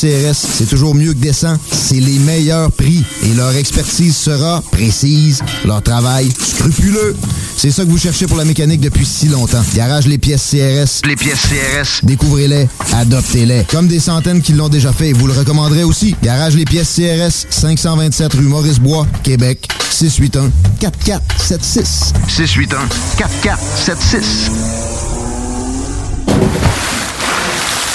CRS, c'est toujours mieux que décent. C'est les meilleurs prix et leur expertise sera précise, leur travail scrupuleux. C'est ça que vous cherchez pour la mécanique depuis si longtemps. Garage les pièces CRS. Les pièces CRS. Découvrez-les, adoptez-les. Comme des centaines qui l'ont déjà fait et vous le recommanderez aussi. Garage les pièces CRS, 527 rue Maurice-Bois, Québec, 681 4476.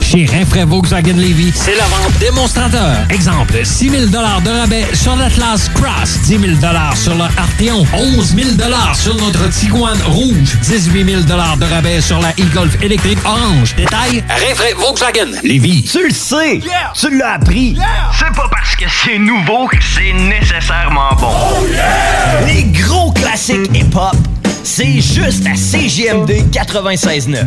Chez Rinfraie Volkswagen Levy, c'est la vente démonstrateur. Exemple, 6 000 de rabais sur l'Atlas Cross, 10 000 sur le Arteon, 11 000 sur notre Tiguan Rouge, 18 000 de rabais sur la e-Golf électrique orange. Détail, Rinfraie Volkswagen Levy. Tu le sais! Tu l'as appris! C'est pas parce que c'est nouveau que c'est nécessairement bon. Les gros classiques hip-hop, c'est juste à CGMD 96.9.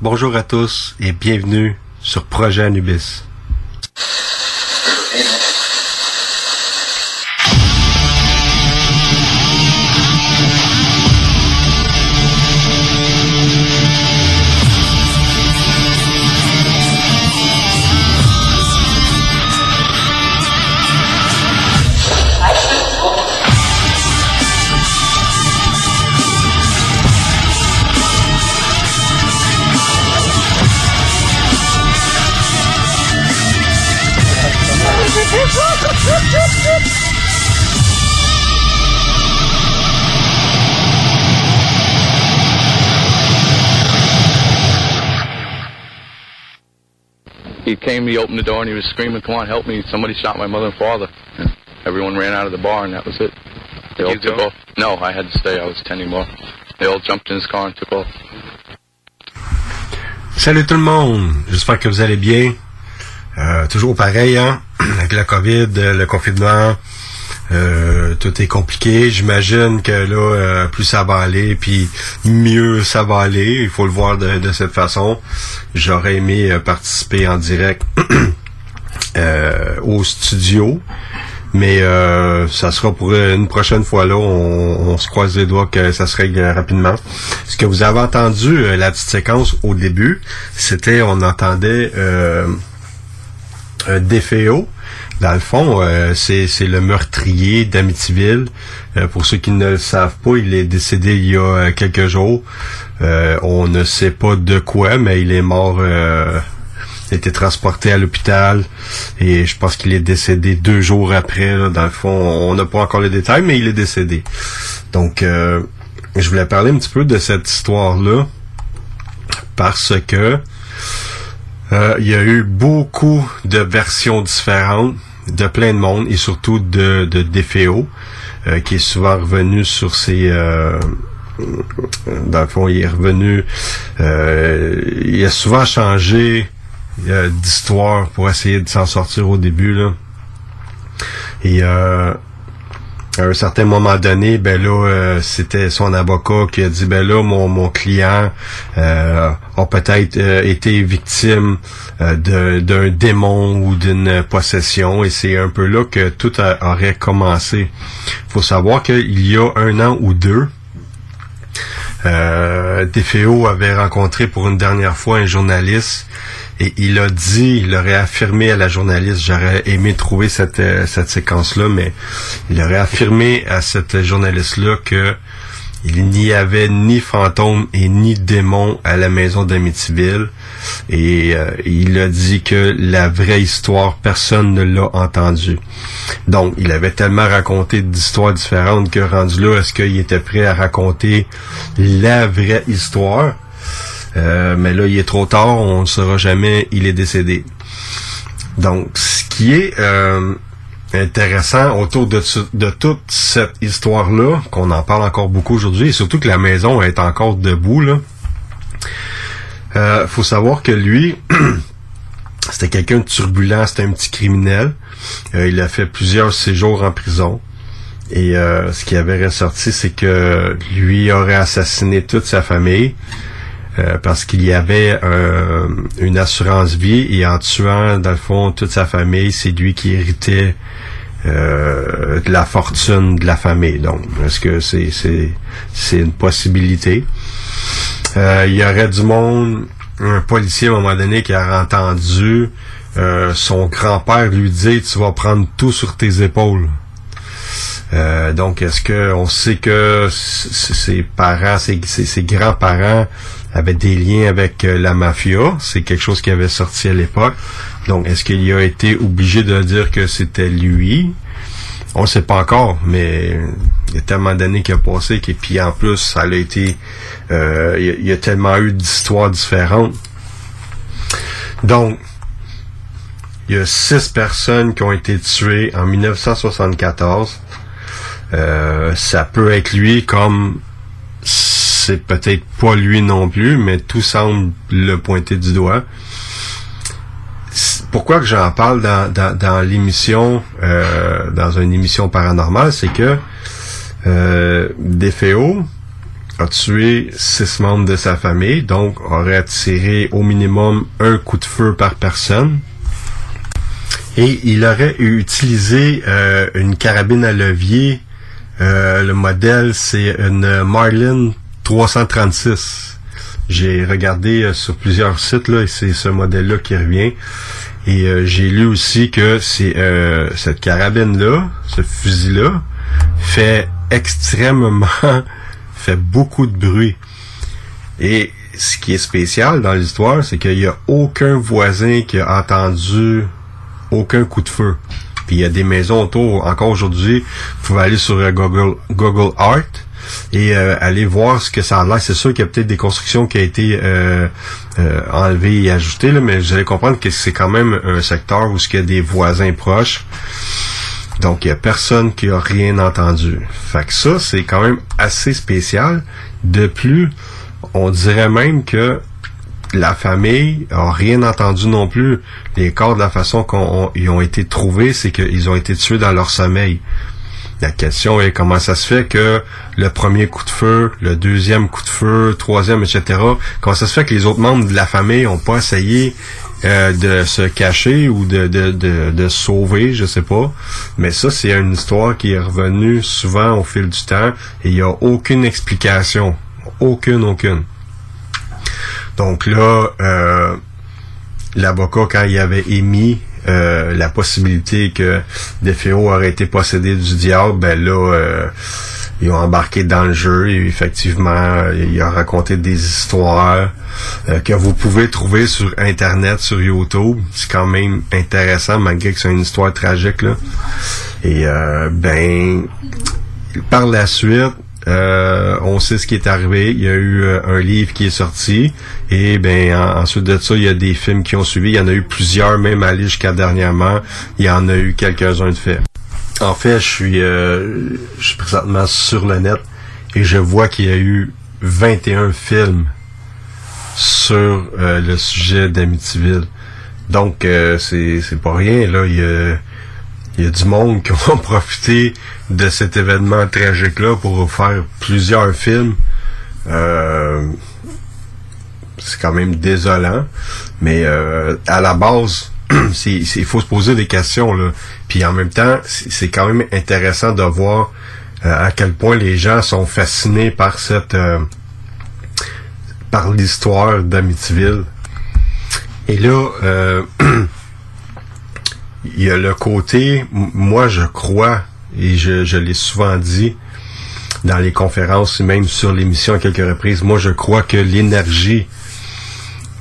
Bonjour à tous et bienvenue sur Projet Anubis. He came, he opened the door, and he was screaming, "Come on, help me! Somebody shot my mother and father!" And everyone ran out of the bar, and that was it. They all took go? off. No, I had to stay. I was tending more. They all jumped in his car and took off. salut tout le monde. J'espère que vous allez bien. Euh, toujours pareil, hein? Avec la COVID, le confinement, euh, tout est compliqué. J'imagine que là, euh, plus ça va aller, puis mieux ça va aller. Il faut le voir de, cette façon. J'aurais aimé euh, participer en direct euh, au studio. Mais ça sera pour une prochaine fois là. On, se croise les doigts que ça se règle rapidement. Ce que vous avez entendu, la petite séquence au début, c'était on entendait euh, déféo. Dans le fond, euh, c'est, le meurtrier d'Amityville. Euh, pour ceux qui ne le savent pas, il est décédé il y a euh, quelques jours. On ne sait pas de quoi, mais il est mort. Il a été transporté à l'hôpital et je pense qu'il est décédé deux jours après. Dans le fond, on n'a pas encore les détails, mais il est décédé. Donc, je voulais parler un petit peu de cette histoire-là parce que il y a eu beaucoup de versions différentes de plein de monde et surtout de, de euh, qui est souvent revenu sur ses... euh, dans le fond, il est revenu... euh, il a souvent changé euh, d'histoire pour essayer de s'en sortir au début. Là. Et euh, à un certain moment donné, ben là, euh, c'était son avocat qui a dit ben là, mon, mon client euh, a peut-être euh, été victime euh, d'un démon ou d'une possession, et c'est un peu là que tout aurait commencé. faut savoir qu'il y a un an ou deux, euh, Defeo avait rencontré pour une dernière fois un journaliste et il a dit, il aurait affirmé à la journaliste, j'aurais aimé trouver cette, euh, cette séquence-là, mais il aurait affirmé à cette journaliste-là que il n'y avait ni fantôme et ni démon à la maison d'Amityville. Et euh, il a dit que la vraie histoire, personne ne l'a entendue. Donc, il avait tellement raconté d'histoires différentes que rendu là, est-ce qu'il était prêt à raconter la vraie histoire? Euh, mais là, il est trop tard, on ne saura jamais, il est décédé. Donc, ce qui est euh, intéressant autour de, de toute cette histoire-là, qu'on en parle encore beaucoup aujourd'hui, et surtout que la maison est encore debout, là, euh, faut savoir que lui, c'était quelqu'un de turbulent, c'était un petit criminel. Euh, il a fait plusieurs séjours en prison. Et euh, ce qui avait ressorti, c'est que lui aurait assassiné toute sa famille euh, parce qu'il y avait euh, une assurance vie et en tuant, dans le fond, toute sa famille, c'est lui qui héritait euh, de la fortune de la famille. Donc, est-ce que c'est c'est c'est une possibilité? Il y aurait du monde, un policier à un moment donné qui a entendu son grand-père lui dire tu vas prendre tout sur tes épaules. Donc, est-ce que on sait que ses parents, ses, ses- ses grands-parents avaient des liens avec euh, la mafia C'est quelque chose qui avait sorti à l'époque. Donc, est-ce qu'il a été obligé de dire que c'était lui? On ne sait pas encore, mais il y a tellement d'années qui a passé et puis en plus, ça a été, euh, il y a- il y, a tellement eu d'histoires différentes. Donc, il y a six personnes qui ont été tuées en 1974. Euh, ça peut être lui comme c'est peut-être pas lui non plus, mais tout semble le pointer du doigt. Pourquoi que j'en parle dans, l'émission, euh, dans une émission paranormale, c'est que euh, Defeo a tué six membres de sa famille, donc aurait tiré au minimum un coup de feu par personne. Et il aurait utilisé euh, une carabine à levier. Euh, le modèle, c'est une Marlin 336. J'ai regardé euh, sur plusieurs sites là, et c'est ce modèle-là qui revient. Et euh, j'ai lu aussi que c'est euh, cette carabine-là, ce fusil-là, fait extrêmement, fait beaucoup de bruit. Et ce qui est spécial dans l'histoire, c'est qu'il n'y a aucun voisin qui a entendu aucun coup de feu. Puis il y a des maisons autour. Encore aujourd'hui, vous pouvez aller sur euh, Google, Google Art et euh, aller voir ce que ça a l'air. C'est sûr qu'il y a peut-être des constructions qui ont été euh, euh, enlevées et ajoutées, là, mais vous allez comprendre que c'est quand même un secteur où il y a des voisins proches. Donc, il y a personne qui a rien entendu. Fait que ça, c'est quand même assez spécial. De plus, on dirait même que la famille a rien entendu non plus. Les corps de la façon qu'ils ont été trouvés, c'est qu'ils ont été tués dans leur sommeil. La question est comment ça se fait que le premier coup de feu, le deuxième coup de feu, troisième, etc., comment ça se fait que les autres membres de la famille ont pas essayé euh, de se cacher ou de, de, de, de sauver, je sais pas. Mais ça, c'est une histoire qui est revenue souvent au fil du temps et il n'y a aucune explication. Aucune, aucune. Donc là, euh, l'avocat, quand il avait émis euh, la possibilité que Defeo aurait été possédé du diable, ben là, euh, ils ont embarqué dans le jeu et effectivement, il a raconté des histoires euh, que vous pouvez trouver sur Internet, sur YouTube. C'est quand même intéressant, malgré que c'est une histoire tragique. Là. Et ben, par la suite, euh, on sait ce qui est arrivé. Il y a eu euh, un livre qui est sorti. Et ben ensuite de ça, il y a des films qui ont suivi. Il y en a eu plusieurs, même aller jusqu'à dernièrement. Il y en a eu quelques-uns de faits. En fait, je suis, euh, présentement sur le net et je vois qu'il y a eu 21 films sur le sujet d'Amityville. Donc, c'est, c'est pas rien. Là, il y a, il y a du monde qui ont profité de cet événement tragique-là pour faire plusieurs films. Euh, c'est quand même désolant, mais euh, à la base, il faut se poser des questions là. Puis en même temps, c'est quand même intéressant de voir euh, à quel point les gens sont fascinés par cette par l'histoire d'Amityville. Et là, il y a le côté, moi je crois et je, je l'ai souvent dit dans les conférences, même sur l'émission à quelques reprises, moi je crois que l'énergie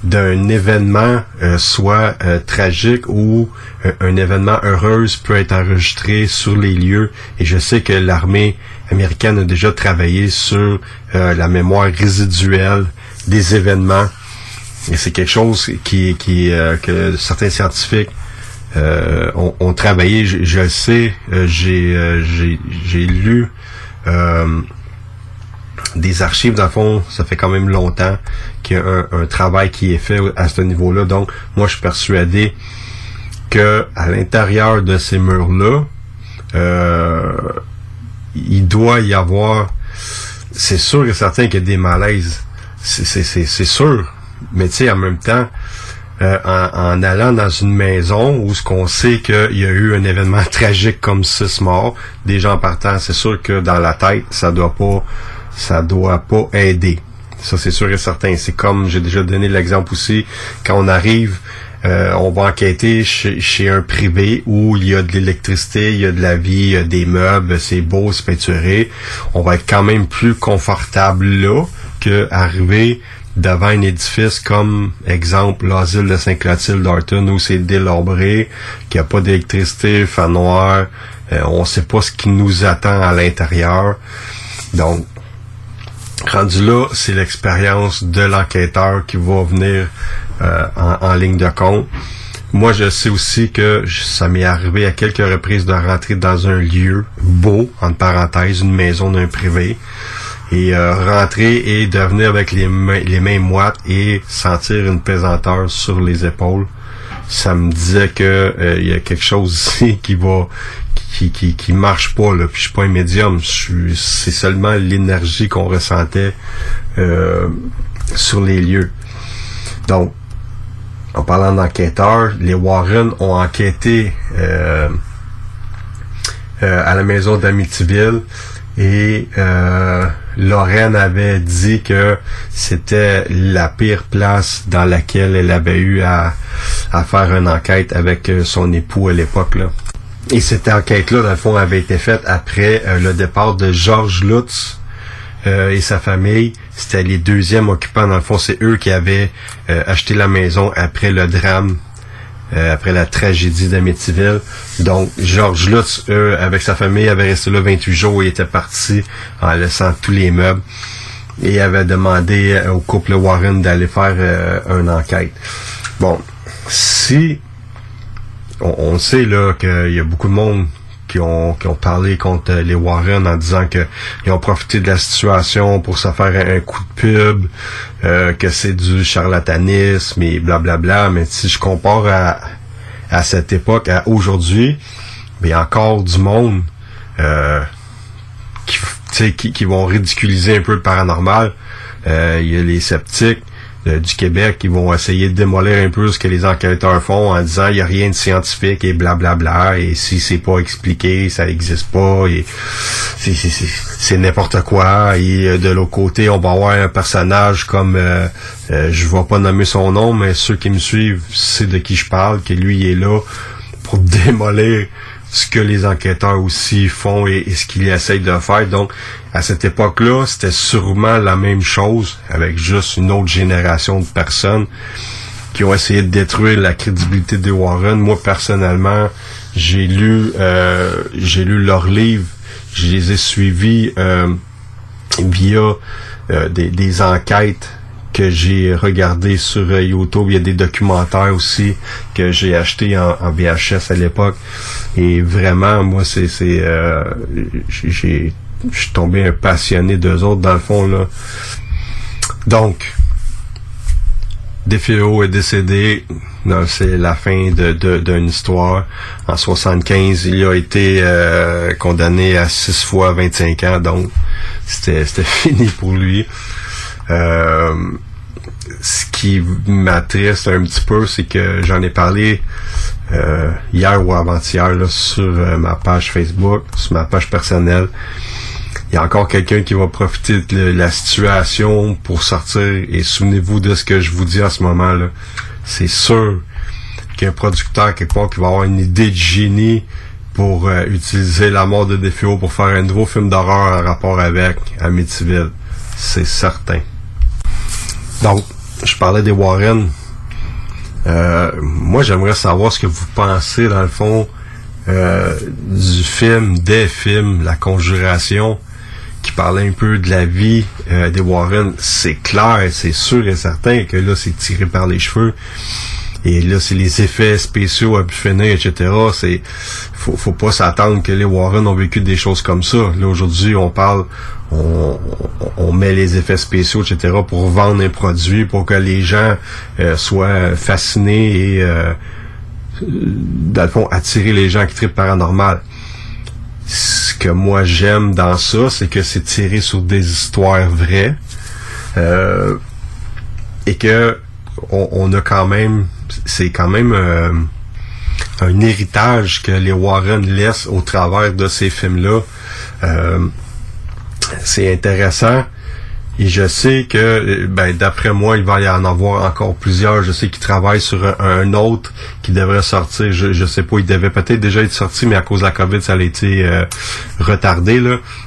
d'un événement euh, soit euh, tragique ou euh, un événement heureux peut être enregistré sur les lieux. Et je sais que l'armée américaine a déjà travaillé sur la mémoire résiduelle des événements. Et c'est quelque chose qui, qui que certains scientifiques euh, ont, travaillé, je, le sais, euh, euh, j'ai j'ai lu des archives, dans le fond, ça fait quand même longtemps qu'il y a un, travail qui est fait à ce niveau-là. Donc, moi, je suis persuadé que à l'intérieur de ces murs-là, il doit y avoir, c'est sûr et certain qu'il y a des malaises. C'est sûr. Mais tu sais, en même temps, euh, en, allant dans une maison où ce qu'on sait qu'il y a eu un événement tragique comme six morts, des gens partant, c'est sûr que dans la tête, ça doit pas, ça doit pas aider. Ça, c'est sûr et certain. C'est comme, j'ai déjà donné l'exemple aussi, quand on arrive, euh, on va enquêter chez, un privé où il y a de l'électricité, il y a de la vie, il y a des meubles, c'est beau, c'est peinturé. On va être quand même plus confortable là que arriver devant un édifice comme, exemple, l'asile de Saint-Clotilde d'Arton où c'est délabré, qu'il n'y a pas d'électricité, fan noir, euh, on sait pas ce qui nous attend à l'intérieur. Donc, rendu là, c'est l'expérience de l'enquêteur qui va venir euh, en, ligne de compte. Moi, je sais aussi que ça m'est arrivé à quelques reprises de rentrer dans un lieu beau, entre parenthèses, une maison d'un privé, et euh, rentrer et devenir avec les mains, les mains moites et sentir une pesanteur sur les épaules. Ça me disait que euh, il y a quelque chose ici qui va qui, qui, qui marche pas là. Puis je suis pas un médium, c'est seulement l'énergie qu'on ressentait euh, sur les lieux. Donc, en parlant d'enquêteurs, les Warren ont enquêté à la maison d'Amityville et euh, Lorraine avait dit que c'était la pire place dans laquelle elle avait eu à, faire une enquête avec euh, son époux à l'époque. Et cette enquête-là, dans le fond, avait été faite après euh, le départ de Georges Lutz euh, et sa famille. C'était les deuxièmes occupants. Dans le fond, c'est eux qui avaient acheté la maison après le drame euh, après la tragédie d'Amityville. Donc, Georges Lutz, eux, avec sa famille, avait resté là 28 jours et était parti en laissant tous les meubles. Et avait demandé euh, au couple Warren d'aller faire euh, une enquête. Bon, si on, sait là qu'il y a beaucoup de monde qui ont, qui ont parlé contre les Warren en disant que ils ont profité de la situation pour se faire un, coup de pub, euh, que c'est du charlatanisme et blablabla. Mais si je compare à, à cette époque, à aujourd'hui, a encore du monde euh, qui, qui, qui vont ridiculiser un peu le paranormal. Euh, il y a les sceptiques euh, du Québec qui vont essayer de démolir un peu ce que les enquêteurs font en disant il n'y a rien de scientifique et blablabla et si c'est pas expliqué ça n'existe pas et c'est n'importe quoi. Et euh, de l'autre côté on va avoir un personnage comme euh, je vais pas nommer son nom mais ceux qui me suivent c'est de qui je parle que lui est là pour démolir ce que les enquêteurs aussi font et, ce qu'ils essayent de faire. Donc, à cette époque-là, c'était sûrement la même chose avec juste une autre génération de personnes qui ont essayé de détruire la crédibilité des Warren. Moi, personnellement, j'ai lu, euh, j'ai lu leurs livres, je les ai suivis euh, via euh, des, des enquêtes que j'ai regardé sur euh, YouTube. Il y a des documentaires aussi que j'ai acheté en, VHS à l'époque. Et vraiment, moi, c'est, euh, j'ai, je suis tombé un passionné d'eux autres dans le fond là. Donc, DeFeo est décédé. c'est la fin de, d'une histoire. En 75, il a été euh, condamné à 6 fois 25 ans, donc c'était, c'était fini pour lui. Ce qui m'attriste un petit peu, c'est que j'en ai parlé euh, hier ou avant-hier sur euh, ma page Facebook, sur ma page personnelle. Il y a encore quelqu'un qui va profiter de la situation pour sortir. Et souvenez-vous de ce que je vous dis à ce moment-là. C'est sûr qu'un producteur quelque part qui va avoir une idée de génie pour euh, utiliser la mort de Defio pour faire un nouveau film d'horreur en rapport avec Amityville. C'est certain. Donc, je parlais des Warren. Euh, moi, j'aimerais savoir ce que vous pensez, dans le fond, euh, du film, des films, La Conjuration, qui parlait un peu de la vie euh, des Warren. C'est clair, c'est sûr et certain que là, c'est tiré par les cheveux. Et là, c'est les effets spéciaux à finir, etc. C'est, faut, faut pas s'attendre que les Warren ont vécu des choses comme ça. Là, aujourd'hui, on parle, on, met les effets spéciaux, etc. pour vendre un produit, pour que les gens euh, soient fascinés et, euh, dans le fond, attirer les gens qui tripent paranormal. Ce que moi j'aime dans ça, c'est que c'est tiré sur des histoires vraies. Euh, et que on a quand même c'est quand même euh, un héritage que les Warren laissent au travers de ces films-là. Euh, c'est intéressant. Et je sais que, ben, d'après moi, il va y en avoir encore plusieurs. Je sais qu'ils travaillent sur un, autre qui devrait sortir. Je, je sais pas, il devait peut-être déjà être sorti, mais à cause de la COVID, ça a été euh, retardé.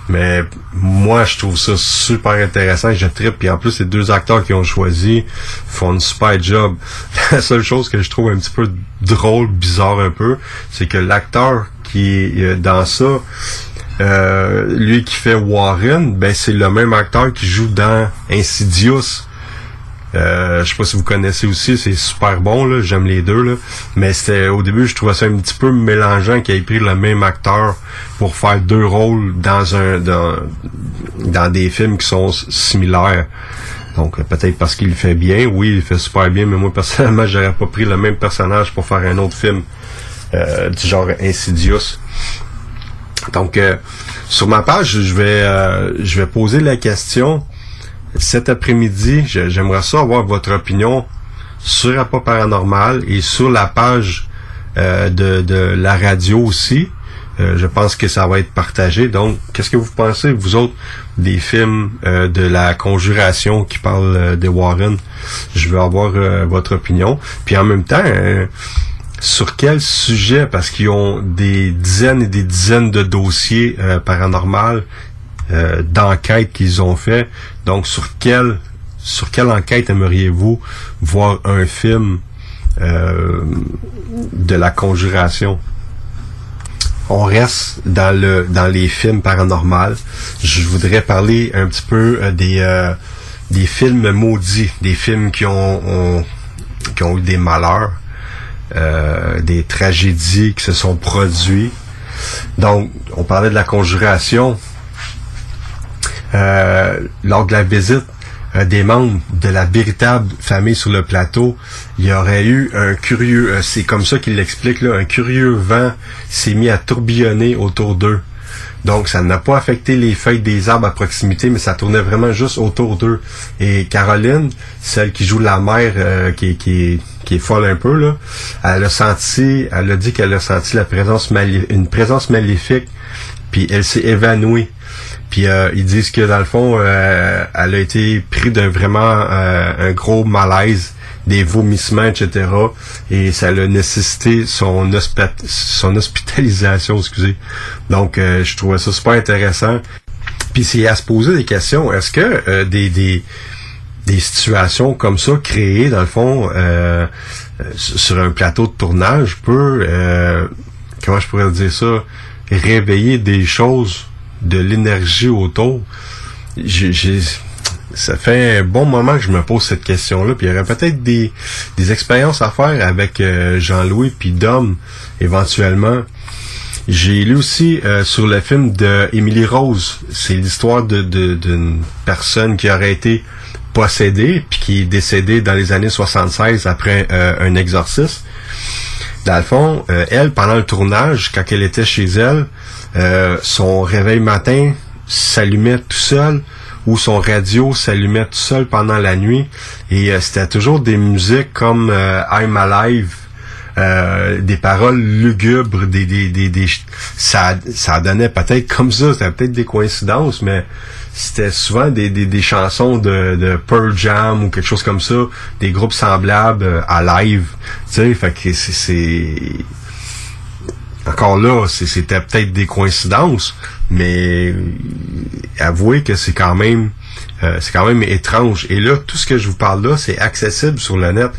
Mais moi, je trouve ça super intéressant. Je tripe. Puis en plus, les deux acteurs qui ont choisi font une super job. La seule chose que je trouve un petit peu drôle, bizarre un peu, c'est que l'acteur qui est euh, dans ça, euh, lui qui fait Warren, ben c'est le même acteur qui joue dans Insidious. Euh, je sais pas si vous connaissez aussi, c'est super bon là, j'aime les deux. Mais c'était au début, je trouvais ça un petit peu mélangeant qu'il ait pris le même acteur pour faire deux rôles dans un dans, dans des films qui sont similaires. Donc peut-être parce qu'il fait bien, oui, il fait super bien, mais moi personnellement, j'aurais pas pris le même personnage pour faire un autre film euh, du genre Insidious. Donc, euh, sur ma page, je vais, euh, je vais poser la question cet après-midi. J'aimerais ça avoir votre opinion sur Rapport Paranormal et sur la page euh, de, de la radio aussi. je pense que ça va être partagé. Donc, qu'est-ce que vous pensez, vous autres, des films de la conjuration qui parlent des Warren? Je veux avoir votre opinion. Puis en même temps, sur quel sujet, parce qu'ils ont des dizaines et des dizaines de dossiers euh, paranormaux euh, d'enquêtes qu'ils ont fait. Donc, sur quelle sur quelle enquête aimeriez-vous voir un film euh, de la conjuration? On reste dans le dans les films paranormaux. Je voudrais parler un petit peu des des films maudits, des films qui ont qui ont eu des malheurs. Euh, des tragédies qui se sont produites. Donc, on parlait de la conjuration. Euh, lors de la visite euh, des membres de la véritable famille sur le plateau, il y aurait eu un curieux, c'est comme ça qu'il l'explique, un curieux vent s'est mis à tourbillonner autour d'eux. Donc, ça n'a pas affecté les feuilles des arbres à proximité, mais ça tournait vraiment juste autour d'eux. Et Caroline, celle qui joue la mère, euh, qui, qui, qui est folle un peu, là, elle a senti, elle a dit qu'elle a senti la présence une présence maléfique, puis elle s'est évanouie. Puis euh, ils disent que dans le fond, euh, elle a été pris d'un vraiment euh, un gros malaise, des vomissements, etc. Et ça a nécessité son, hospi- son hospitalisation, excusez. Donc euh, je trouvais ça super intéressant. Puis c'est à se poser des questions. Est-ce que euh, des, des des situations comme ça créées dans le fond euh, sur un plateau de tournage peut comment je pourrais dire ça réveiller des choses de l'énergie autour? J'ai- ça fait un bon moment que je me pose cette question-là. Puis il y aurait peut-être des, expériences à faire avec euh, Jean-Louis puis Dom, éventuellement. J'ai lu aussi euh, sur le film de Rose. C'est l'histoire d'une personne qui aurait été possédée puis qui est décédée dans les années 76 après euh, un exorcisme. Dans le fond, elle, pendant le tournage, quand elle était chez elle, son réveil matin s'allumait tout seul ou son radio s'allumait tout seul pendant la nuit. Et euh, c'était toujours des musiques comme euh, I'm Alive euh, des paroles lugubres des des des, des ça ça donnait peut-être comme ça c'était peut-être des coïncidences mais c'était souvent des, des, des chansons de, de Pearl Jam ou quelque chose comme ça des groupes semblables euh, à live tu sais fait que c'est encore là, c'était peut-être des coïncidences, mais euh, avouez que c'est quand même euh, c'est quand même étrange. Et là, tout ce que je vous parle là, c'est accessible sur le net.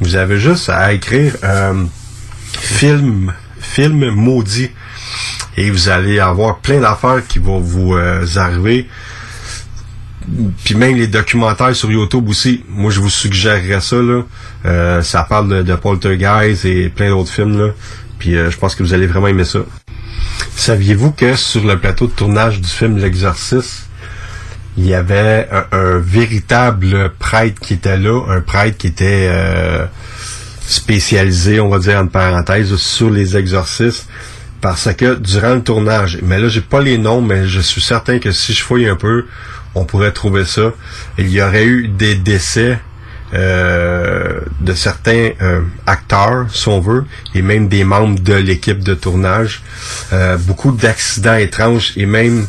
Vous avez juste à écrire euh, film film maudit et vous allez avoir plein d'affaires qui vont vous euh, arriver. Puis même les documentaires sur YouTube aussi, moi je vous suggérerais ça là. Ça parle de, de Poltergeist et plein d'autres films là. Puis euh, je pense que vous allez vraiment aimer ça. Saviez-vous que sur le plateau de tournage du film L'Exorciste, il y avait un, véritable prêtre qui était là, un prêtre qui était euh, spécialisé, on va dire en parenthèse, sur les exorcismes, parce que durant le tournage, mais là j'ai pas les noms, mais je suis certain que si je fouille un peu, on pourrait trouver ça. Il y aurait eu des décès euh, de certains euh, acteurs, si on veut, et même des membres de l'équipe de tournage. Euh, beaucoup d'accidents étranges et même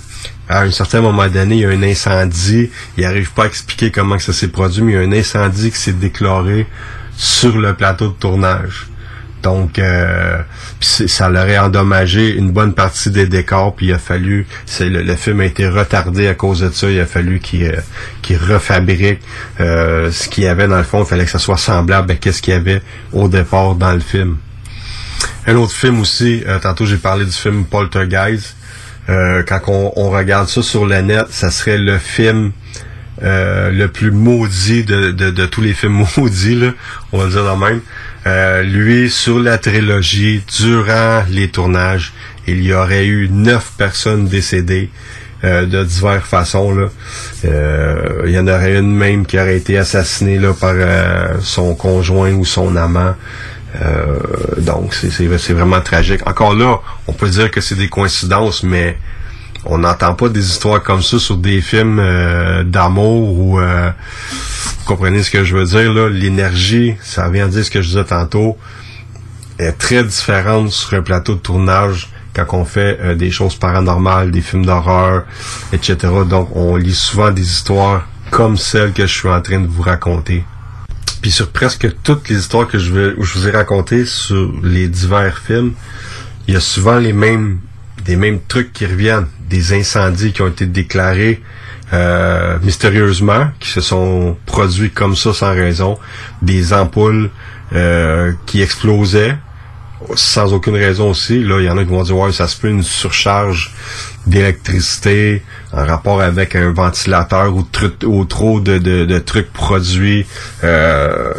à un certain moment donné, il y a un incendie. Il n'arrive pas à expliquer comment ça s'est produit, mais il y a un incendie qui s'est déclaré sur le plateau de tournage. Donc, euh, c'est- ça leur a endommagé une bonne partie des décors, puis il a fallu, le, film a été retardé à cause de ça, il a fallu qu'il euh, euh, ce qu'il y avait dans le fond, il fallait que ça soit semblable à qu'est-ce qu'il y avait au départ dans le film. Un autre film aussi, euh, tantôt j'ai parlé du film Poltergeist. Euh, quand on, regarde ça sur le net, ça serait le film le plus maudit de tous les films maudits, là, on va le dire de même. Euh, lui, sur la trilogie, durant les tournages, il y aurait eu neuf personnes décédées euh, de diverses façons. Là. Euh, il y en aurait une même qui aurait été assassinée là, par son conjoint ou son amant. Donc c'est vraiment tragique. Encore là, on peut dire que c'est des coïncidences, mais on n'entend pas des histoires comme ça sur des films euh, d'amour ou euh, vous comprenez ce que je veux dire là? L'énergie, ça vient dire ce que je disais tantôt, est très différente sur un plateau de tournage quand on fait euh, des choses paranormales, des films d'horreur, etc. Donc on lit souvent des histoires comme celles que je suis en train de vous raconter. Puis sur presque toutes les histoires que je, vais, je vous ai racontées sur les divers films, il y a souvent les mêmes des mêmes trucs qui reviennent, des incendies qui ont été déclarés euh, mystérieusement, qui se sont produits comme ça sans raison, des ampoules euh, qui explosaient sans aucune raison aussi. Là, il y en a qui vont dire ouais, ça se peut une surcharge d'électricité en rapport avec un ventilateur ou, trop de, trucs produits euh,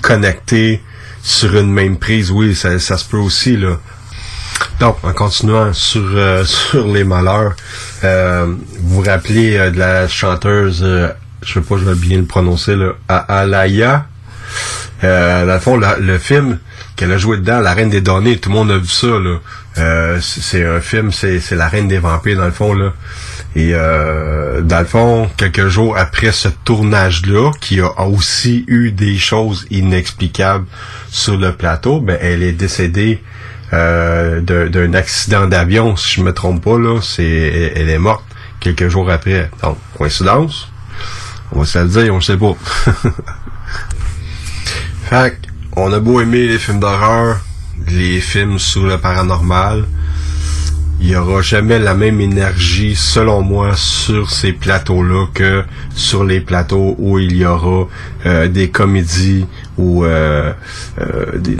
connectés sur une même prise. Oui, ça se peut aussi là. Donc, en continuant sur euh, sur les malheurs, euh, vous vous rappelez euh, de la chanteuse, euh, je sais pas, je vais bien le prononcer, là, Alaya. Euh, dans le fond, le film qu'elle a joué dedans, La Reine des Données, tout le monde a vu ça. Là. C'est un film, c'est c'est La Reine des Vampires, dans le fond. là. Et dans le fond, quelques jours après ce tournage-là, qui a aussi eu des choses inexplicables sur le plateau, ben elle est décédée euh, d'un accident d'avion, si je me trompe pas, là. C'est, elle, est morte quelques jours après. Donc, coïncidence? On va se le dire, on le sait pas. fait on a beau aimer les films d'horreur, les films sur le paranormal, il y aura jamais la même énergie, selon moi, sur ces plateaux-là que sur les plateaux où il y aura euh, des comédies ou euh, des,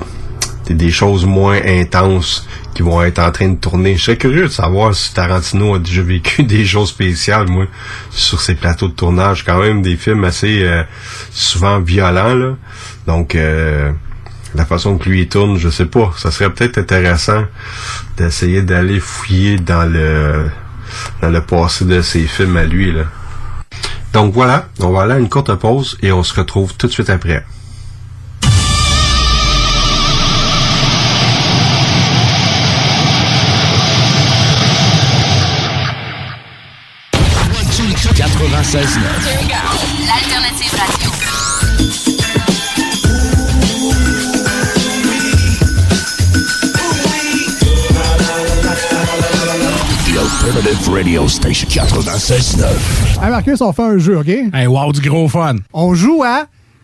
des- choses moins intenses qui vont être en train de tourner. Je serais curieux de savoir si Tarantino a déjà vécu des choses spéciales, moi, sur ces plateaux de tournage. Quand même des films assez euh, souvent violents, là. Donc, euh, la façon que lui tourne, je sais pas. Ça serait peut-être intéressant d'essayer d'aller fouiller dans le dans le passé de ses films à lui, là. Donc voilà, on va aller à une courte pause et on se retrouve tout de suite après. L'alternative radio. The Alternative Radio Station 96.9. Hey Marcus, on fait un jeu, OK? Hey, wow, du gros fun. On joue à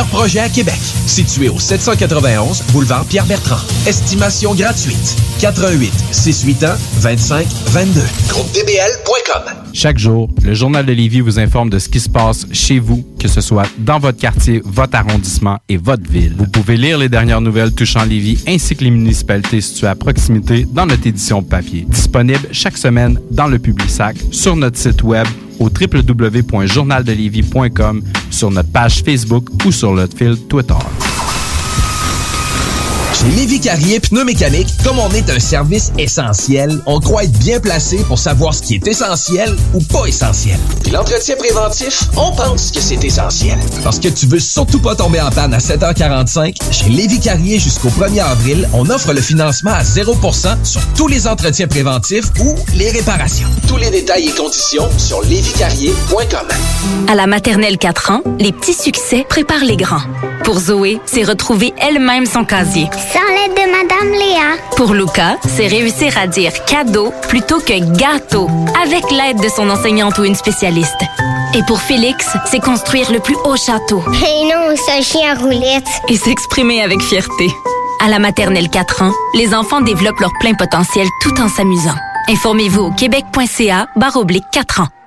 projets à Québec. Situé au 791 boulevard Pierre-Bertrand. Estimation gratuite. 88 681 25 22. GroupeDBL.com. Chaque jour, le Journal de Lévis vous informe de ce qui se passe chez vous, que ce soit dans votre quartier, votre arrondissement et votre ville. Vous pouvez lire les dernières nouvelles touchant Lévis ainsi que les municipalités situées à proximité dans notre édition papier. Disponible chaque semaine dans le Publisac, sur notre site web au www.journaldelévis.com, sur notre page Facebook ou sur notre fil Twitter. Lévi Carrier Pneumécanique, comme on est un service essentiel, on croit être bien placé pour savoir ce qui est essentiel ou pas essentiel. Puis l'entretien préventif, on pense que c'est essentiel. Parce que tu veux surtout pas tomber en panne à 7h45, chez Lévi Carrier jusqu'au 1er avril, on offre le financement à 0% sur tous les entretiens préventifs ou les réparations. Tous les détails et conditions sur lévicarrier.com. À la maternelle 4 ans, les petits succès préparent les grands. Pour Zoé, c'est retrouver elle-même son casier. Sans l'aide de Madame Léa. Pour Luca, c'est réussir à dire cadeau plutôt que gâteau, avec l'aide de son enseignante ou une spécialiste. Et pour Félix, c'est construire le plus haut château. Et non, ce chien roulette. Et s'exprimer avec fierté. À la maternelle 4 ans, les enfants développent leur plein potentiel tout en s'amusant. Informez-vous au québec.ca barre oblique 4 ans.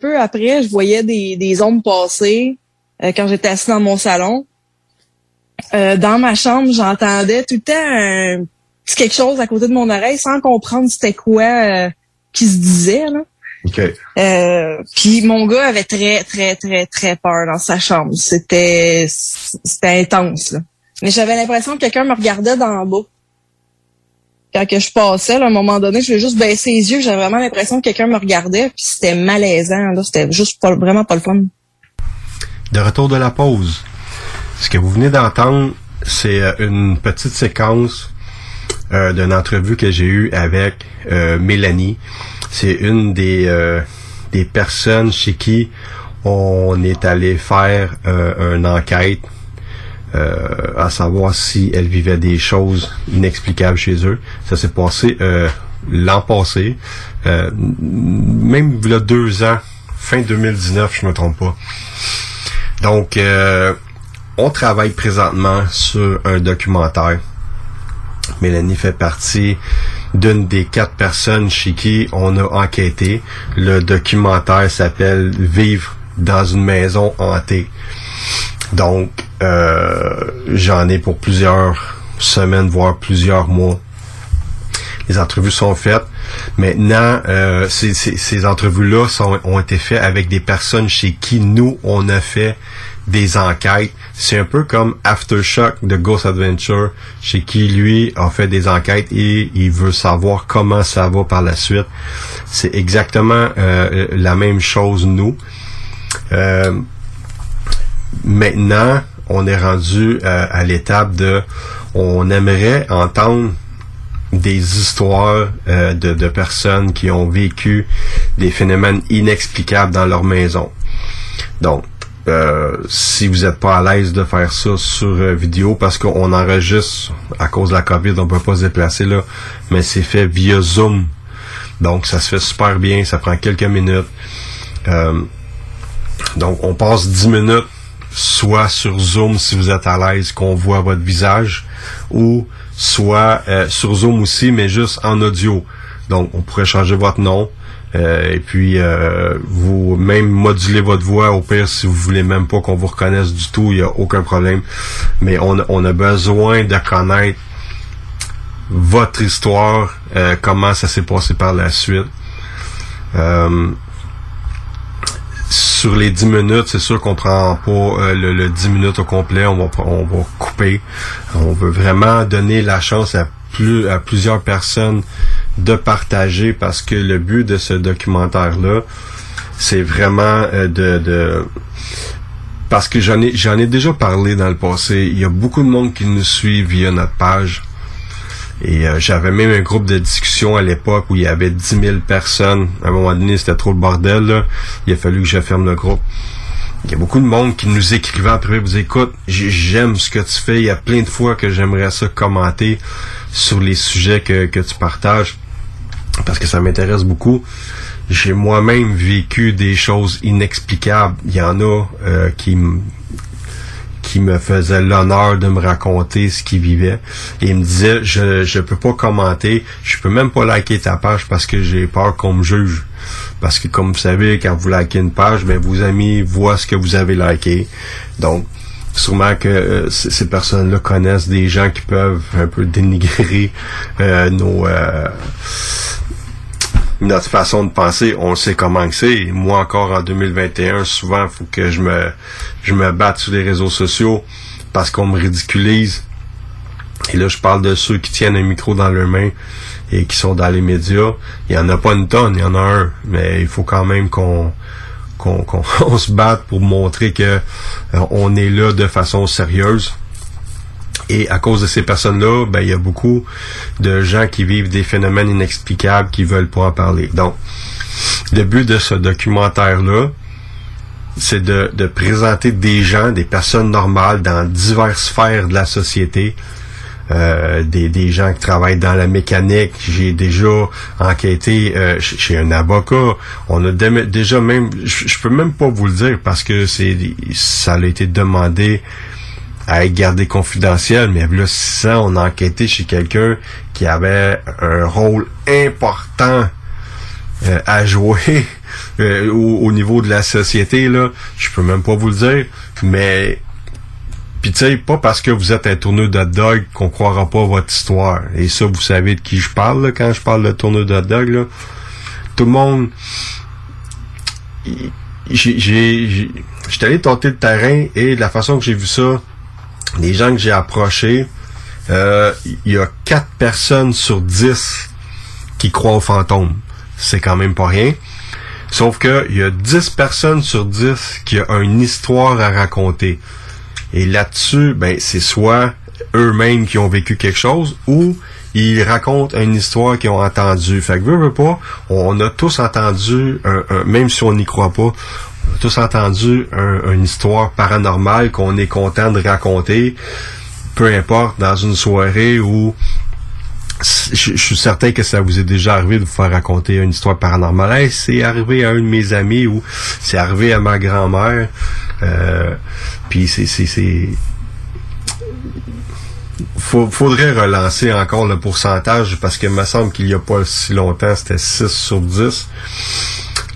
Peu après, je voyais des, des ombres passer euh, quand j'étais assis dans mon salon. Euh, dans ma chambre, j'entendais tout le temps un petit quelque chose à côté de mon oreille sans comprendre c'était quoi euh, qui se disait. Là. OK. Euh, puis mon gars avait très, très, très, très peur dans sa chambre. C'était c'était intense. Là. Mais j'avais l'impression que quelqu'un me regardait d'en bas. Quand que je passais, là, à un moment donné, je voulais juste baisser les yeux. J'avais vraiment l'impression que quelqu'un me regardait. Puis c'était malaisant. Là. C'était juste pas, vraiment pas le fun. De retour de la pause. Ce que vous venez d'entendre, c'est euh, une petite séquence euh, d'une entrevue que j'ai eue avec euh, Mélanie. C'est une des, euh, des personnes chez qui on est allé faire euh, une enquête euh, à savoir si elle vivait des choses inexplicables chez eux. Ça s'est passé euh, l'an passé, euh, même il y a deux ans, fin 2019, je me trompe pas. Donc, euh, on travaille présentement sur un documentaire. Mélanie fait partie d'une des quatre personnes chez qui on a enquêté. Le documentaire s'appelle Vivre dans une maison hantée. Donc, j'en ai pour plusieurs semaines, voire plusieurs mois. Les entrevues sont faites. Maintenant, euh, ces, ces- ces entrevues-là ont été faites avec des personnes chez qui nous, on a fait des enquêtes. C'est un peu comme Aftershock de Ghost Adventure, chez qui lui a fait des enquêtes et il veut savoir comment ça va par la suite. C'est exactement euh, la même chose nous. Euh, maintenant, on est rendu euh, à l'étape de on aimerait entendre des histoires euh, de, personnes qui ont vécu des phénomènes inexplicables dans leur maison. Donc, euh, si vous n'êtes pas à l'aise de faire ça sur vidéo, parce qu'on enregistre à cause de la COVID, on peut pas se déplacer là, mais c'est fait via Zoom. Donc, ça se fait super bien, ça prend quelques minutes. Donc, on passe 10 minutes soit sur Zoom si vous êtes à l'aise qu'on voit votre visage ou soit euh, sur Zoom aussi mais juste en audio. Donc on pourrait changer votre nom euh, et puis euh, vous même moduler votre voix au pire si vous voulez même pas qu'on vous reconnaisse du tout, il n'y a aucun problème. Mais on, a- on a besoin de connaître votre histoire, comment ça s'est passé par la suite. Sur les 10 minutes, c'est sûr qu'on prend pas euh, le, le 10 minutes au complet, on va, on va couper. On veut vraiment donner la chance à, plus, à plusieurs personnes de partager parce que le but de ce documentaire-là, c'est vraiment euh, de, de parce que j'en ai j'en ai déjà parlé dans le passé. Il y a beaucoup de monde qui nous suit via notre page. Et euh, j'avais même un groupe de discussion à l'époque où il y avait 10 000 personnes. À un moment donné, c'était trop le bordel. Là. Il a fallu que je ferme le groupe. Il y a beaucoup de monde qui nous écrivait privé, vous écoute, j'ai- j'aime ce que tu fais. Il y a plein de fois que j'aimerais ça commenter sur les sujets que, que tu partages parce que ça m'intéresse beaucoup. J'ai moi-même vécu des choses inexplicables. Il y en a euh, qui qui me faisait l'honneur de me raconter ce qu'il vivait. Et il me disait, je je peux pas commenter, je peux même pas liker ta page parce que j'ai peur qu'on me juge. Parce que comme vous savez, quand vous likez une page, ben vos amis voient ce que vous avez liké. Donc, sûrement que euh, ces personnes-là connaissent des gens qui peuvent un peu dénigrer euh, nos euh, notre façon de penser, on sait comment que c'est. Moi encore en 2021, souvent, il faut que je me je me batte sur les réseaux sociaux parce qu'on me ridiculise. Et là, je parle de ceux qui tiennent un micro dans leurs mains et qui sont dans les médias. Il y en a pas une tonne, il y en a un, mais il faut quand même qu'on qu'on qu'on on se batte pour montrer que euh, on est là de façon sérieuse. Et à cause de ces personnes-là, ben, il y a beaucoup de gens qui vivent des phénomènes inexplicables qui veulent pas en parler. Donc, le but de ce documentaire-là, c'est de, de présenter des gens, des personnes normales dans diverses sphères de la société, euh, des, des gens qui travaillent dans la mécanique. J'ai déjà enquêté euh, ch- chez un avocat. On a dé- déjà même, je je peux même pas vous le dire parce que c'est ça a été demandé à être gardé confidentiel, mais là, ans, on a enquêté chez quelqu'un qui avait un rôle important euh, à jouer euh, au, au niveau de la société, là. Je peux même pas vous le dire, mais puis tu sais, pas parce que vous êtes un tourneur de dog qu'on croira pas votre histoire. Et ça, vous savez de qui je parle là, quand je parle de tourneur de dog. Là. Tout le monde... J'ai- J'étais allé tenter le terrain et de la façon que j'ai vu ça, les gens que j'ai approchés, euh, il y a quatre personnes sur 10 qui croient aux fantômes. C'est quand même pas rien. Sauf que il y a 10 personnes sur 10 qui ont une histoire à raconter. Et là-dessus, ben, c'est soit eux-mêmes qui ont vécu quelque chose ou ils racontent une histoire qu'ils ont entendue. Fait que veux, veux pas, on a tous entendu, même si on n'y croit pas, tous entendu un- une histoire paranormale qu'on est content de raconter, peu importe, dans une soirée où je, suis certain que ça vous est déjà arrivé de vous faire raconter une histoire paranormale. C'est arrivé à un de mes amis ou c'est arrivé à ma grand-mère. Euh, Puis c'est c'est c'est faudrait relancer encore le pourcentage parce que me semble qu'il y a pas si longtemps c'était 6 sur 10.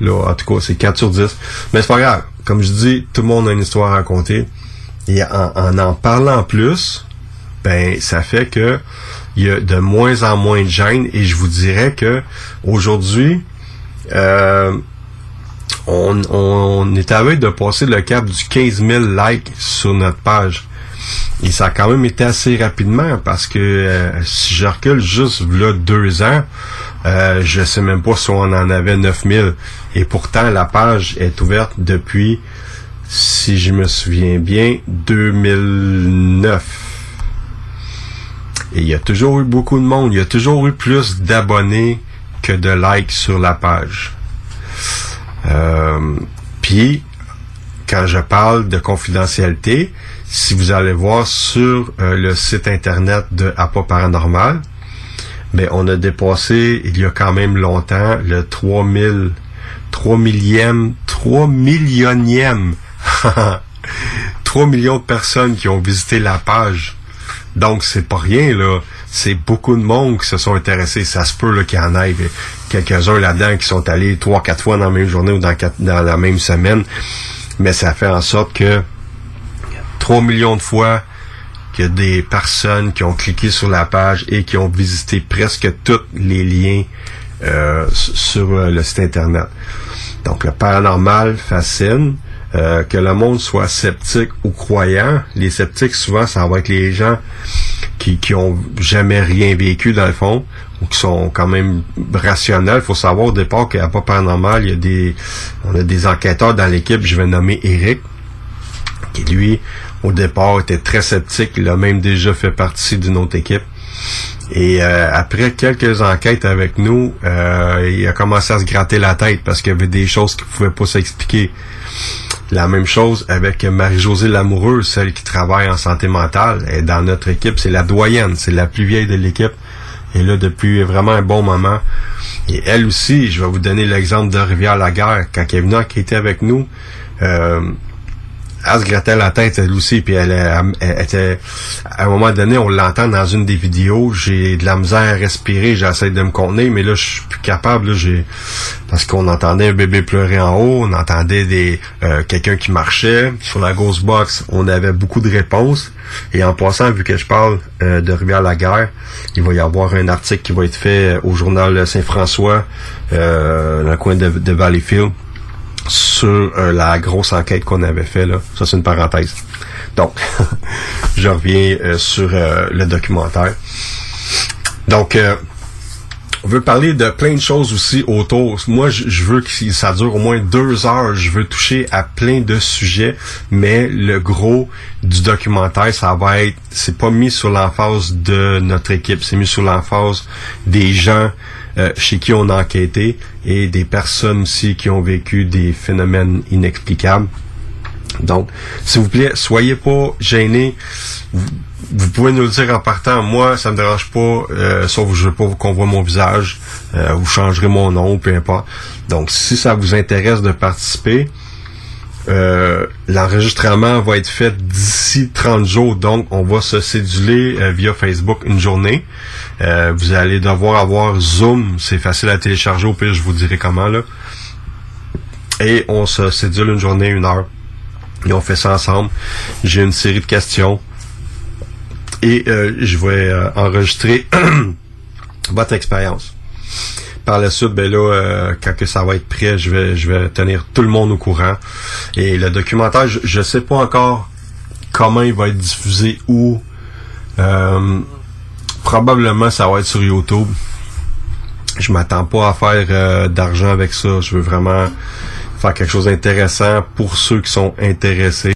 Là, en tout cas, c'est 4 sur 10. Mais c'est pas grave. Comme je dis, tout le monde a une histoire à raconter. Et en en, parlant plus, ben ça fait que il y a de moins en moins de gêne et je vous dirais que aujourd'hui euh, on, est à de passer le cap du 15 000 likes sur notre page. Et ça a quand même été assez rapidement parce que euh, si je recule juste là deux ans, euh, je sais même pas si on en avait 9000. Et pourtant, la page est ouverte depuis, si je me souviens bien, 2009. Et il y a toujours eu beaucoup de monde. Il y a toujours eu plus d'abonnés que de likes sur la page. Euh, Puis, quand je parle de confidentialité, si vous allez voir sur euh, le site internet de Appa Paranormal, ben, on a dépassé, il y a quand même longtemps, le 3000, 3 millième, 3 millionième, 3 millions de personnes qui ont visité la page. Donc, c'est pas rien, là. C'est beaucoup de monde qui se sont intéressés. Ça se peut, là, qu'il y en ait quelques-uns là-dedans qui sont allés trois, quatre fois dans la même journée ou dans, dans la même semaine. Mais ça fait en sorte que 3 millions de fois a des personnes qui ont cliqué sur la page et qui ont visité presque tous les liens euh, sur euh, le site internet. Donc le paranormal fascine. Euh, que le monde soit sceptique ou croyant. Les sceptiques, souvent, ça va être les gens qui, qui ont jamais rien vécu dans le fond ou qui sont quand même rationnels. Faut savoir au départ qu'à pas paranormal, il y a des on a des enquêteurs dans l'équipe, je vais nommer Eric, qui lui, au départ, était très sceptique. Il a même déjà fait partie d'une autre équipe. Et euh, après quelques enquêtes avec nous, euh, il a commencé à se gratter la tête parce qu'il y avait des choses qui pouvaient pas s'expliquer. La même chose avec Marie-Josée Lamoureux, celle qui travaille en santé mentale. Et dans notre équipe, c'est la doyenne, c'est la plus vieille de l'équipe. Et là, depuis vraiment un bon moment. Et elle aussi, je vais vous donner l'exemple de Rivière-la-Guerre. Quand elle est venue avec nous, euh, elle se grattait la tête elle aussi, puis elle, elle- était à un moment donné, on l'entend dans une des vidéos, j'ai de la misère à respirer, j'essaie de me contenir, mais là je suis plus capable, là, j'ai parce qu'on entendait un bébé pleurer en haut, on entendait des euh, quelqu'un qui marchait. Sur la Ghost Box, on avait beaucoup de réponses. Et en passant, vu que je parle euh, de Rivière-la-Guerre, il va y avoir un article qui va être fait au journal Saint-François, euh, dans le coin de, de Valleyfield sur euh, la grosse enquête qu'on avait fait là. Ça c'est une parenthèse. Donc, je reviens euh, sur euh, le documentaire. Donc, euh, on veut parler de plein de choses aussi autour. Moi, je, veux que ça dure au moins deux heures. Je veux toucher à plein de sujets, mais le gros du documentaire, ça va être, c'est pas mis sur l'emphase de notre équipe, c'est mis sur l'emphase des gens euh, chez qui on a enquêté et des personnes aussi qui ont vécu des phénomènes inexplicables. Donc, s'il vous plaît, soyez pas gênés. Vous, pouvez nous le dire en partant. Moi, ça me dérange pas, euh, sauf je veux pas qu'on voit mon visage. Euh, vous changerez mon nom, peu importe. Donc, si ça vous intéresse de participer, euh, l'enregistrement va être fait d'ici 30 jours. Donc, on va se céduler euh, via Facebook une journée. Euh, vous allez devoir avoir Zoom. C'est facile à télécharger. Au pire, je vous dirai comment, là. Et on se cédule une journée, une heure. Et on fait ça ensemble. J'ai une série de questions. Et je vais enregistrer votre expérience. Par la suite, ben là, euh, quand que ça va être prêt, je vais, je vais tenir tout le monde au courant. Et le documentaire, je, je sais pas encore comment il va être diffusé où. Euh, probablement, ça va être sur YouTube. Je m'attends pas à faire euh, d'argent avec ça. Je veux vraiment faire quelque chose d'intéressant pour ceux qui sont intéressés.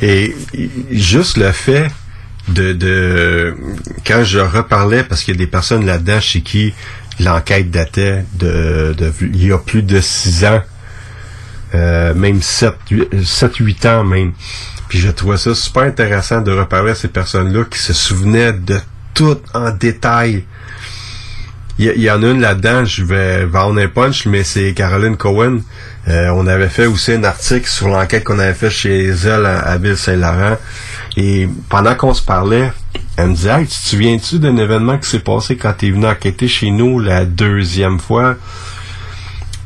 Et juste le fait de, de quand je reparlais, parce qu'il y a des personnes là-dedans chez qui l'enquête datait de, de il y a plus de six ans, euh, même 7, 8 ans même. Puis je trouvais ça super intéressant de reparler à ces personnes-là qui se souvenaient de tout en détail. Il y, en a une là-dedans, je vais vendre un punch, mais c'est Caroline Cohen. Euh, on avait fait aussi un article sur l'enquête qu'on avait fait chez elle à Ville-Saint-Laurent. Et pendant qu'on se parlait, elle me disait Hey, tu te souviens-tu d'un événement qui s'est passé quand t'es venu enquêter chez nous la deuxième fois?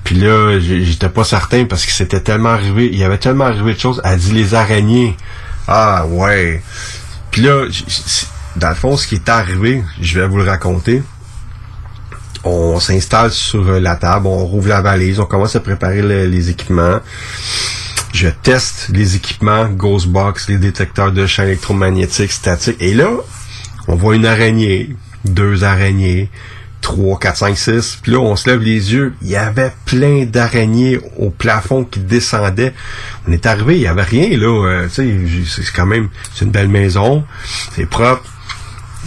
Puis là, j'étais pas certain parce que c'était tellement arrivé, il y avait tellement arrivé de choses. Elle dit les araignées. Ah ouais. Puis là, dans le fond, ce qui est arrivé, je vais vous le raconter. On s'installe sur euh, la table, on rouvre la valise, on commence à préparer le- les équipements. Je teste les équipements, Ghostbox, les détecteurs de champs électromagnétiques, statiques. Et là, on voit une araignée, deux araignées, trois, quatre, cinq, six. Puis là, on se lève les yeux. Il y avait plein d'araignées au plafond qui descendaient. On est arrivé, il y avait rien là. euh, tu c'est quand même, c'est une belle maison, c'est propre.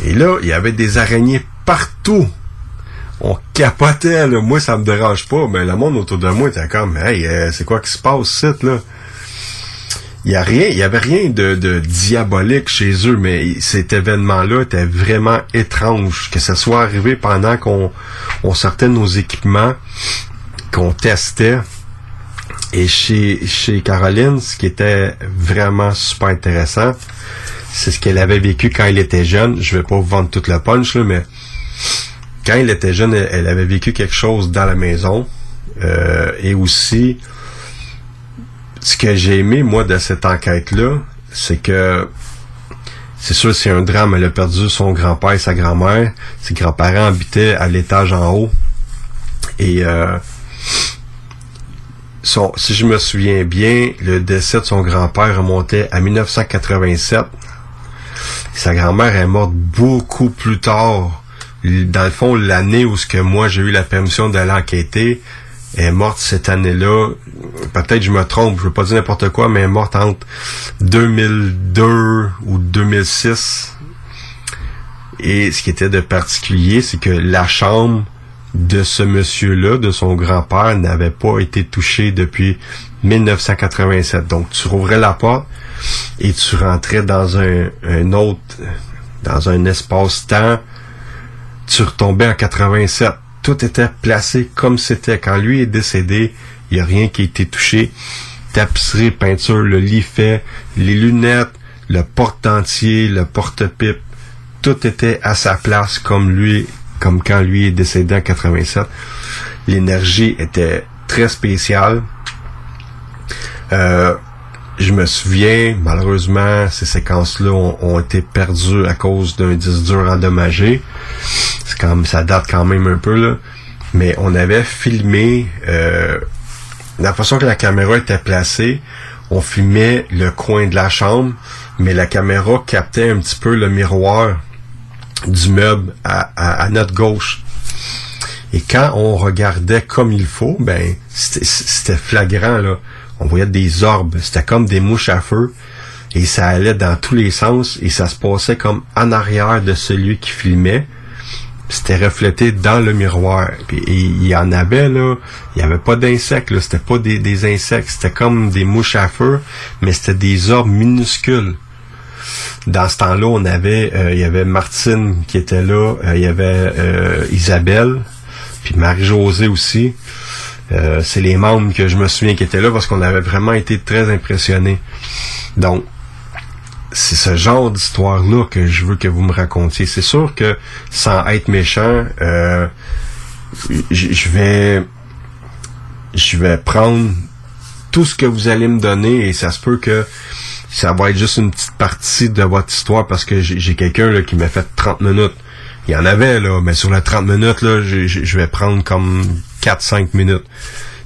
Et là, il y avait des araignées partout. On capotait, là. Moi, ça me dérange pas, mais le monde autour de moi était comme, hey, euh, c'est quoi qui se passe, site, là? Il y a rien, il y avait rien de, diabolique chez eux, mais cet événement-là était vraiment étrange. Que ça soit arrivé pendant qu'on on sortait nos équipements, qu'on testait. Et chez, Caroline, ce qui était vraiment super intéressant, c'est ce qu'elle avait vécu quand elle était jeune. Je vais pas vous vendre toute la punch, là, mais quand elle était jeune, elle, avait vécu quelque chose dans la maison. Euh, et aussi, ce que j'ai aimé, moi, de cette enquête-là, c'est que c'est sûr, c'est un drame. Elle a perdu son grand-père et sa grand-mère. Ses grands-parents habitaient à l'étage en haut. Et euh, si je me souviens bien, le décès de son grand-père remontait à 1987. Sa grand-mère est morte beaucoup plus tard. Dans le fond, l'année où ce que moi j'ai eu la permission d'aller enquêter, est morte cette année-là. Peut-être je me trompe, je veux pas dire n'importe quoi, mais est morte entre 2002 ou 2006. Et ce qui était de particulier, c'est que la chambre de ce monsieur-là, de son grand-père, n'avait pas été touchée depuis 1987. Donc, tu rouvrais la porte et tu rentrais dans un autre, dans un espace-temps. Tu retombais en 87. Tout était placé comme c'était. Quand lui est décédé, il n'y a rien qui a été touché. tapisserie, peinture, le lit fait, les lunettes, le porte-dentier, le porte-pipe, tout était à sa place comme lui, comme quand lui est décédé en 87. L'énergie était très spéciale. Euh, je me souviens, malheureusement, ces séquences-là ont, ont été perdues à cause d'un disque dur endommagé. Comme ça date quand même un peu là. Mais on avait filmé euh, la façon que la caméra était placée, on filmait le coin de la chambre, mais la caméra captait un petit peu le miroir du meuble à, à- à notre gauche. Et quand on regardait comme il faut, ben c'était flagrant là. On voyait des orbes, c'était comme des mouches à feu et ça allait dans tous les sens et ça se passait comme en arrière de celui qui filmait. C'était reflété dans le miroir. Puis, il y en avait là, il y avait pas d'insectes c'était pas des, des insectes, c'était comme des mouches à feu, mais c'était des orbes minuscules dans ce temps-là, on avait, euh, il y avait Martine qui était là, euh, il y avait euh, Isabelle, puis Marie-Josée aussi. C'est les membres que je me souviens qui étaient là parce qu'on avait vraiment été très impressionnés. Donc, c'est ce genre d'histoire-là que je veux que vous me racontiez. C'est sûr que, sans être méchant, euh, je vais, je vais prendre tout ce que vous allez me donner et ça se peut que ça va être juste une petite partie de votre histoire parce que j'ai quelqu'un qui m'a fait 30 minutes. Il y en avait là, mais sur les 30 minutes là, je vais prendre comme 4-5 minutes.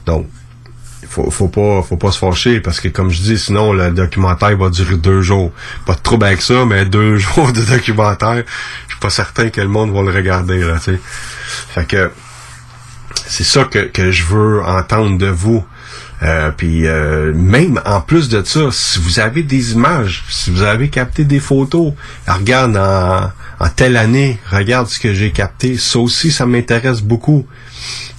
Donc faut, faut pas faut pas se fâcher parce que comme je dis sinon le documentaire va durer deux jours. Pas de trouble avec ça mais deux jours de documentaire je suis pas certain que le monde va le regarder là tu sais. Fait que c'est ça que, que je veux entendre de vous euh, puis euh, même en plus de ça, si vous avez des images, si vous avez capté des photos, regarde en, en telle année, regarde ce que j'ai capté. Ça aussi, ça m'intéresse beaucoup.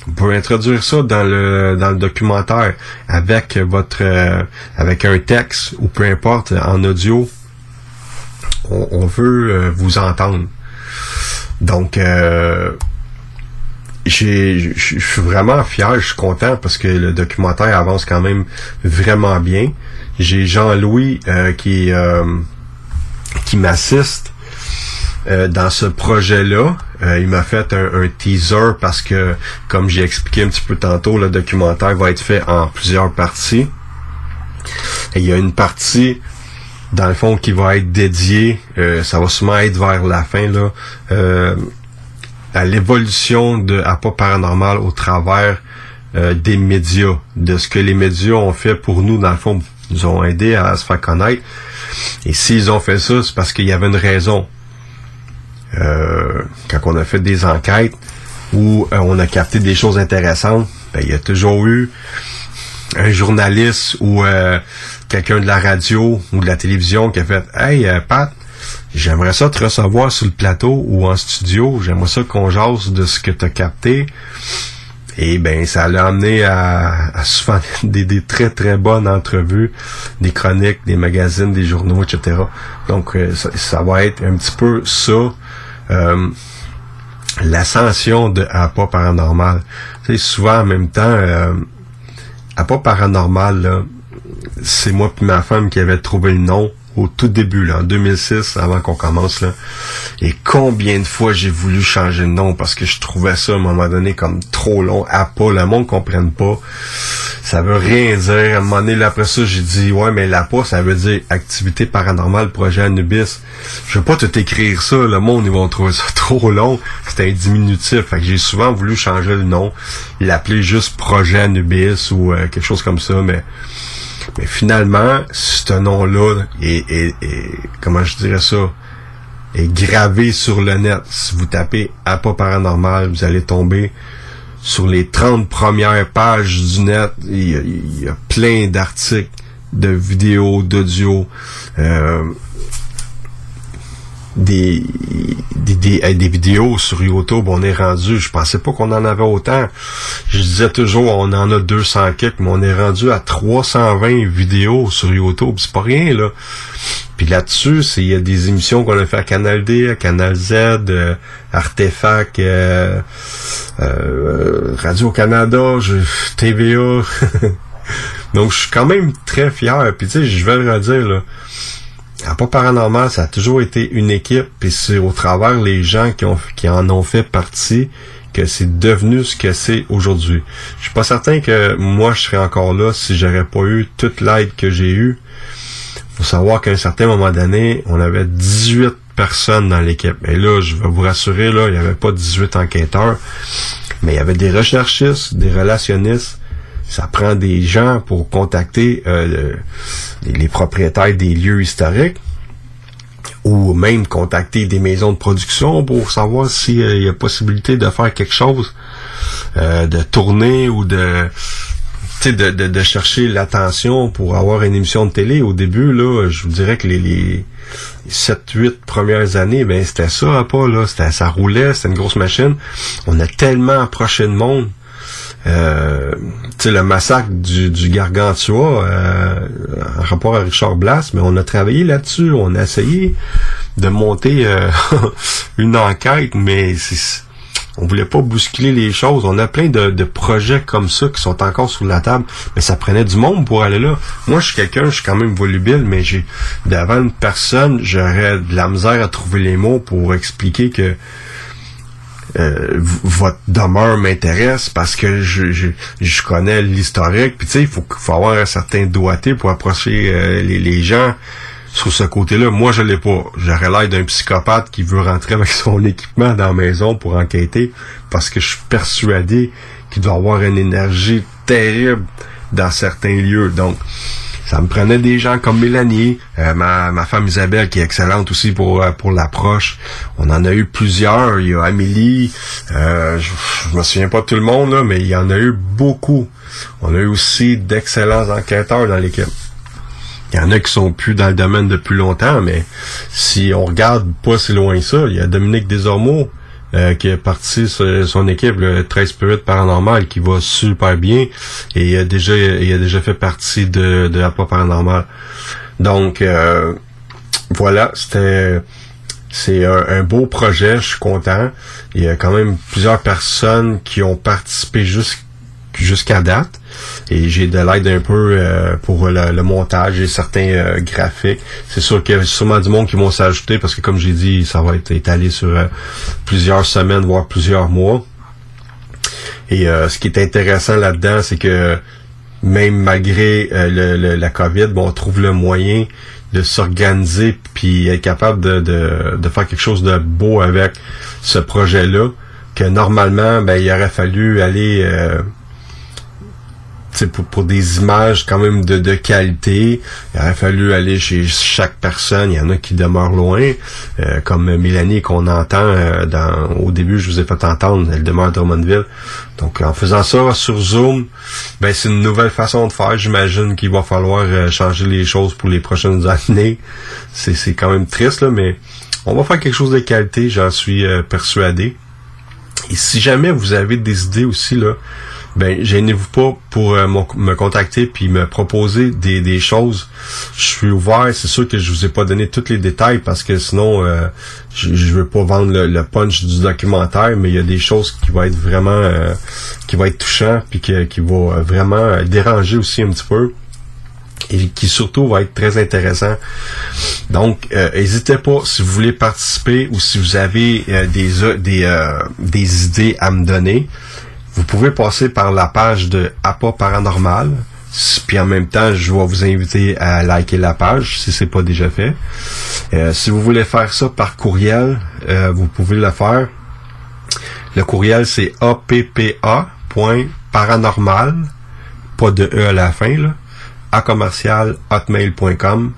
Vous pouvez introduire ça dans le dans le documentaire avec votre euh, avec un texte ou peu importe en audio. On, on veut euh, vous entendre. Donc euh, je suis vraiment fier, je suis content parce que le documentaire avance quand même vraiment bien. J'ai Jean-Louis euh, qui euh, qui m'assiste euh, dans ce projet-là. Euh, il m'a fait un, un teaser parce que, comme j'ai expliqué un petit peu tantôt, le documentaire va être fait en plusieurs parties. Et il y a une partie dans le fond qui va être dédiée, euh, ça va sûrement être vers la fin là, euh, à l'évolution de pas paranormal au travers euh, des médias, de ce que les médias ont fait pour nous, dans le fond, nous ont aidé à se faire connaître. Et s'ils ont fait ça, c'est parce qu'il y avait une raison. Euh, quand on a fait des enquêtes où euh, on a capté des choses intéressantes, ben, il y a toujours eu un journaliste ou euh, quelqu'un de la radio ou de la télévision qui a fait Hey euh, Pat, j'aimerais ça te recevoir sur le plateau ou en studio, j'aimerais ça qu'on jase de ce que tu as capté. Et ben ça l'a amené à, à souvent des, des très très bonnes entrevues, des chroniques, des magazines, des journaux, etc. Donc euh, ça, ça va être un petit peu ça. euh, l'ascension de pas paranormal. Tu sais, souvent en même temps, euh, pas paranormal, c'est moi puis ma femme qui avait trouvé le nom au tout début, là, en 2006, avant qu'on commence, là. Et combien de fois j'ai voulu changer de nom parce que je trouvais ça, à un moment donné, comme trop long. À pas, le monde comprenne pas. Ça veut rien dire. À un moment donné, là, après ça, j'ai dit, ouais, mais l'APA, ça veut dire Activité Paranormale Projet Anubis. Je veux pas tout écrire ça. Le monde, ils vont trouver ça trop long. C'était un diminutif. Fait que j'ai souvent voulu changer le nom. L'appeler juste Projet Anubis ou euh, quelque chose comme ça, mais mais finalement, ce nom-là est, est- est- comment je dirais ça, est gravé sur le net. Si vous tapez Apa Paranormal, vous allez tomber sur les 30 premières pages du net. Il y a, il y a plein d'articles, de vidéos, d'audio, euh, des, des, des, des vidéos sur YouTube, on est rendu, je pensais pas qu'on en avait autant. Je disais toujours, on en a 200 quelques, mais on est rendu à 320 vidéos sur YouTube. C'est pas rien, là. Puis là-dessus, il y a des émissions qu'on a fait à Canal D, à Canal Z, euh, Artefact, euh, euh, Radio-Canada, TVA. Donc, je suis quand même très fier. Puis, tu sais, je vais le redire, là. À pas paranormal, ça a toujours été une équipe, puis c'est au travers les gens qui en ont fait partie que c'est devenu ce que c'est aujourd'hui. Je suis pas certain que moi je serais encore là si j'aurais pas eu toute l'aide que j'ai eue. Faut savoir qu'à un certain moment donné, on avait 18 personnes dans l'équipe. Et là, je vais vous rassurer, là, il n'y avait pas 18 enquêteurs, mais il y avait des recherchistes, des relationnistes. Ça prend des gens pour contacter euh, les, propriétaires des lieux historiques ou même contacter des maisons de production pour savoir s'il y a possibilité de faire quelque chose, euh, de tourner ou de, de, de, de chercher l'attention pour avoir une émission de télé. Au début, là, je vous dirais que les, les 7-8 premières années, ben c'était ça, pas là, ça roulait, c'était une grosse machine. On a tellement approché de monde. Euh, le massacre du, du Gargantua euh, en rapport à Richard Blas, mais on a travaillé là-dessus, on a essayé de monter euh, une enquête, mais on voulait pas bousculer les choses. On a plein de, de, projets comme ça qui sont encore sur la table, mais ça prenait du monde pour aller là. Moi, je suis quelqu'un, je suis quand même volubile, mais j'ai devant une personne, j'aurais de la misère à trouver les mots pour expliquer que euh, votre demeure m'intéresse parce que je, je, connais l'historique. Puis tu sais, il faut, faut avoir un certain doigté pour approcher euh, les, les gens sur ce côté-là. Moi, je l'ai pas. J'aurais l'air d'un psychopathe qui veut rentrer avec son équipement dans la maison pour enquêter parce que je suis persuadé qu'il doit avoir une énergie terrible dans certains lieux. Donc, ça me prenait des gens comme Mélanie, euh, ma, ma femme Isabelle qui est excellente aussi pour euh, pour l'approche. On en a eu plusieurs. Il y a Amélie, euh, je, je, me souviens pas de tout le monde là, mais il y en a eu beaucoup. On a eu aussi d'excellents enquêteurs dans l'équipe. Il y en a qui sont plus dans le domaine depuis longtemps, mais si on regarde pas si loin ça, il y a Dominique Desormeaux, euh, qui est parti son équipe, le 13 Spirit Paranormal, qui va super bien et il a déjà, il a déjà fait partie de, de Apa Paranormal. Donc euh, voilà, c'était c'est un, beau projet, je suis content. Il y a quand même plusieurs personnes qui ont participé jusqu'à date et j'ai de l'aide un peu euh, pour le, montage et certains euh, graphiques. C'est sûr qu'il y a sûrement du monde qui vont s'ajouter parce que comme j'ai dit, ça va être étalé sur euh, plusieurs semaines, voire plusieurs mois. Et ce qui est intéressant là-dedans, c'est que même malgré la COVID, bon, on trouve le moyen de s'organiser puis être capable de, faire quelque chose de beau avec ce projet-là que normalement ben il aurait fallu aller pour, pour des images quand même de, de qualité, il aurait fallu aller chez chaque personne. Il y en a qui demeurent loin, euh, comme Mélanie qu'on entend euh, dans au début, je vous ai fait entendre, elle demeure à Drummondville. Donc en faisant ça sur Zoom, ben c'est une nouvelle façon de faire. J'imagine qu'il va falloir euh, changer les choses pour les prochaines années. C'est, quand même triste, là, mais on va faire quelque chose de qualité, j'en suis persuadé. Et si jamais vous avez des idées aussi, là, ben gênez-vous pas pour euh, me contacter puis me proposer des, des choses. Je suis ouvert. C'est sûr que je vous ai pas donné tous les détails parce que sinon euh, je, je veux pas vendre le, punch du documentaire, mais il y a des choses qui vont être vraiment euh, qui vont être touchant puis qui, qui vont vraiment déranger aussi un petit peu et qui surtout va être très intéressant. Donc, n'hésitez pas si vous voulez participer ou si vous avez des des, des idées à me donner. Vous pouvez passer par la page de APA Paranormal. Puis en même temps, je vais vous inviter à liker la page si c'est pas déjà fait. Euh, si vous voulez faire ça par courriel, euh, vous pouvez le faire. Le courriel c'est appa.paranormal, pas de e à la fin là, à commercial hotmail.com.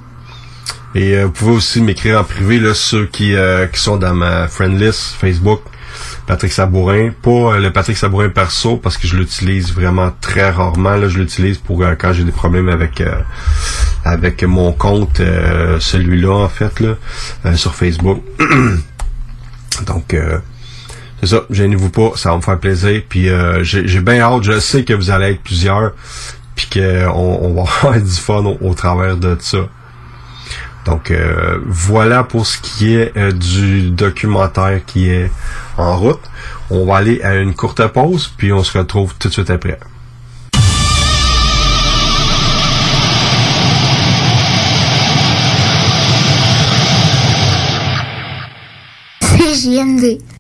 Et euh, vous pouvez aussi m'écrire en privé là ceux qui, qui sont dans ma friend list Facebook. Patrick Sabourin. Pas euh, le Patrick Sabourin perso parce que je l'utilise vraiment très rarement. Je l'utilise pour euh, quand j'ai des problèmes avec euh, mon compte, celui-là en fait là, sur Facebook. Donc c'est ça, gênez-vous pas, ça va me faire plaisir. Puis j'ai bien hâte, je sais que vous allez être plusieurs, puis qu'on on va avoir du fun au, travers de ça. Donc voilà pour ce qui est du documentaire qui est en route. On va aller à une courte pause, puis on se retrouve tout de suite après. CJMD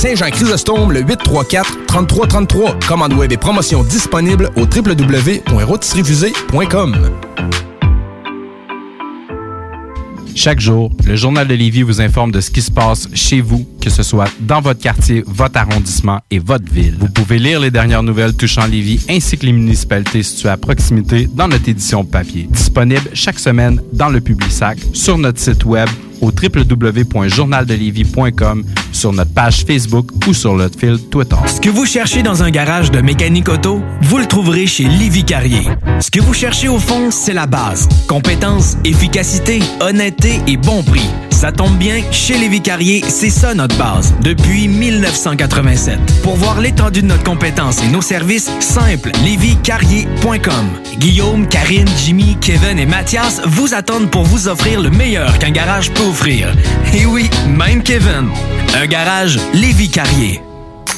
Saint-Jean-Chrysostome, le 834-3333. Commande web et promotion disponible au www.rotisseriefusée.com. Chaque jour, le Journal de Lévis vous informe de ce qui se passe chez vous, que ce soit dans votre quartier, votre arrondissement et votre ville. Vous pouvez lire les dernières nouvelles touchant Lévis ainsi que les municipalités situées à proximité dans notre édition papier. Disponible chaque semaine dans le Publisac, sur notre site web au www.journaldelévis.com, sur notre page Facebook ou sur notre fil Twitter. Ce que vous cherchez dans un garage de mécanique auto, vous le trouverez chez Livy Carrier. Ce que vous cherchez au fond, c'est la base. Compétence, efficacité, honnêteté et bon prix. Ça tombe bien, chez Lévi Carrier, c'est ça notre base, depuis 1987. Pour voir l'étendue de notre compétence et nos services, simple, lévicarrier.com. Guillaume, Karine, Jimmy, Kevin et Mathias vous attendent pour vous offrir le meilleur qu'un garage peut Et oui, même Kevin. Un garage Lévi Carrier.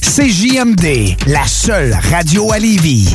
CJMD, la seule radio à Lévis.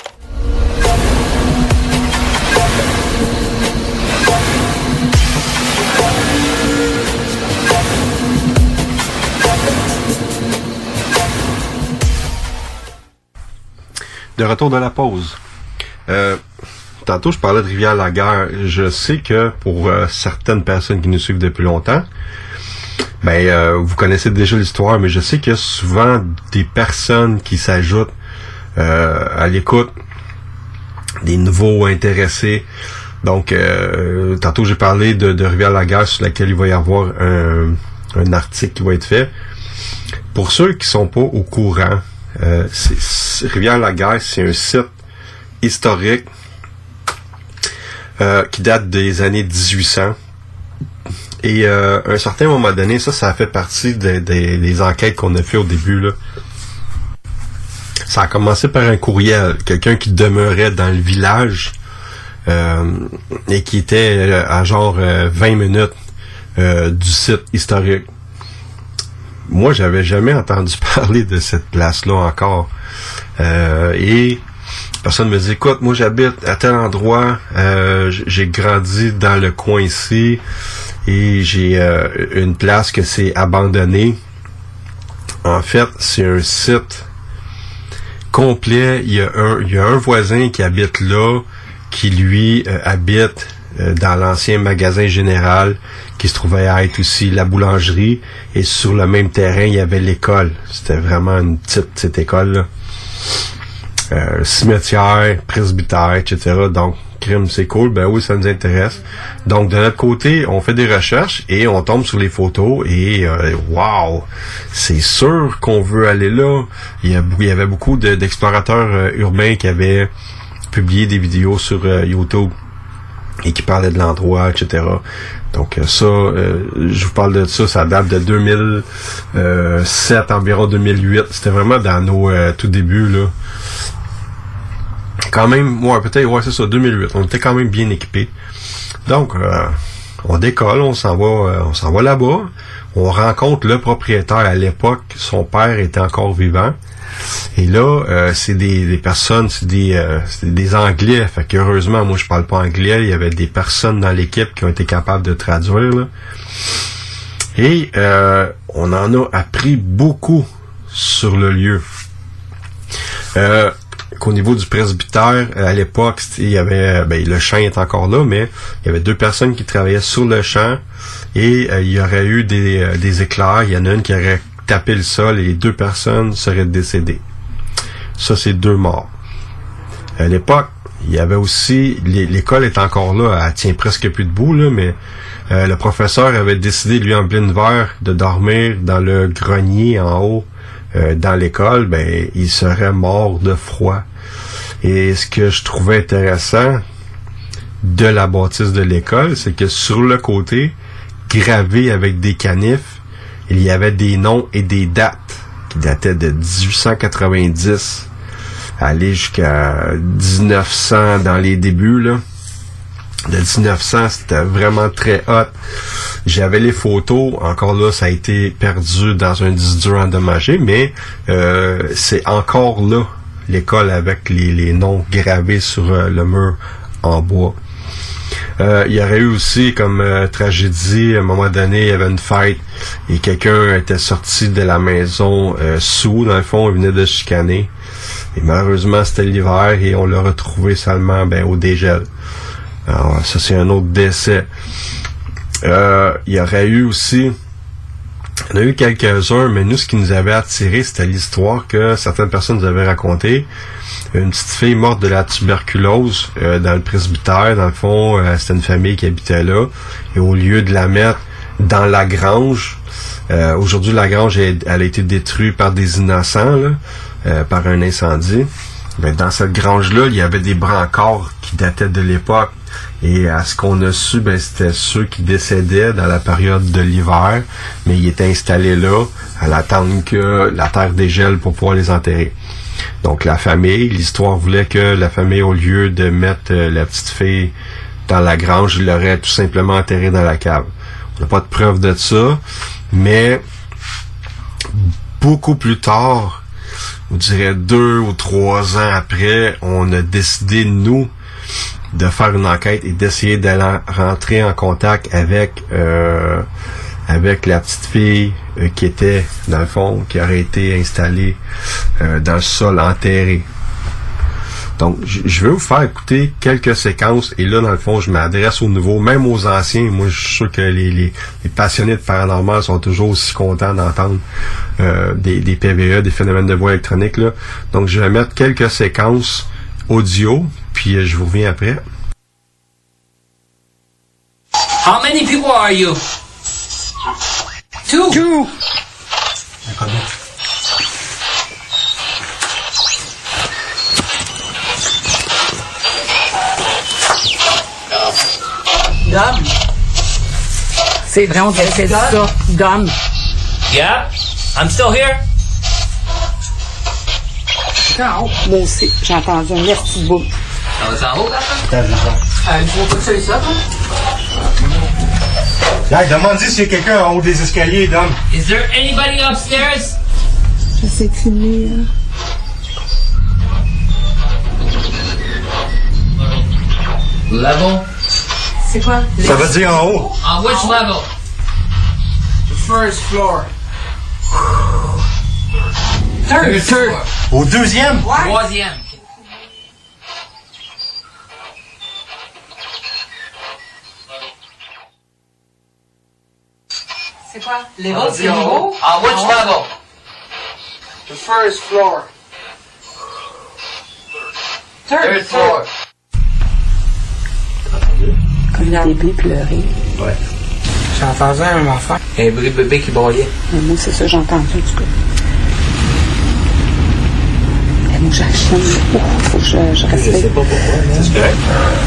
De retour de la pause. Euh, tantôt, je parlais de Rivière-la-Guerre. Je sais que pour euh, certaines personnes qui nous suivent depuis longtemps, ben euh, vous connaissez déjà l'histoire, mais je sais qu'il y a souvent des personnes qui s'ajoutent à l'écoute, des nouveaux intéressés. Donc, tantôt j'ai parlé de, de Rivière-la-Guerre sur laquelle il va y avoir un, un article qui va être fait. Pour ceux qui sont pas au courant, euh, Rivière-la-Guerre, c'est un site historique euh, qui date des années 1800. Et euh, à un certain moment donné, ça, ça fait partie des- des- enquêtes qu'on a fait au début. Là. Ça a commencé par un courriel, quelqu'un qui demeurait dans le village euh, et qui était euh, à genre euh, 20 minutes euh, du site historique. Moi, j'avais jamais entendu parler de cette place-là encore. Euh, et personne me dit, écoute, moi j'habite à tel endroit, euh, j'ai grandi dans le coin ici et j'ai euh, une place que c'est abandonné. En fait, c'est un site complet. Il y a un, voisin qui habite là, qui lui habite dans l'ancien magasin général qui se trouvait à être aussi la boulangerie. Et sur le même terrain, il y avait l'école. C'était vraiment une petite, petite école. Là. Euh, cimetière, presbytère, etc. Donc, crime, c'est cool. Ben oui, ça nous intéresse. Donc, de notre côté, on fait des recherches et on tombe sur les photos et euh, wow, c'est sûr qu'on veut aller là. Il y, avait beaucoup de- d'explorateurs euh, urbains qui avaient publié des vidéos sur euh, YouTube et qui parlaient de l'endroit, etc. Donc euh, ça, euh, je vous parle de ça, ça date de 2007, environ 2008. C'était vraiment dans nos euh, tout débuts, là. Quand même, ouais, peut-être, ouais, c'est ça, 2008. On était quand même bien équipés. Donc, euh, on décolle, on s'en va, euh, on s'en va là-bas. On rencontre le propriétaire à l'époque. Son père était encore vivant. Et là, euh, c'est des, des personnes, c'est des, euh, c'est des Anglais. Fait qu'heureusement, moi, je parle pas anglais. Il y avait des personnes dans l'équipe qui ont été capables de traduire. là. Et euh, on en a appris beaucoup sur le lieu. Euh, qu'au niveau du presbytère, à l'époque, il y avait, ben, le champ est encore là, mais il y avait deux personnes qui travaillaient sur le champ et euh, il y aurait eu des, euh, des éclairs. Il y en a une qui aurait tapé le sol et deux personnes seraient décédées. Ça, c'est deux morts. À l'époque, il y avait aussi, l'é- l'école est encore là, elle tient presque plus debout, là, mais euh, le professeur avait décidé, lui, en plein hiver, de dormir dans le grenier en haut euh, dans l'école, ben, il serait mort de froid. Et ce que je trouvais intéressant de la bâtisse de l'école, c'est que sur le côté, gravé avec des canifs, il y avait des noms et des dates qui dataient de 1890 aller jusqu'à 1900 dans les débuts là. De 1900, c'était vraiment très hot. J'avais les photos, encore là, ça a été perdu dans un disque endommagé, mais euh, c'est encore là l'école avec les, les noms gravés sur euh, le mur en bois. Euh, il y aurait eu aussi comme euh, tragédie, à un moment donné, il y avait une fête et quelqu'un était sorti de la maison euh, sous, dans le fond, il venait de chicaner. Et malheureusement, c'était l'hiver et on l'a retrouvé seulement ben, au dégel. Alors, ça, c'est un autre décès. Il y aurait eu aussi... Il y en a eu quelques-uns, mais nous, ce qui nous avait attiré, c'était l'histoire que certaines personnes nous avaient raconté. Une petite fille morte de la tuberculose euh, dans le presbytère, dans le fond, euh, c'était une famille qui habitait là. Et au lieu de la mettre dans la grange, euh, aujourd'hui la grange elle, a été détruite par des innocents, là, euh, par un incendie. Ben, dans cette grange-là, il y avait des brancards qui dataient de l'époque. Et à ce qu'on a su, ben, c'était ceux qui décédaient dans la période de l'hiver, mais ils étaient installés là à l'attendre que la terre dégèle pour pouvoir les enterrer. Donc la famille, l'histoire voulait que la famille, au lieu de mettre euh, la petite fille dans la grange, il l'aurait tout simplement enterrée dans la cave. On n'a pas de preuve de ça, mais beaucoup plus tard, on dirait deux ou trois ans après, on a décidé, nous, de faire une enquête et d'essayer d'aller rentrer en contact avec euh, avec la petite fille euh, qui était dans le fond qui aurait été installée euh, dans le sol enterré. Donc, je vais vous faire écouter quelques séquences et là, dans le fond, je m'adresse aux nouveaux, même aux anciens. Moi, je suis sûr que les, les, les passionnés de paranormal sont toujours aussi contents d'entendre euh, des, des PVE, des phénomènes de voix électroniques. Là. Donc, je vais mettre quelques séquences audio, puis euh, je vous reviens après. How many people are you? Two. Two. Dom. C'est vrai, on dirait que c'est ça. Dom. Yeah, I'm still here. Moi aussi, j'ai entendu un petit bout. Là, demande-y s'il y a quelqu'un en haut des escaliers, Dom. Is there anybody upstairs? Je sais filmer, hein. Level? C'est quoi? Ça veut dire en haut. On which level? The first floor. Third. floor. Au deuxième? Troisième. C'est quoi? Les Ah, autres, c'est nouveau? Ah, which level? The first floor. Third floor. Comme le bébé pleurer. Ouais. J'ai entendu un enfant. Un vrai bébé qui broyait. Mais moi, c'est ça, j'ai entendu, en tout cas. Mais moi, chienne. Oh, faut que je, je respecte. pas pourquoi, C'est correct.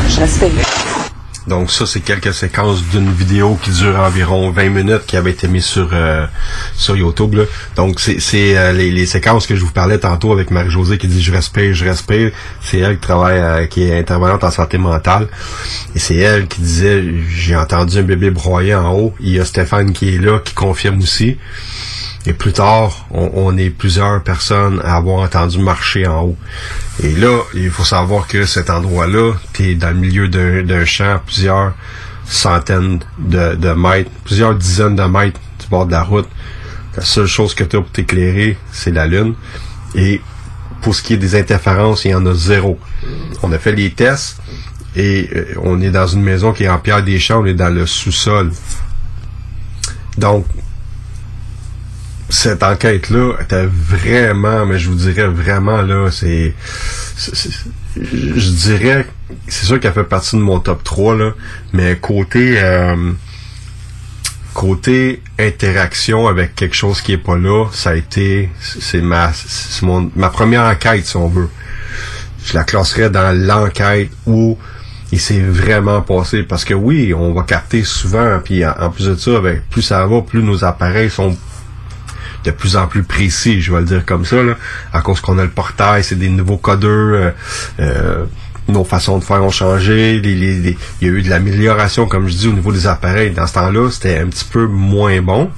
Je respecte. Donc ça, c'est quelques séquences d'une vidéo qui dure environ 20 minutes qui avait été mise sur euh, sur YouTube. Donc c'est c'est euh, les, les séquences que je vous parlais tantôt avec Marie-Josée qui dit je respire, je respire. C'est elle qui travaille, euh, qui est intervenante en santé mentale. Et c'est elle qui disait j'ai entendu un bébé broyer en haut. Il y a Stéphane qui est là, qui confirme aussi. Et plus tard, on, est plusieurs personnes à avoir entendu marcher en haut. Et là, il faut savoir que cet endroit-là, tu es dans le milieu d'un d'un champ, plusieurs centaines de, de mètres, plusieurs dizaines de mètres du bord de la route. La seule chose que tu as pour t'éclairer, c'est la lune. Et pour ce qui est des interférences, il y en a zéro. On a fait les tests et euh, on est dans une maison qui est en pierre des champs, on est dans le sous-sol. Donc, cette enquête-là était vraiment, mais je vous dirais vraiment, là, c'est... Je dirais, c'est sûr qu'elle fait partie de mon top 3, là, mais côté... euh, côté interaction avec quelque chose qui est pas là, ça a été... C'est ma, mon, ma première enquête, si on veut. Je la classerais dans l'enquête où il s'est vraiment passé parce que oui, on va capter souvent puis en, plus de ça, avec plus ça va, plus nos appareils sont de plus en plus précis, je vais le dire comme ça, à cause qu'on a le portail, c'est des nouveaux codeurs, euh, euh, nos façons de faire ont changé, il y a eu de l'amélioration, comme je dis, au niveau des appareils. Dans ce temps-là, c'était un petit peu moins bon.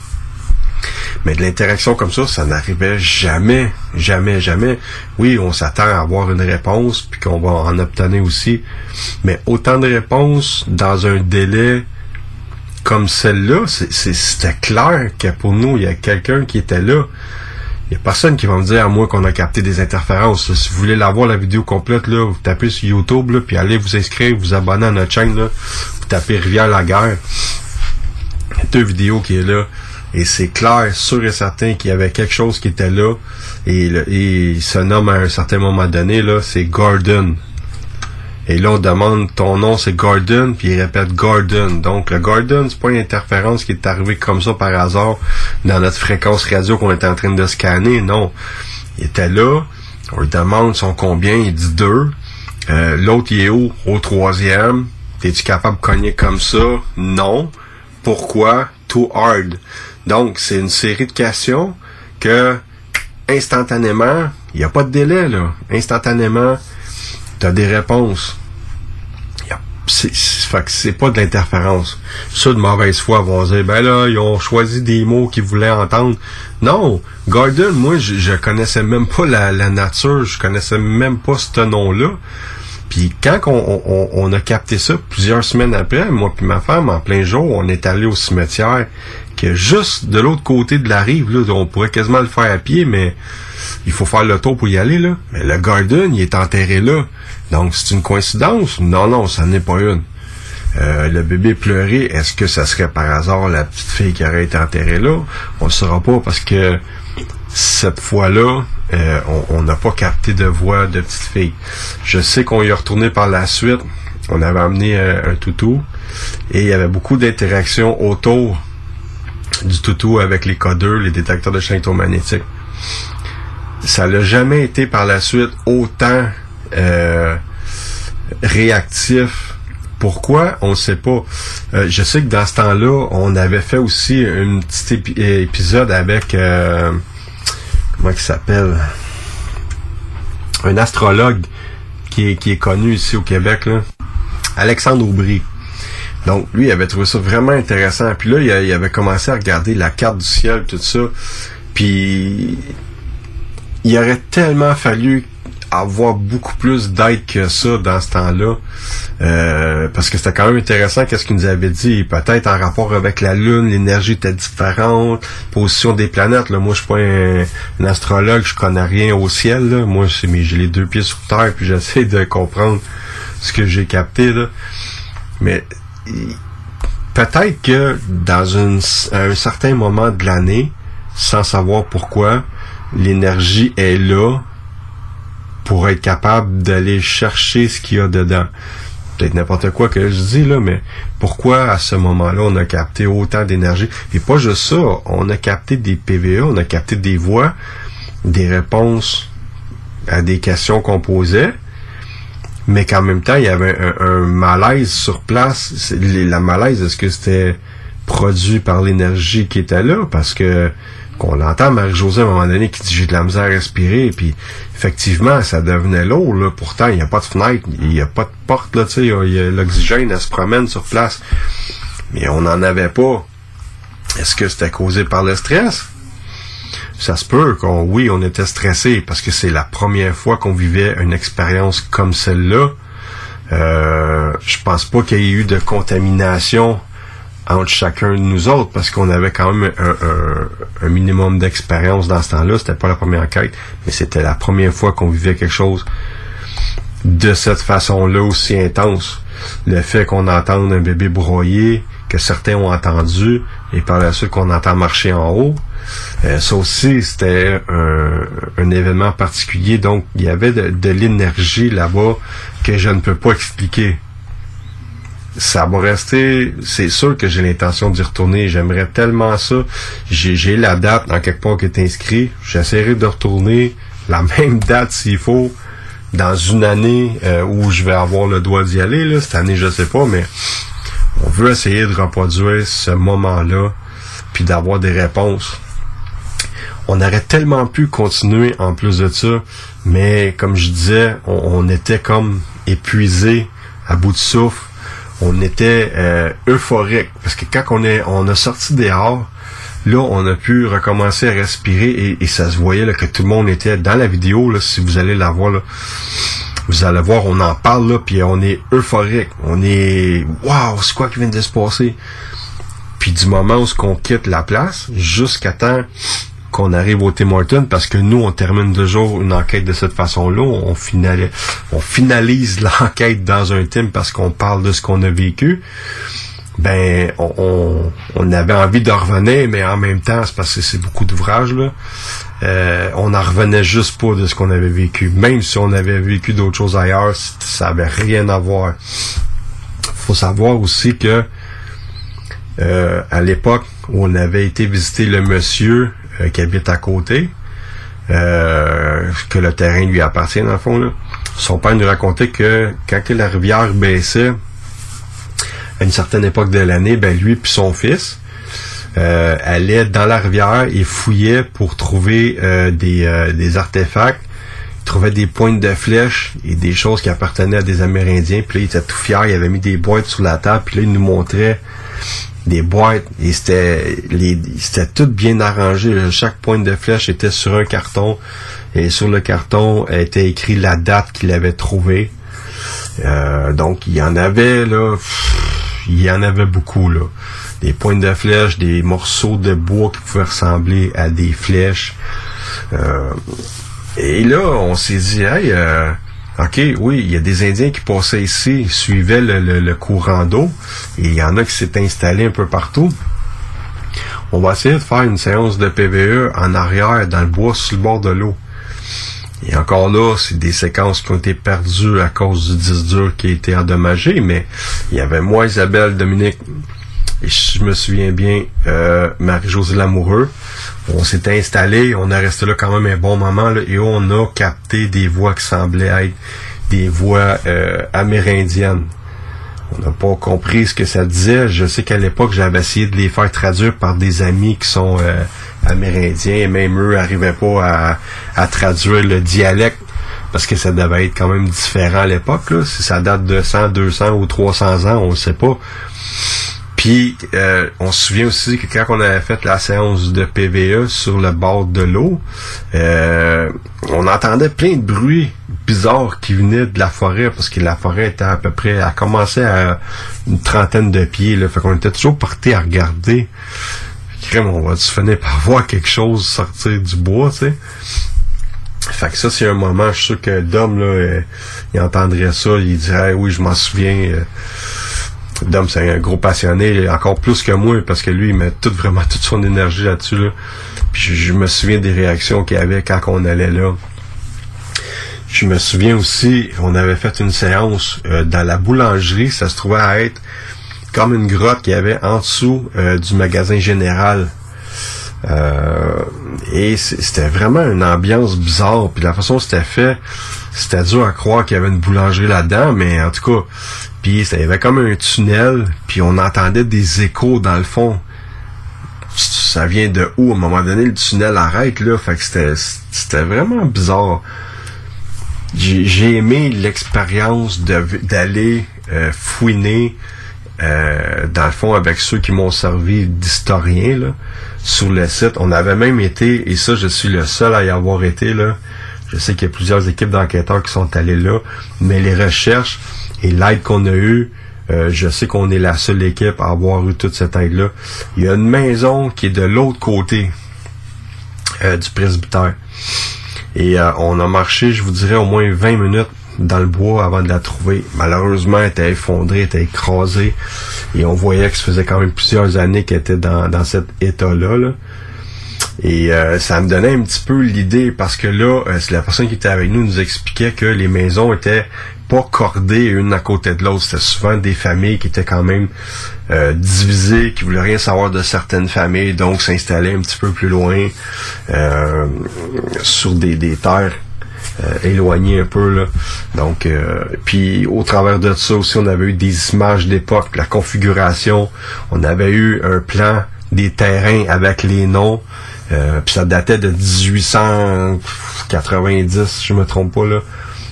Mais de l'interaction comme ça, ça n'arrivait jamais, jamais, jamais. Oui, on s'attend à avoir une réponse, puis qu'on va en obtenir aussi. Mais autant de réponses dans un délai comme celle-là, c'était clair que pour nous, il y a quelqu'un qui était là. Il n'y a personne qui va me dire à moi qu'on a capté des interférences. Si vous voulez la voir la vidéo complète, là, vous tapez sur YouTube, là, puis allez vous inscrire, vous abonner à notre chaîne, là, vous tapez Rivière la guerre. Il y a deux vidéos qui est là. Et c'est clair, sûr et certain qu'il y avait quelque chose qui était là. Et, et il se nomme à un certain moment donné, là, c'est Gordon. Et là, on demande ton nom, c'est Gordon, puis il répète Gordon. Donc, le Gordon, c'est pas une interférence qui est arrivée comme ça par hasard dans notre fréquence radio qu'on était en train de scanner. Non. Il était là. On lui demande son combien. Il dit deux. Euh, L'autre, il est où? Au troisième. Es-tu capable de cogner comme ça? Non. Pourquoi? Too hard. Donc, c'est une série de questions que, instantanément, il n'y a pas de délai, là. Instantanément, tu as des réponses. C'est pas de l'interférence. Ceux de mauvaise foi vont dire, ben là, ils ont choisi des mots qu'ils voulaient entendre. Non, Gordon, moi, je, je connaissais même pas la, nature, je connaissais même pas ce nom-là. Puis quand on a capté ça plusieurs semaines après, moi puis ma femme, en plein jour, on est allé au cimetière, que juste de l'autre côté de la rive, là, on pourrait quasiment le faire à pied, mais il faut faire le tour pour y aller, là. Mais le garden, il est enterré là. Donc, c'est une coïncidence? Non, non, ça n'est pas une. Euh, le bébé pleurait, est-ce que ça serait par hasard la petite fille qui aurait été enterrée là? On ne saura pas parce que cette fois-là, euh, on- n'a pas capté de voix de petite fille. Je sais qu'on y a retourné par la suite. On avait amené euh, un toutou et il y avait beaucoup d'interactions autour du toutou avec les codeurs, les détecteurs de champs électromagnétiques. Ça n'a jamais été par la suite autant euh, réactif. Pourquoi? On ne sait pas. Euh, je sais que dans ce temps-là, on avait fait aussi un petit épi- épisode avec euh, comment il s'appelle? Un astrologue qui est, connu ici au Québec. Alexandre Aubry. Donc, lui, il avait trouvé ça vraiment intéressant. Puis là, il avait commencé à regarder la carte du ciel, tout ça. Puis, il aurait tellement fallu avoir beaucoup plus d'aide que ça dans ce temps-là. Euh, parce que c'était quand même intéressant qu'est-ce qu'il nous avait dit. Peut-être en rapport avec la Lune, l'énergie était différente, position des planètes. Là. Moi, je suis pas un, astrologue, je connais rien au ciel. Là. Moi, c'est mes j'ai les deux pieds sur terre, puis j'essaie de comprendre ce que j'ai capté. Là. Mais peut-être que dans une, un certain moment de l'année, sans savoir pourquoi, l'énergie est là pour être capable d'aller chercher ce qu'il y a dedans. Peut-être n'importe quoi que je dis là, mais pourquoi à ce moment-là on a capté autant d'énergie? Et pas juste ça, on a capté des PVA, on a capté des voix, des réponses à des questions qu'on posait, mais qu'en même temps, il y avait un, malaise sur place. La malaise, est-ce que c'était produit par l'énergie qui était là? Parce que qu'on entend Marie-Josée à un moment donné qui dit j'ai de la misère à respirer, puis effectivement, ça devenait lourd, là. Pourtant, il n'y a pas de fenêtre, il n'y a pas de porte, là, l'oxygène, elle se promène sur place. Mais on n'en avait pas. Est-ce que c'était causé par le stress? Ça se peut qu'on, oui, on était stressé parce que c'est la première fois qu'on vivait une expérience comme celle-là. Euh, je pense pas qu'il y ait eu de contamination entre chacun de nous autres parce qu'on avait quand même un, minimum d'expérience dans ce temps-là. C'était pas la première enquête, mais c'était la première fois qu'on vivait quelque chose de cette façon-là aussi intense. Le fait qu'on entende un bébé broyer, que certains ont entendu, et par la suite qu'on entend marcher en haut, euh, ça aussi, c'était un, événement particulier. Donc, il y avait de l'énergie là-bas que je ne peux pas expliquer. Ça va rester, c'est sûr que j'ai l'intention d'y retourner. J'aimerais tellement ça. J'ai, la date dans quelque part qui est inscrit. J'essaierai de retourner la même date s'il faut dans une année euh, où je vais avoir le droit d'y aller. Là. Cette année, je sais pas, mais on veut essayer de reproduire ce moment-là puis d'avoir des réponses on aurait tellement pu continuer en plus de ça, mais comme je disais, on était comme épuisé, à bout de souffle. On était euh, euphorique parce que quand on est, on a sorti dehors, là, on a pu recommencer à respirer et, ça se voyait là, que tout le monde était dans la vidéo. Là, si vous allez la voir, là, vous allez voir, on en parle là, puis on est euphorique. On est, waouh, c'est quoi qui vient de se passer? Puis du moment où on quitte la place, jusqu'à temps qu'on arrive au Tim Hortons parce que nous, on termine toujours une enquête de cette façon-là. On finalise, l'enquête dans un Tim parce qu'on parle de ce qu'on a vécu. Ben, on, avait envie de revenir, mais en même temps, c'est parce que c'est beaucoup d'ouvrages, là. Euh, on en revenait juste pas de ce qu'on avait vécu. Même si on avait vécu d'autres choses ailleurs, ça avait rien à voir. Faut savoir aussi que euh, à l'époque où on avait été visiter le monsieur euh, qui habite à côté, euh, que le terrain lui appartient dans le fond, là, son père nous racontait que quand la rivière baissait à une certaine époque de l'année, ben lui puis son fils euh, allaient dans la rivière et fouillaient pour trouver euh, des, euh, des artefacts. Ils trouvaient des pointes de flèches et des choses qui appartenaient à des Amérindiens. Puis là, il était tout fier. Il avait mis des boîtes sur la table. Puis là, il nous montrait des boîtes et c'était les c'était tout bien arrangé chaque pointe de flèche était sur un carton et sur le carton était écrit la date qu'il avait trouvée. Euh, donc il y en avait là il y en avait beaucoup là. Des pointes de flèches des morceaux de bois qui pouvaient ressembler à des flèches. Euh, et là on s'est dit hey euh, OK, oui, il y a des Indiens qui passaient ici, suivaient le courant d'eau, et il y en a qui s'est installé un peu partout. On va essayer de faire une séance de PVE en arrière, dans le bois, sur le bord de l'eau. Et encore là, c'est des séquences qui ont été perdues à cause du disque dur qui a été endommagé, mais il y avait moi, Isabelle, Dominique, et je me souviens bien, euh, Marie-Josée Lamoureux. On s'était installé, on a resté là quand même un bon moment, là, et on a capté des voix qui semblaient être des voix euh, amérindiennes. On n'a pas compris ce que ça disait. Je sais qu'à l'époque, j'avais essayé de les faire traduire par des amis qui sont euh, amérindiens, et même eux n'arrivaient pas à, à traduire le dialecte parce que ça devait être quand même différent à l'époque. Si ça date de 100, 200 ou 300 ans, on ne sait pas. Puis, euh, on se souvient aussi que quand on avait fait la séance de PVE sur le bord de l'eau, euh, on entendait plein de bruits bizarres qui venaient de la forêt, parce que la forêt était à peu près, a commencé à une trentaine de pieds, là, fait qu'on était toujours porté à regarder. Crème, on va-tu finir par voir quelque chose sortir du bois, tu sais? Fait que ça, c'est un moment, je suis sûr que Dom, là, euh, il entendrait ça, il dirait, oui, je m'en souviens. Dom, c'est un gros passionné, encore plus que moi, parce que lui, il met tout, vraiment toute son énergie là-dessus. Là. Puis je, me souviens des réactions qu'il avait quand on allait là. Je me souviens aussi, on avait fait une séance euh, dans la boulangerie, ça se trouvait à être comme une grotte qu'il y avait en dessous euh, du magasin général. Euh, et c'était vraiment une ambiance bizarre. Puis la façon dont c'était fait, c'était dur à croire qu'il y avait une boulangerie là-dedans, mais en tout cas, puis il y avait comme un tunnel, puis on entendait des échos dans le fond. Ça vient de où? À un moment donné, le tunnel arrête, là. Fait que c'était, vraiment bizarre. J'ai, aimé l'expérience d'aller euh, fouiner euh, dans le fond avec ceux qui m'ont servi d'historien sur le site. On avait même été, et ça je suis le seul à y avoir été là. Je sais qu'il y a plusieurs équipes d'enquêteurs qui sont allés là, mais les recherches et l'aide qu'on a eue, euh, je sais qu'on est la seule équipe à avoir eu toute cette aide-là. Il y a une maison qui est de l'autre côté euh, du presbytère. Et euh, on a marché, je vous dirais, au moins 20 minutes dans le bois avant de la trouver. Malheureusement, elle était effondrée, elle était écrasée. Et on voyait que ça faisait quand même plusieurs années qu'elle était dans, cet état-là. là. Et ça me donnait un petit peu l'idée parce que là, la personne qui était avec nous nous expliquait que les maisons étaient pas cordées une à côté de l'autre. C'était souvent des familles qui étaient quand même euh, divisées, qui voulaient rien savoir de certaines familles, donc s'installaient un petit peu plus loin euh, sur des, des terres euh, éloignées un peu là. Donc, euh, puis au travers de ça aussi, on avait eu des images d'époque, la configuration. On avait eu un plan des terrains avec les noms. Puis ça datait de 1890, si je me trompe pas là.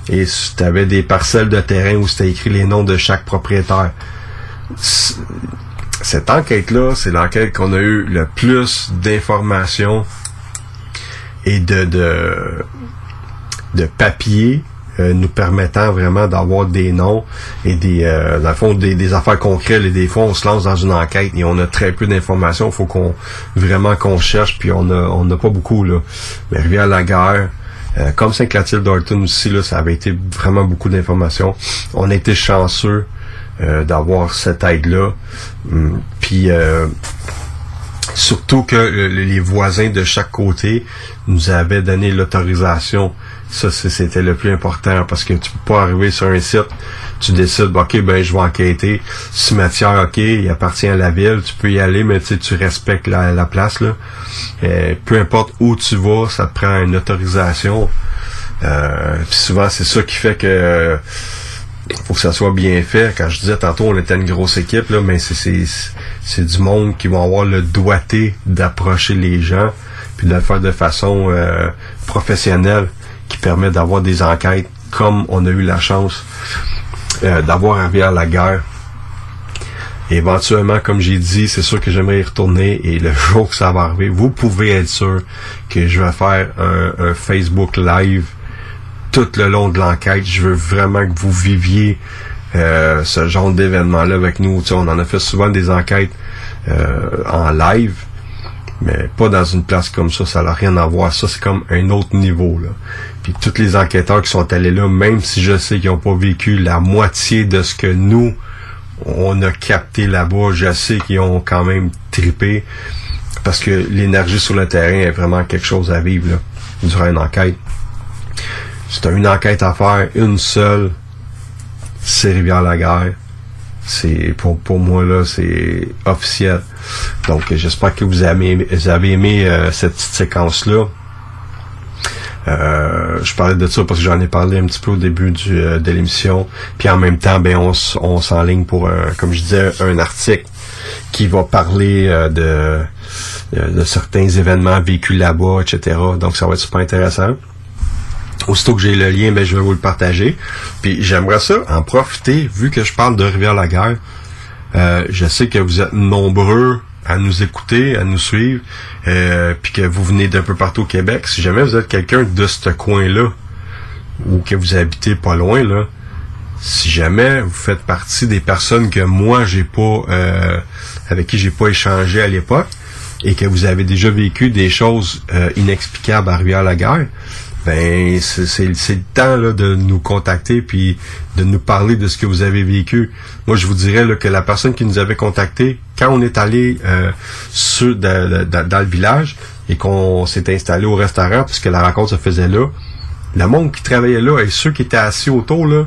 Et tu avais des parcelles de terrain où c'était écrit les noms de chaque propriétaire. Cette enquête-là, c'est l'enquête qu'on a eu le plus d'informations et de, de, de papier euh, nous permettant vraiment d'avoir des noms et des euh, fond des, affaires concrètes. Et des fois on se lance dans une enquête et on a très peu d'informations. Il faut qu'on vraiment qu'on cherche puis on a on n'a pas beaucoup là. Mais rivière la guerre euh, comme Saint-Clotilde d'Orton aussi là ça avait été vraiment beaucoup d'informations on été chanceux euh, d'avoir cette aide là puis euh, Surtout que le- le- les voisins de chaque côté nous avaient donné l'autorisation. Ça, c'était le plus important parce que tu peux pas arriver sur un site, tu décides, ok, ben je vais enquêter. Cimetière, ok, il appartient à la ville, tu peux y aller, mais tu respectes la, la place là. Euh, peu importe où tu vas, ça te prend une autorisation. Euh, puis souvent, c'est ça qui fait que faut que ça soit bien fait. Quand je disais tantôt, on était une grosse équipe, là, mais c'est, du monde qui vont avoir le doigté d'approcher les gens, puis de le faire de façon euh, professionnelle, qui permet d'avoir des enquêtes comme on a eu la chance euh, d'avoir à Rivière-la-Guerre. Et éventuellement, comme j'ai dit, c'est sûr que j'aimerais y retourner et le jour que ça va arriver, vous pouvez être sûr que je vais faire un, Facebook Live tout le long de l'enquête. Je veux vraiment que vous viviez euh, ce genre d'événement-là avec nous. On en a fait souvent des enquêtes euh, en live, mais pas dans une place comme ça. Ça n'a rien à voir. Ça, c'est comme un autre niveau. Là. Puis tous les enquêteurs qui sont allés là, même si je sais qu'ils n'ont pas vécu la moitié de ce que nous, on a capté là-bas, je sais qu'ils ont quand même trippé parce que l'énergie sur le terrain est vraiment quelque chose à vivre là, durant une enquête. C'est une enquête à faire, une seule. C'est Rivière-la-Guerre. C'est pour, pour moi là, c'est officiel. Donc j'espère que vous avez, vous avez aimé euh, cette petite séquence là. Euh, je parlais de ça parce que j'en ai parlé un petit peu au début du, euh, de l'émission. Puis en même temps, ben on, on s'enligne pour, un, comme je disais, un article qui va parler euh, de, de, de certains événements vécus là-bas, etc. Donc ça va être super intéressant. Aussitôt que j'ai le lien, ben, je vais vous le partager. Puis j'aimerais ça en profiter, vu que je parle de Rivière-la-Guerre. Euh, je sais que vous êtes nombreux à nous écouter, à nous suivre, euh, puis que vous venez d'un peu partout au Québec. Si jamais vous êtes quelqu'un de ce coin-là, ou que vous habitez pas loin, là, si jamais vous faites partie des personnes que moi j'ai pas euh, avec qui j'ai pas échangé à l'époque et que vous avez déjà vécu des choses euh, inexplicables à Rivière-la-Guerre, ben c'est le temps là, de nous contacter puis de nous parler de ce que vous avez vécu. Moi, je vous dirais là, que la personne qui nous avait contacté, quand on est allé euh, sur, dans, le village et qu'on s'est installé au restaurant, puisque la rencontre se faisait là, le monde qui travaillait là et ceux qui étaient assis autour, là,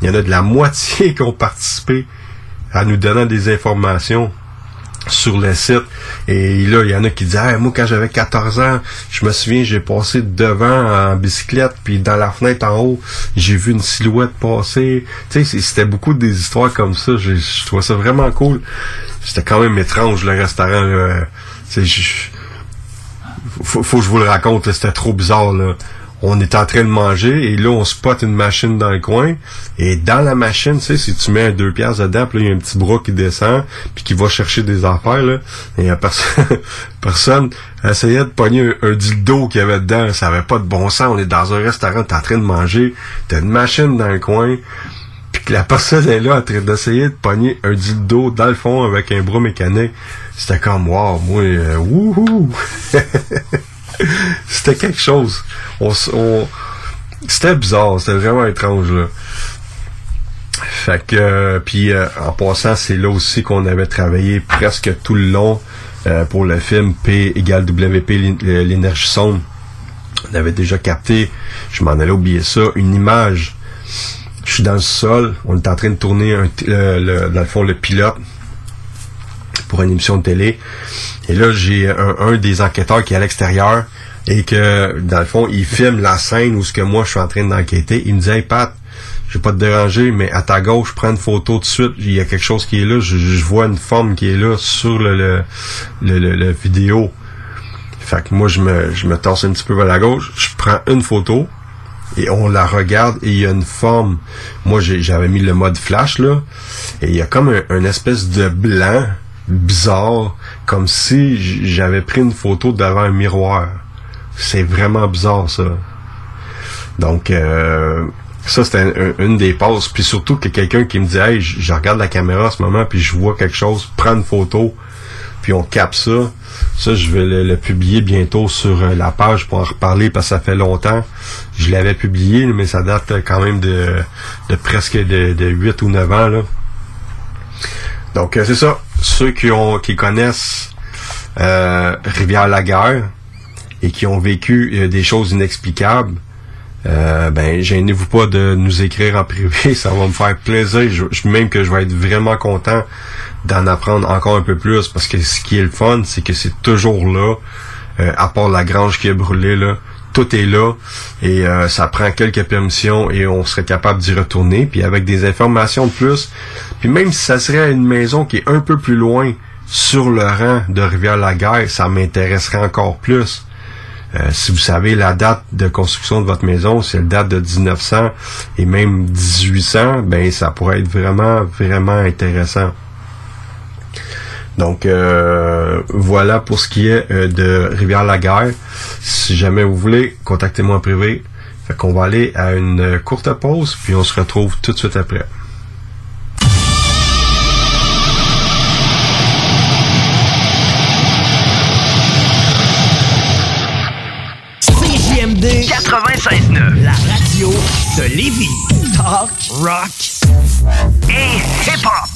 il y en a de la moitié qui ont participé à nous donnant des informations sur le site. Et là, il y en a qui disent moi quand j'avais 14 ans, je me souviens, j'ai passé devant en bicyclette, puis dans la fenêtre en haut, j'ai vu une silhouette passer. Tu sais, c'était beaucoup des histoires comme ça. Je, trouvais ça vraiment cool. C'était quand même étrange le restaurant. Faut, faut que je vous le raconte, c'était trop bizarre. Là. On est en train de manger et là, on spot une machine dans le coin. Et dans la machine, tu sais, si tu mets un deux pièces dedans, puis il y a un petit bras qui descend, puis qui va chercher des affaires, là. Et a personne, personne essayait de pogner un, un dildo qu'il y avait dedans. Ça avait pas de bon sens. On est dans un restaurant, t'es en train de manger, t'as une machine dans le coin, puis que la personne est là en train d'essayer de pogner un dildo dans le fond avec un bras mécanique. C'était comme, wow, moi, euh, wouhou! c'était quelque chose. On, on- c'était bizarre, c'était vraiment étrange, là. Fait que, euh, puis euh, en passant, c'est là aussi qu'on avait travaillé presque tout le long euh, pour le film P égale WP, l'é- l'énergie sombre. On avait déjà capté, je m'en allais oublier ça, une image. Je suis dans le sol, on est en train de tourner le- le- dans le fond le pilote pour une émission de télé. Et là, j'ai un, un des enquêteurs qui est à l'extérieur et que, dans le fond, il filme la scène où ce que moi, je suis en train d'enquêter. Il me dit, hey Pat, je vais pas te déranger, mais à ta gauche, prends une photo tout de suite. Il y a quelque chose qui est là. Je, je vois une forme qui est là sur le, le, le, le- vidéo. Fait que moi, je me, je me torse un petit peu vers la gauche. Je prends une photo et on la regarde et il y a une forme. Moi, j'avais mis le mode flash, là. Et il y a comme un espèce de blanc bizarre, comme si j'avais pris une photo devant un miroir. C'est vraiment bizarre, ça. Donc, euh, ça, c'était un- un- une des passes. Puis surtout que quelqu'un qui me dit, hey, je regarde la caméra en ce moment, puis je vois quelque chose, prends une photo, puis on capte ça. Ça, je vais le, publier bientôt sur euh, la page pour en reparler parce que ça fait longtemps. Je l'avais publié, mais ça date quand même de, de presque de, de 8 ou 9 ans. Donc, euh, c'est ça. Ceux qui ont qui connaissent euh, Rivière-la-Guerre et qui ont vécu euh, des choses inexplicables, euh, ben gênez-vous pas de nous écrire en privé, ça va me faire plaisir. Je, je- même que je vais être vraiment content d'en apprendre encore un peu plus parce que ce qui est le fun, c'est que c'est toujours là, euh, à part la grange qui est brûlée là, tout est là et euh, ça prend quelques permissions et on serait capable d'y retourner puis avec des informations de plus. Puis même si ça serait une maison qui est un peu plus loin sur le rang de Rivière-la-Guerre, ça m'intéresserait encore plus. Euh, si vous savez la date de construction de votre maison, c'est la date de 1900 et même 1800, ben ça pourrait être vraiment, vraiment intéressant. Donc euh, voilà pour ce qui est euh, de Rivière-la-Guerre. Si jamais vous voulez, contactez-moi en privé. Fait qu'on va aller à une courte pause, puis on se retrouve tout de suite après. CJMD 96.9, la radio de Lévis. Talk, rock et hip-hop.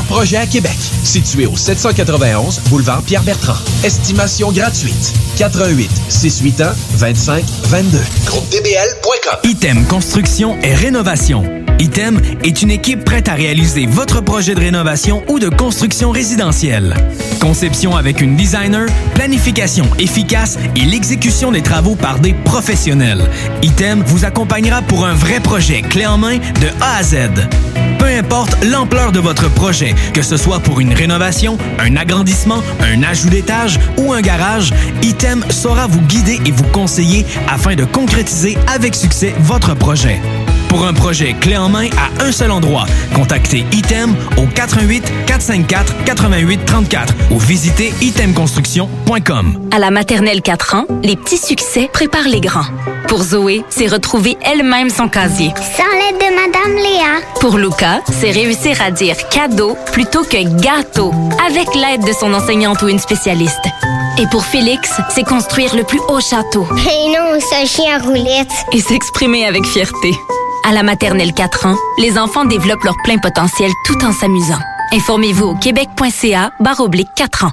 projets à Québec. Situé au 791 boulevard Pierre-Bertrand. Estimation gratuite. 88 681 25 22. GroupeDBL.com. Item Construction et Rénovation. Item est une équipe prête à réaliser votre projet de rénovation ou de construction résidentielle. Conception avec une designer, planification efficace et l'exécution des travaux par des professionnels. Item vous accompagnera pour un vrai projet clé en main de A à Z. Peu importe l'ampleur de votre projet, que ce soit pour une rénovation, un agrandissement, un ajout d'étage ou un garage, Item saura vous guider et vous conseiller afin de concrétiser avec succès votre projet. Pour un projet clé en main à un seul endroit, contactez Item au 88 454 88 34 ou visitez itemconstruction.com. À la maternelle 4 ans, les petits succès préparent les grands. Pour Zoé, c'est retrouver elle-même son casier. Sans l'aide de Madame Léa. Pour Luca, c'est réussir à dire cadeau plutôt que gâteau avec l'aide de son enseignante ou une spécialiste. Et pour Félix, c'est construire le plus haut château. Et non, ce chien à roulette. Et s'exprimer avec fierté. À la maternelle 4 ans, les enfants développent leur plein potentiel tout en s'amusant. Informez-vous au québec.ca barre oblique 4 ans.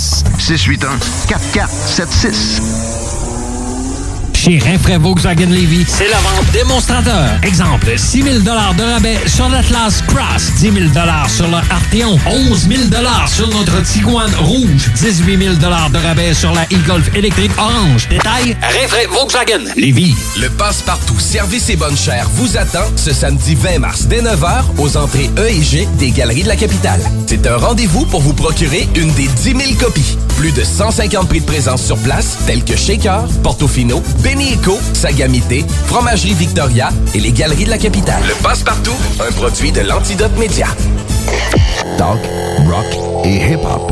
681 4476. 681-4476. Chez Rinfraie Volkswagen Levy, c'est la vente démonstrateur. Exemple, 6 000 de rabais sur l'Atlas Cross, 10 000 sur le Arteon, 11 000 sur notre Tiguan Rouge, 18 000 de rabais sur la e-Golf électrique orange. Détail, Rinfraie Volkswagen Levy. Le passe-partout Service et Bonne Chère vous attend ce samedi 20 mars dès 9h aux entrées E et G des Galeries de la Capitale. C'est un rendez-vous pour vous procurer une des 10 000 copies. Plus de 150 prix de présence sur place, tels que Shaker, Portofino, Benny Sagamité, Fromagerie Victoria et les Galeries de la Capitale. Le passe-partout, un produit de l'Antidote Média. Talk, rock et hip-hop.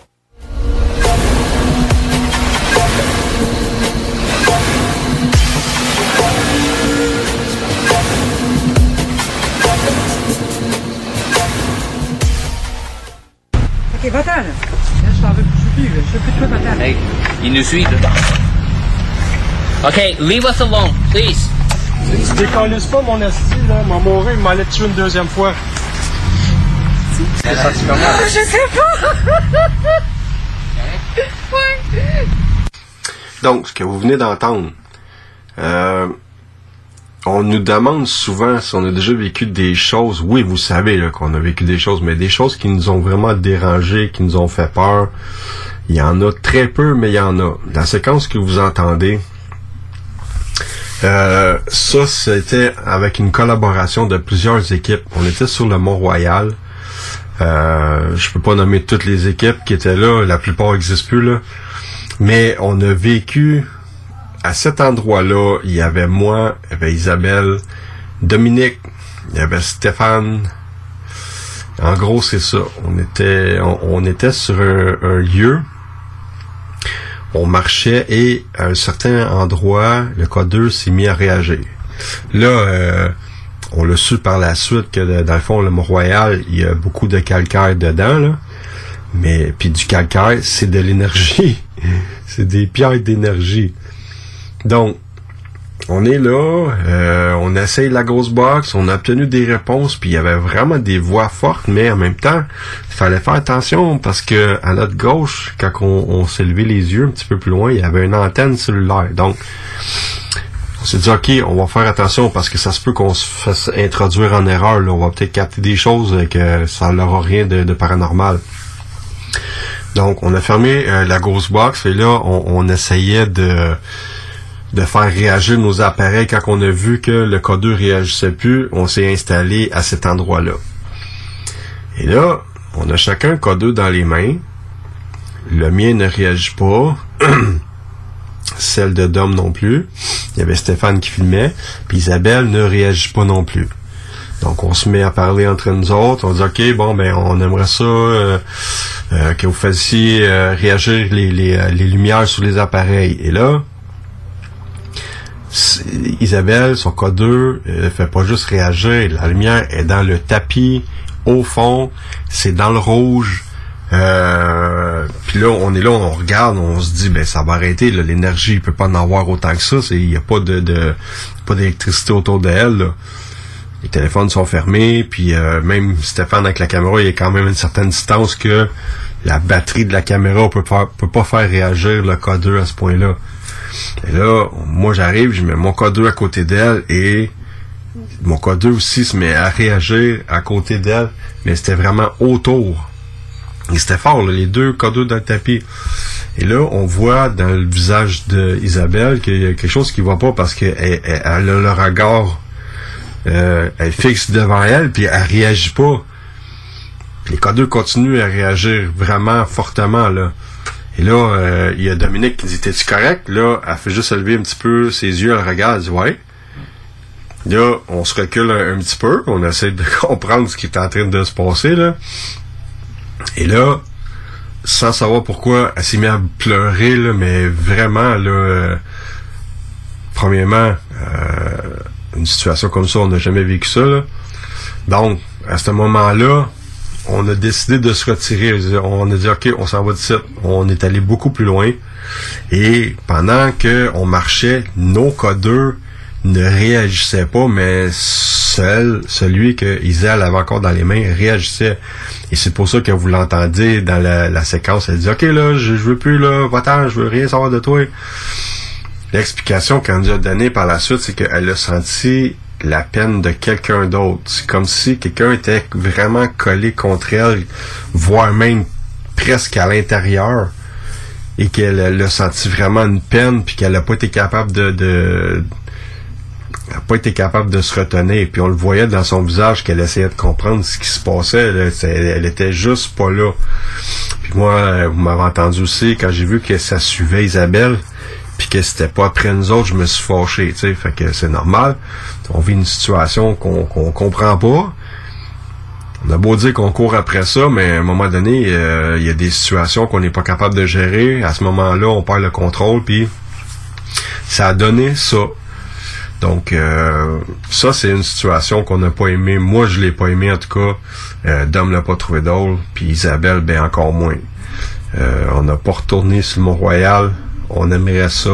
Va-t'en, là. Là, je t'en veux plus, là. Je veux plus de toi, va-t'en. Hey, il nous suit, là. OK, leave us alone, please. Tu décolles pas mon esti, là. M'a mourir, il m'allait tuer une deuxième fois. C'est ça, tu comment? Je sais pas! ouais. Donc, ce que vous venez d'entendre, euh, on nous demande souvent si on a déjà vécu des choses. Oui, vous savez qu'on a vécu des choses, mais des choses qui nous ont vraiment dérangé, qui nous ont fait peur. Il y en a très peu, mais il y en a. La séquence que vous entendez, euh, ça, c'était avec une collaboration de plusieurs équipes. On était sur le Mont-Royal. Euh, je peux pas nommer toutes les équipes qui étaient là. La plupart n'existent plus là. Mais on a vécu à cet endroit-là. Il y avait moi, il y avait Isabelle, Dominique, il y avait Stéphane. En gros, c'est ça. On était, on, était sur un, lieu on marchait et à un certain endroit, le K2 s'est mis à réagir. Là, euh, on l'a su par la suite que dans le fond, le Mont-Royal, il y a beaucoup de calcaire dedans, là. Mais puis du calcaire, c'est de l'énergie. c'est des pierres d'énergie. Donc, on est là, euh, on essaye la grosse box, on a obtenu des réponses, puis il y avait vraiment des voix fortes, mais en même temps, il fallait faire attention parce que à notre gauche, quand on, s'est levé les yeux un petit peu plus loin, il y avait une antenne cellulaire. Donc, on s'est dit ok, on va faire attention parce que ça se peut qu'on se fasse introduire en erreur. Là. On va peut-être capter des choses que ça n'aura rien de, paranormal. Donc, on a fermé euh, la Ghost Box et là, on essayait de de faire réagir nos appareils quand on a vu que le K2 réagissait plus, on s'est installé à cet endroit-là. Et là, on a chacun un K2 dans les mains. Le mien ne réagit pas. Celle de Dom non plus. Il y avait Stéphane qui filmait. Puis Isabelle ne réagit pas non plus. Donc on se met à parler entre nous autres. On dit OK, bon ben on aimerait ça euh, euh, que vous fassiez euh, réagir les, les, les lumières sur les appareils. Et là, Isabelle, son K2, elle fait pas juste réagir. La lumière est dans le tapis, au fond, c'est dans le rouge. Euh, puis là, on est là, on regarde, on se dit, ben ça va arrêter. L'énergie, il peut pas en avoir autant que ça. Il y a pas de, de pas d'électricité autour d'elle. Les téléphones sont fermés, puis euh, même Stéphane avec la caméra, il y a quand même une certaine distance que la batterie de la caméra peut peut pas faire réagir le K2 à ce point-là. Et là, moi j'arrive, je mets mon K2 à côté d'elle et mon K2 aussi se met à réagir à côté d'elle, mais c'était vraiment autour. Et c'était fort, les deux K2 dans le tapis. Et là, on voit dans le visage d'Isabelle qu'il y a quelque chose qui va pas parce qu'elle elle, elle a le regard, euh, elle fixe devant elle, puis elle réagit pas. Les K2 continuent à réagir vraiment fortement. Et là, euh, il y a Dominique qui dit T'es-tu correct? Là, elle fait juste lever un petit peu ses yeux, elle regarde, elle dit Ouais. Là, on se recule un, un petit peu, on essaie de comprendre ce qui est en train de se passer, là. Et là, sans savoir pourquoi, elle s'est mise à pleurer, là, mais vraiment, là, euh, premièrement, euh, une situation comme ça, on n'a jamais vécu ça, là. Donc, à ce moment-là, on a décidé de se retirer. On a dit, OK, on s'en va d'ici. On est allé beaucoup plus loin. Et pendant que on marchait, nos K2 ne réagissaient pas, mais seul, celui que Isabelle avait encore dans les mains réagissait. Et c'est pour ça que vous l'entendez dans la, séquence. Elle dit, OK, là, je, veux plus, là, va-t'en, je veux rien savoir de toi. L'explication qu'elle nous a donnée par la suite, c'est qu'elle a senti la peine de quelqu'un d'autre. C'est comme si quelqu'un était vraiment collé contre elle, voire même presque à l'intérieur, et qu'elle elle a senti vraiment une peine, puis qu'elle n'a pas été capable de, de pas été capable de se retenir. Puis on le voyait dans son visage qu'elle essayait de comprendre ce qui se passait. Elle, était juste pas là. Puis moi, euh, vous m'avez entendu aussi, quand j'ai vu que ça suivait Isabelle, puis que c'était pas après nous autres, je me suis fâché, tu sais. Fait que c'est normal. On vit une situation qu'on qu'on comprend pas. On a beau dire qu'on court après ça, mais à un moment donné, euh, il y a des situations qu'on n'est pas capable de gérer. À ce moment-là, on perd le contrôle, puis ça a donné ça. Donc euh, ça, c'est une situation qu'on n'a pas aimé. Moi, je l'ai pas aimé en tout cas. Euh, Dom l'a pas trouvé drôle, puis Isabelle, ben encore moins. Euh, on n'a pas retourné sur le Mont-Royal. On aimerait ça.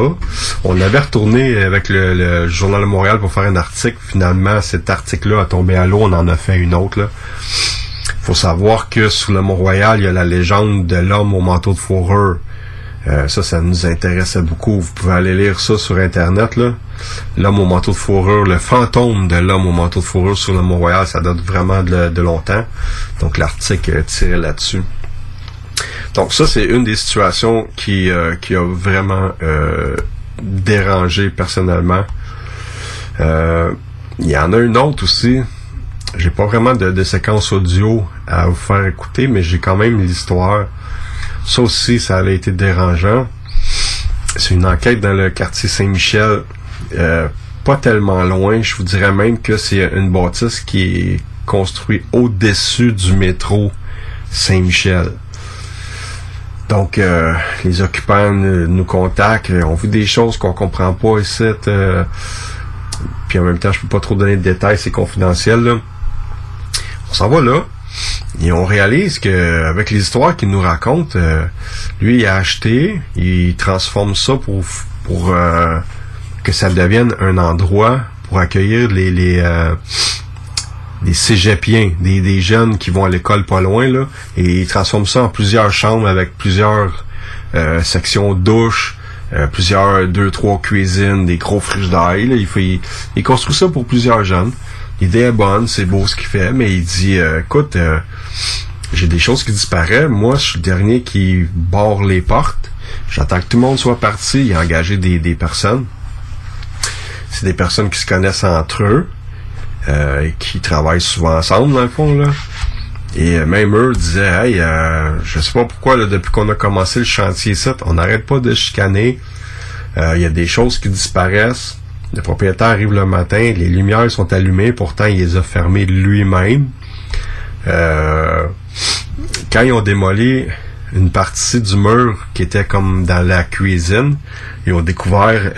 On avait retourné avec le, Journal de Montréal pour faire un article. Finalement, cet article-là a tombé à l'eau. On en a fait une autre. Là. faut savoir que sous le Mont-Royal, il y a la légende de l'homme au manteau de fourrure. Euh, ça, ça nous intéressait beaucoup. Vous pouvez aller lire ça sur Internet. L'homme au manteau de fourrure, le fantôme de l'homme au manteau de fourrure sur le Mont-Royal, ça date vraiment de, de longtemps. Donc l'article est tiré là-dessus. Donc ça, c'est une des situations qui, euh, qui a vraiment euh, dérangé personnellement. Euh, Il y en a une autre aussi. J'ai pas vraiment de, de séquence audio à vous faire écouter, mais j'ai quand même l'histoire. Ça aussi, ça a été dérangeant. C'est une enquête dans le quartier Saint-Michel. Pas tellement loin. Je vous dirais même que c'est une bâtisse qui est construite au-dessus du métro Saint-Michel. Donc, euh, les occupants nous, contactent. On vu des choses qu'on comprend pas ici. euh, puis en même temps, je peux pas trop donner de détails, c'est confidentiel. Là. On s'en va là. Et on réalise que avec les histoires qu'il nous raconte, euh, lui il a acheté, il transforme ça pour pour euh, que ça devienne un endroit pour accueillir les les euh, des cégepiens, des, des jeunes qui vont à l'école pas loin là, et il transforme ça en plusieurs chambres avec plusieurs euh, sections douches, euh, plusieurs deux trois cuisines, des gros frigidaires. Là, il il, construit ça pour plusieurs jeunes. L'idée est bonne, c'est beau ce qu'il fait, mais il dit euh, écoute, euh, j'ai des choses qui disparaissent. Moi, je suis le dernier qui barre les portes. J'attends que tout le monde soit parti. Il a des, des personnes. C'est des personnes qui se connaissent entre eux, euh, qui travaillent souvent ensemble, dans le fond, là. Et euh, même eux disaient, hey, euh, je sais pas pourquoi, là, depuis qu'on a commencé le chantier ici, on n'arrête pas de chicaner. Euh, Il y a des choses qui disparaissent. Le propriétaire arrive le matin, les lumières sont allumées, pourtant il les a fermées lui-même. Quand ils ont démoli une partie du mur qui était comme dans la cuisine, ils ont découvert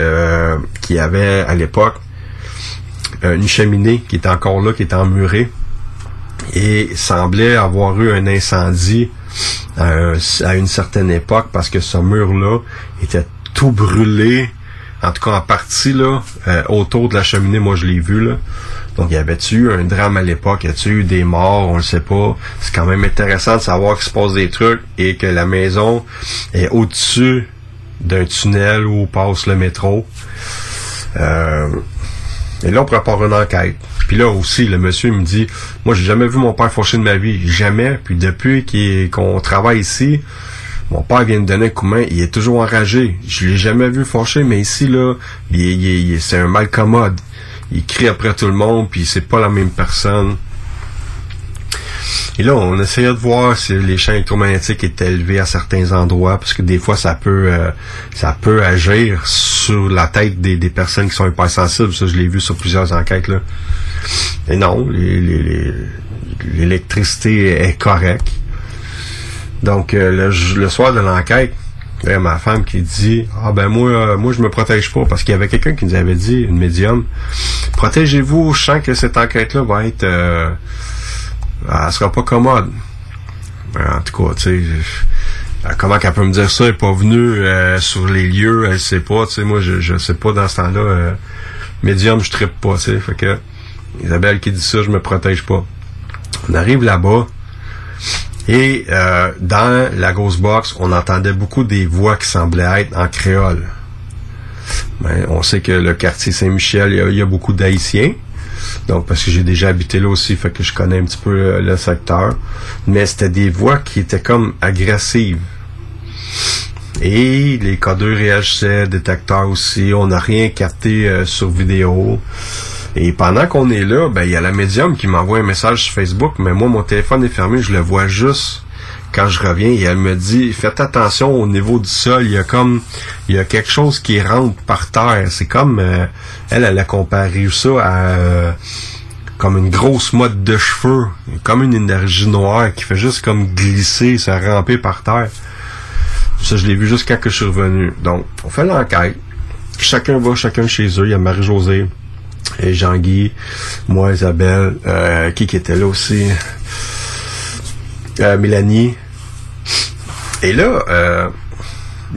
qu'il y avait à l'époque une cheminée qui était encore là, qui était emmurée. Et semblait avoir eu un incendie à, un- à une certaine époque parce que ce mur-là était tout brûlé, en tout cas en partie là, euh, autour de la cheminée, moi je l'ai vu là. Donc y avait-tu eu un drame à l'époque, y a-tu eu des morts, on le sait pas. C'est quand même intéressant de savoir qu'il se passe des trucs et que la maison est au-dessus d'un tunnel où passe le métro. Euh, et là, on prépare une enquête. Puis là aussi, le monsieur me dit, moi, j'ai jamais vu mon père faucher de ma vie. Jamais. Puis depuis qu'on travaille ici, mon père vient de donner un coup de main. Il est toujours enragé. Je l'ai jamais vu faucher, mais ici, là, il, est- il est- il est- c'est un mal commode. Il crie après tout le monde, puis c'est pas la même personne. Et là, on essayait de voir si les champs électromagnétiques étaient élevés à certains endroits, parce que des fois, ça peut euh, ça peut agir sur la tête des, personnes qui sont hypersensibles. Ça, je l'ai vu sur plusieurs enquêtes. Là. Et non, l'électricité est correcte. Donc, euh, le soir de l'enquête, il y a ma femme qui dit Ah ben moi, euh, moi je me protège pas parce qu'il y avait quelqu'un qui nous avait dit, une médium, protégez-vous, je sens que cette enquête-là va être euh, elle sera pas commode. Ben, En tout cas, tu sais, euh, comment qu'elle peut me dire ça, elle est pas venue euh, sur les lieux, elle sait pas, tu sais, moi je, je sais pas dans ce temps-là, euh, médium, je trippe pas, tu sais, fait que Isabelle qui dit ça, je me protège pas. On arrive là-bas, et euh, dans la Ghost Box, on entendait beaucoup des voix qui semblaient être en créole. Ben, on sait que le quartier Saint-Michel, il y y, a beaucoup d'Haïtiens. Donc, parce que j'ai déjà habité là aussi, fait que je connais un petit peu euh, le secteur. Mais c'était des voix qui étaient comme agressives. Et les codeurs réagissaient, détecteurs aussi. On n'a rien capté euh, sur vidéo. Et pendant qu'on est là, ben il y a la médium qui m'envoie un message sur Facebook, mais moi mon téléphone est fermé, je le vois juste quand je reviens et elle me dit faites attention au niveau du sol, il y a comme il y a quelque chose qui rentre par terre. C'est comme euh, elle, elle a comparé ça à euh, comme une grosse mode de cheveux, comme une énergie noire qui fait juste comme glisser, se ramper par terre. Ça, je l'ai vu juste quand que je suis revenu. Donc, on fait l'enquête. Chacun va, chacun chez eux. Il y a Marie-Josée Jean-Guy, moi, Isabelle, euh, qui était là aussi, euh, Mélanie. Et là, euh,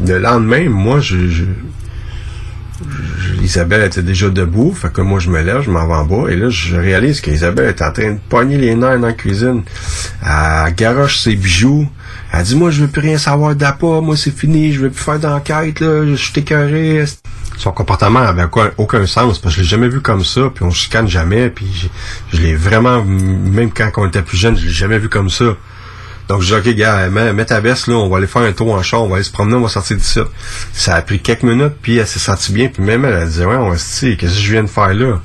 le lendemain, moi, je, je- je- Isabelle était déjà debout, fait que moi je me lève, je m'en vais en bas, et là je réalise qu'Isabelle est en train de pogner les nerfs dans la cuisine. Elle garoche ses bijoux. Elle dit moi je veux plus rien savoir d'APA, moi c'est fini, je veux plus faire d'enquête, là, je suis écœuré. Son comportement avait quoi- aucun sens, parce que je l'ai jamais vu comme ça, puis on se chicane jamais, puis j'ai- je l'ai vraiment, même quand on était plus jeune, je l'ai jamais vu comme ça. Donc, je dis, OK, gars, mets, ta veste, là, on va aller faire un tour en char, on va aller se promener, on va sortir d'ici. Ça a pris quelques minutes, puis elle s'est sentie bien, puis même elle a dit, ouais, on va se qu'est-ce que je viens de faire là?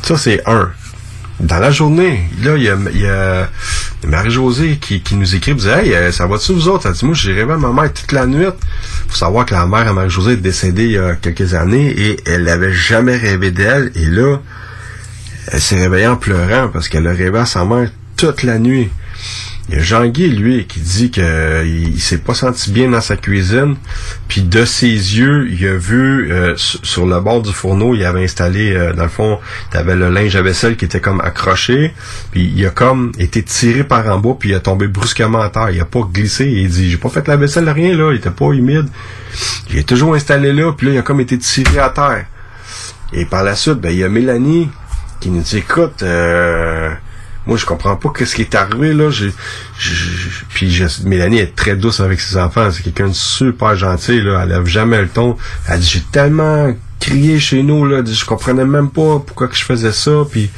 Ça, c'est un. Dans la journée, là, il y a, Marie-Josée qui, nous écrit, dit, hey, euh, ça va-tu vous autres? Elle dit, moi, j'ai rêvé à ma mère toute la nuit. Faut savoir que la mère à Marie-Josée est décédée il y a quelques années et elle n'avait jamais rêvé d'elle. Et là, elle s'est réveillée en pleurant parce qu'elle a rêvé à sa mère toute la nuit. Il y a Jean-Guy, lui, qui dit que il, s'est pas senti bien dans sa cuisine. Puis de ses yeux, il a vu euh, sur sur le bord du fourneau, il avait installé, euh, dans le fond, il avait le linge à vaisselle qui était comme accroché. Puis il a comme été tiré par en bas, puis il a tombé brusquement à terre. Il a pas glissé. Il dit, j'ai pas fait la vaisselle, rien, là. Il était pas humide. Il est toujours installé là, puis là, il a comme été tiré à terre. Et par la suite, ben, il y a Mélanie qui nous dit, écoute, euh, moi, je comprends pas qu'est-ce qui est arrivé, là. Puis Mélanie est très douce avec ses enfants. C'est quelqu'un de super gentil, là. Elle lève jamais le ton. Elle dit, j'ai tellement crié chez nous, là. Dit, je comprenais même pas pourquoi que je faisais ça, puis...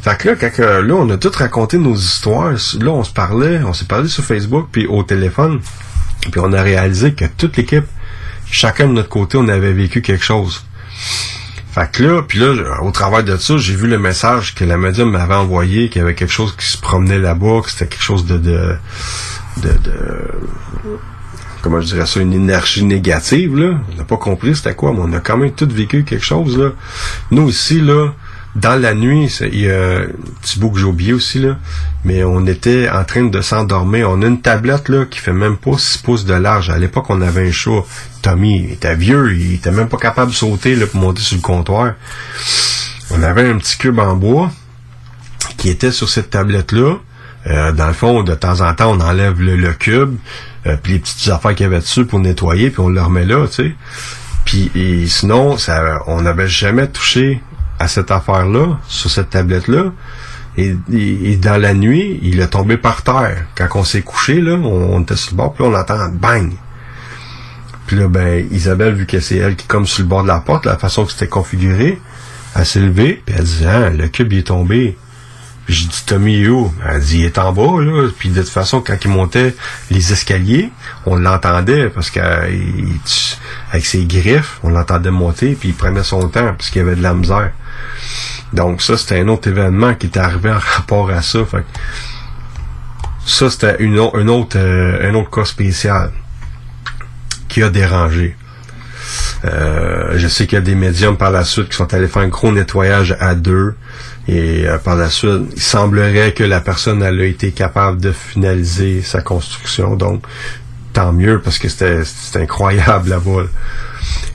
Fait que là, quand, là, on a tout raconté nos histoires. Là, on se parlait, on s'est parlé sur Facebook, puis au téléphone. Puis on a réalisé que toute l'équipe, chacun de notre côté, on avait vécu quelque chose. Fait que là, puis là, au travers de ça, j'ai vu le message que la médium m'avait envoyé, qu'il y avait quelque chose qui se promenait là-bas, que c'était quelque chose de, de, de, de- comment je dirais ça, une énergie négative, là. On n'a pas compris c'était quoi, mais on a quand même tout vécu quelque chose, là. Nous ici, là, dans la nuit, il y a un petit bout que j'ai oublié aussi, là, mais on était en train de s'endormir. On a une tablette, là, qui fait même pas 6 pouces de large. À l'époque, on avait un chat. Tommy était vieux, il était même pas capable de sauter, là, pour monter sur le comptoir. On avait un petit cube en bois qui était sur cette tablette-là. Euh, dans le fond, de temps en temps, on enlève le, cube, euh, puis les petites affaires qu'il y avait dessus pour nettoyer, puis on le remet là, tu sais. Puis sinon, ça, on n'avait jamais touché à cette affaire-là, sur cette tablette-là. Et, dans la nuit, il est tombé par terre. Quand on s'est couché, là, on, était sur le bord, puis on entend bang. Puis là, ben, Isabelle, vu que c'est elle qui comme sur le bord de la porte, la façon que c'était configuré, elle s'est levée, puis elle dit, ah, le cube, il est tombé. J'ai dit, Tommy, où? Elle dit, il est en bas, là. Puis de toute façon, quand il montait les escaliers, on l'entendait, parce qu'avec ses griffes, on l'entendait monter, puis il prenait son temps, parce qu'il y avait de la misère. Donc ça, c'était un autre événement qui était arrivé en rapport à ça. Ça, c'était euh, un autre cas spécial qui a dérangé. Euh, je sais qu'il y a des médiums par la suite qui sont allés faire un gros nettoyage à deux. Et euh, par la suite, il semblerait que la personne elle a été capable de finaliser sa construction. Donc, tant mieux parce que c'était incroyable là-bas. là.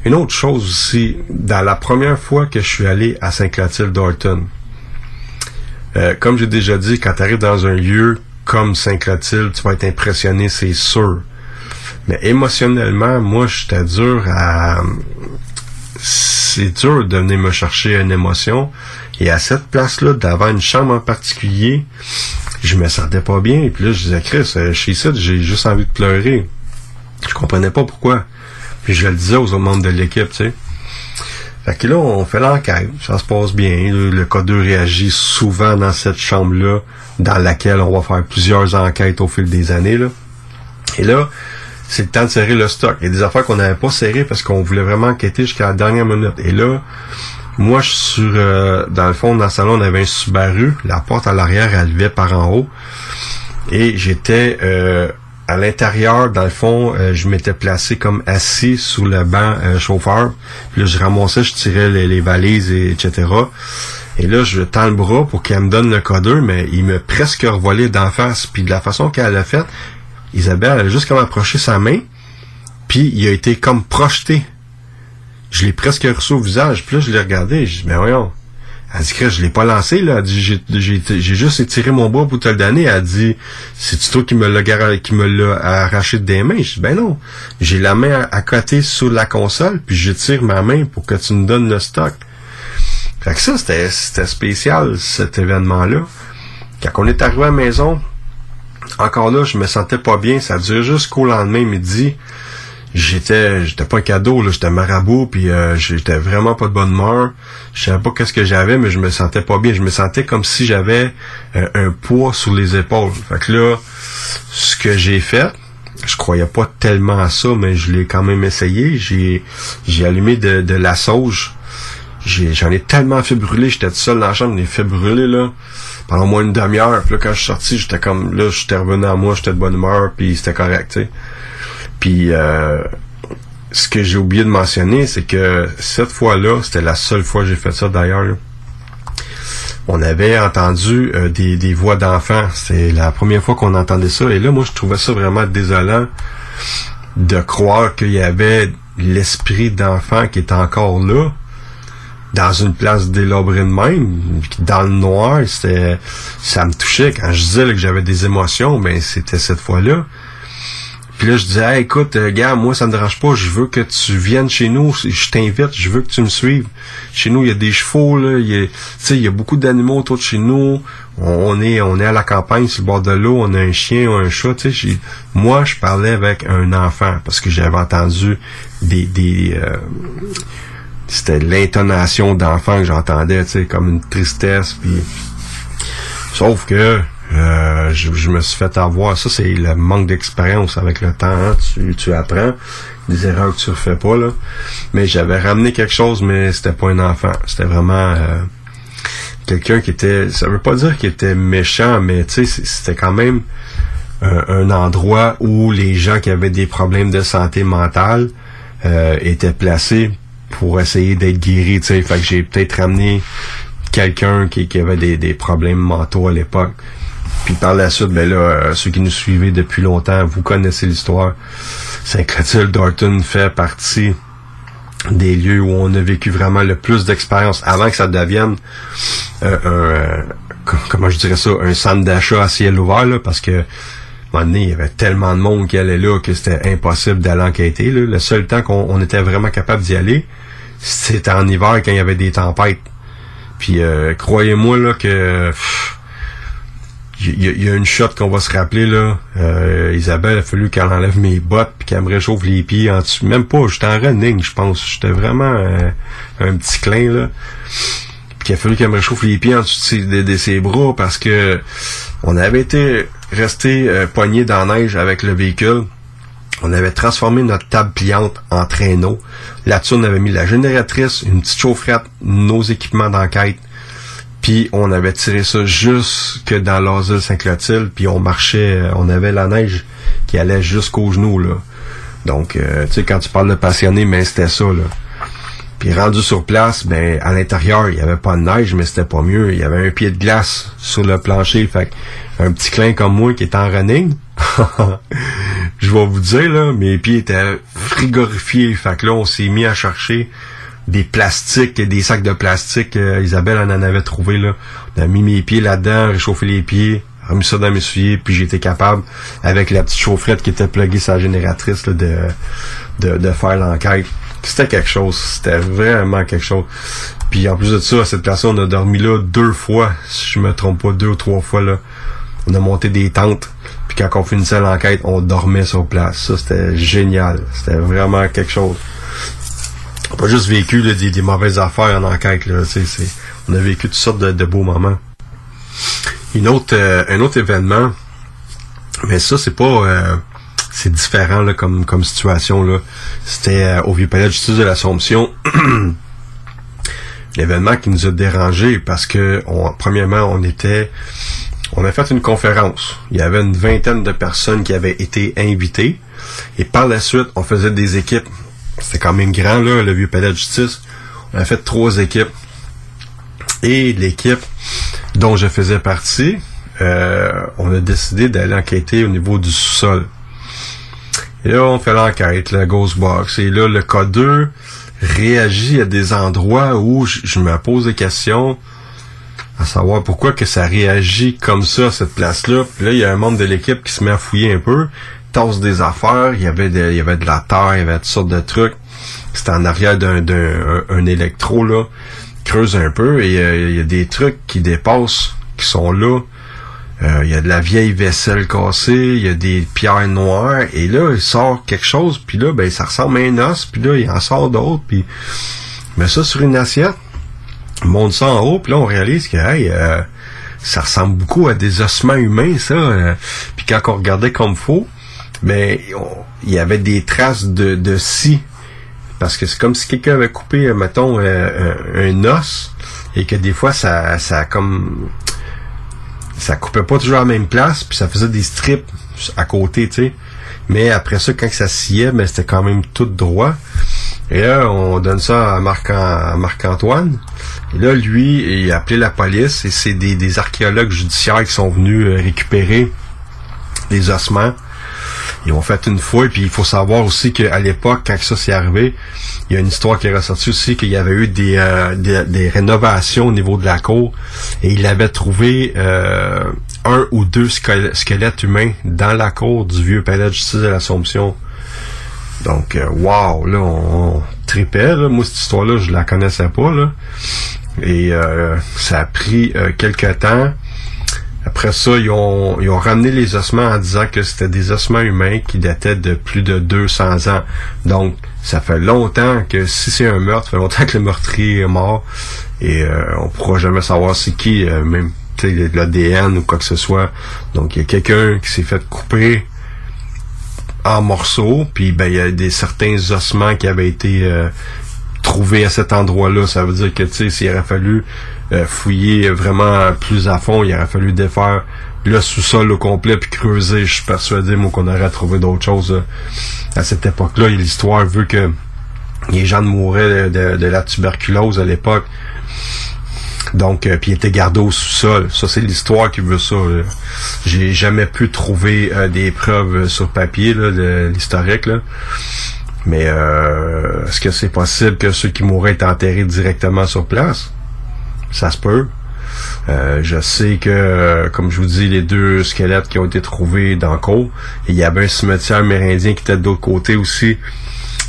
Une autre chose aussi, dans la première fois que je suis allé à Saint-Clotilde d'Orton, euh, comme j'ai déjà dit, quand tu arrives dans un lieu comme Saint-Clotilde, tu vas être impressionné, c'est sûr. Mais émotionnellement, moi, j'étais dur à... C'est dur de venir me chercher une émotion. Et à cette place-là, d'avoir une chambre en particulier, je me sentais pas bien. Et puis là, je disais, Chris, euh, chez ça, j'ai juste envie de pleurer. Je comprenais pas pourquoi. Puis je le disais aux autres membres de l'équipe, tu sais. Fait que là, on fait l'enquête, ça se passe bien. Le, le codeur réagit souvent dans cette chambre-là, dans laquelle on va faire plusieurs enquêtes au fil des années. Et là, c'est le temps de serrer le stock. Il y a des affaires qu'on n'avait pas serrées parce qu'on voulait vraiment enquêter jusqu'à la dernière minute. Et là, moi, sur, euh, dans le fond, dans le salon, on avait un Subaru. La porte à l'arrière, elle levait par en haut. Et j'étais euh, à l'intérieur, dans le fond, euh, je m'étais placé comme assis sous le banc euh, chauffeur. Puis là, je ramassais, je tirais les, valises, et, etc. Et là, je tends le bras pour qu'elle me donne le codeur, mais il m'a presque revolé d'en face. Puis de la façon qu'elle l'a fait, Isabelle, elle a juste comme approché sa main, puis il a été comme projeté. Je l'ai presque reçu au visage, puis là, je l'ai regardé, je dis, mais voyons. Elle dit je l'ai pas lancé, là. Elle dit, j'ai, juste étiré mon bras pour te le donner. Elle dit, c'est toi qui me l'a, qui me l'a arraché des mains? Je dis, ben non. J'ai la main à, côté sur la console, puis je tire ma main pour que tu me donnes le stock. Fait que ça, c'était, spécial, cet événement-là. Quand on est arrivé à la maison, encore là, je me sentais pas bien. Ça duré jusqu'au lendemain midi. J'étais, j'étais pas un cadeau, là. J'étais marabout, puis euh, j'étais vraiment pas de bonne humeur. Je savais pas qu'est-ce que j'avais, mais je me sentais pas bien. Je me sentais comme si j'avais euh, un poids sur les épaules. Fait que là, ce que j'ai fait, je croyais pas tellement à ça, mais je l'ai quand même essayé. J'ai, j'ai allumé de, de la sauge. J'ai, j'en ai tellement fait brûler. J'étais tout seul dans la chambre, j'en ai fait brûler, là pendant moins une demi-heure. Puis là, quand je suis sorti, j'étais comme, là, j'étais revenu à moi, j'étais de bonne humeur, puis c'était correct, tu sais. Puis, euh, ce que j'ai oublié de mentionner, c'est que cette fois-là, c'était la seule fois que j'ai fait ça d'ailleurs. on avait entendu euh, des, des voix d'enfants. C'est la première fois qu'on entendait ça. Et là, moi, je trouvais ça vraiment désolant de croire qu'il y avait l'esprit d'enfant qui est encore là dans une place délabrée de même, dans le noir, c'était, ça me touchait. Quand je disais que j'avais des émotions, ben c'était cette fois-là. Puis là, je disais, écoute, euh, gars, moi, ça me dérange pas, je veux que tu viennes chez nous, je t'invite, je veux que tu me suives. Chez nous, il y a des chevaux, là, il y a, il y a beaucoup d'animaux autour de chez nous. On, on est, on est à la campagne, sur le bord de l'eau, on a un chien, un chat, tu sais. Moi, je parlais avec un enfant, parce que j'avais entendu des, des, euh, c'était l'intonation d'enfant que j'entendais, tu sais, comme une tristesse, puis sauf que euh, je, je me suis fait avoir. Ça, c'est le manque d'expérience avec le temps. hein. Tu, tu apprends des erreurs que tu refais pas là. Mais j'avais ramené quelque chose, mais c'était pas un enfant. C'était vraiment euh, quelqu'un qui était. Ça veut pas dire qu'il était méchant, mais tu sais, c'était quand même un, un endroit où les gens qui avaient des problèmes de santé mentale euh, étaient placés pour essayer d'être guéris. Tu sais, fait que j'ai peut-être ramené quelqu'un qui, qui avait des, des problèmes mentaux à l'époque. Puis par la suite, ben là, euh, ceux qui nous suivaient depuis longtemps, vous connaissez l'histoire. Saint-Clotilde Dorton fait partie des lieux où on a vécu vraiment le plus d'expérience avant que ça devienne euh, un, euh, com- comment je dirais ça, un centre d'achat à ciel ouvert, là, parce que un moment donné, il y avait tellement de monde qui allait là que c'était impossible d'aller enquêter. Là. Le seul temps qu'on on était vraiment capable d'y aller, c'était en hiver quand il y avait des tempêtes. Puis euh, croyez-moi là que il y, y a une shot qu'on va se rappeler là. Euh, Isabelle a fallu qu'elle enlève mes bottes puis qu'elle me réchauffe les pieds en dessous. Même pas, j'étais en running, je pense. J'étais vraiment euh, un petit clin là. Puis qu'il a fallu qu'elle me réchauffe les pieds en dessous de ses, de- de ses bras parce que on avait été resté euh, poigné dans la neige avec le véhicule. On avait transformé notre table pliante en traîneau. Là-dessus, on avait mis la génératrice, une petite chaufferette, nos équipements d'enquête. Puis on avait tiré ça jusque dans l'asile Saint-Clotilde, puis on marchait, euh, on avait la neige qui allait jusqu'aux genoux, là. Donc, euh, tu sais, quand tu parles de passionné, mais c'était ça, là. Puis rendu sur place, ben à l'intérieur, il y avait pas de neige, mais c'était pas mieux. Il y avait un pied de glace sur le plancher. Fait un petit clin comme moi qui est en running, je vais vous dire, là, mes pieds étaient frigorifiés. Fait que là, on s'est mis à chercher des plastiques, des sacs de plastique. Euh, Isabelle en en avait trouvé, là. On a mis mes pieds là-dedans, réchauffé les pieds, remis ça dans mes souliers, puis j'étais capable, avec la petite chaufferette qui était pluguée sur la génératrice, là, de, de, de faire l'enquête. C'était quelque chose. C'était vraiment quelque chose. Puis en plus de ça, à cette place-là, on a dormi là deux fois, si je me trompe pas, deux ou trois fois, là. On a monté des tentes. Puis quand on finissait l'enquête, on dormait sur place. Ça, c'était génial. C'était vraiment quelque chose. On n'a pas juste vécu là, des, des mauvaises affaires en enquête. Là, on a vécu toutes sortes de, de beaux moments. Une autre, euh, un autre événement, mais ça, c'est pas... euh, c'est différent là, comme, comme situation. là. C'était euh, au Vieux Palais de justice de l'Assomption. L'événement qui nous a dérangé parce que, on- premièrement, on était... On a fait une conférence. Il y avait une vingtaine de personnes qui avaient été invitées. Et par la suite, on faisait des équipes. C'était quand même grand, là, le Vieux Palais de justice. On a fait trois équipes. Et l'équipe dont je faisais partie, euh, on a décidé d'aller enquêter au niveau du sous-sol. Et là, on fait l'enquête, la Ghost Box. Et là, le K2 réagit à des endroits où je, me pose des questions à savoir pourquoi que ça réagit comme ça cette place-là. Puis là, il y a un membre de l'équipe qui se met à fouiller un peu, des affaires, il y avait de, y avait de la terre, il y avait toutes sortes de trucs. C'était en arrière d'un, d'un un, un électro, là. Creuse un peu et euh, il y a des trucs qui dépassent, qui sont là. Euh, il y a de la vieille vaisselle cassée, il y a des pierres noires, et là, il sort quelque chose, puis là, ben, ça ressemble à un os, puis là, il en sort d'autres, puis met ça sur une assiette, monte ça en haut, puis là, on réalise que, hey, euh, ça ressemble beaucoup à des ossements humains, ça. euh. puis quand on regardait comme faux, on- il y avait des traces de, de scie, parce que c'est comme si quelqu'un avait coupé, euh, mettons, euh, un, os, et que des fois, ça, ça comme ça coupait pas toujours à la même place, puis ça faisait des strips à côté, tu sais. Mais après ça, quand ça sciait, ben, c'était quand même tout droit. Et là, on donne ça à Marc-Antoine. Et là, lui, il a appelé la police et c'est des, des archéologues judiciaires qui sont venus euh, récupérer les ossements. Ils ont fait une fouille, puis il faut savoir aussi qu'à l'époque, quand ça s'est arrivé, il y a une histoire qui est ressortie aussi qu'il y avait eu des, euh, des, des rénovations au niveau de la cour et il avait trouvé euh, un ou deux squel- squelettes humains dans la cour du vieux palais de justice de l'Assomption. Donc, euh, wow, là, on, on tripait, là. Moi, cette histoire-là, je la connaissais pas, là. Et euh, ça a pris euh, quelques temps. Après ça, ils ont, ramené les ossements en disant que c'était des ossements humains qui dataient de plus de 200 ans. Donc, ça fait longtemps que si c'est un meurtre, ça fait longtemps que le meurtrier est mort. Et euh, on pourra jamais savoir c'est qui, euh, même l'ADN ou quoi que ce soit. Donc, il y a quelqu'un qui s'est fait couper en morceaux, puis ben il y a certains ossements qui avaient été euh, trouvés à cet endroit-là. Ça veut dire que tu sais, s'il aurait fallu euh, fouiller vraiment plus à fond, il aurait fallu défaire le sous-sol au complet puis creuser. Je suis persuadé moi qu'on aurait trouvé d'autres choses euh, à cette époque-là. Et l'histoire veut que les gens mouraient de, la tuberculose à l'époque. Donc, euh, puis il était gardé au sous-sol. Ça, c'est l'histoire qui veut ça. J'ai jamais pu trouver des preuves sur papier, de l'historique. Mais euh, est-ce que c'est possible que ceux qui mouraient étaient enterrés directement sur place? Ça se peut. Euh, je sais que, euh, comme je vous dis, les deux squelettes qui ont été trouvés dans cour, il y avait un cimetière amérindien qui était de l'autre côté aussi.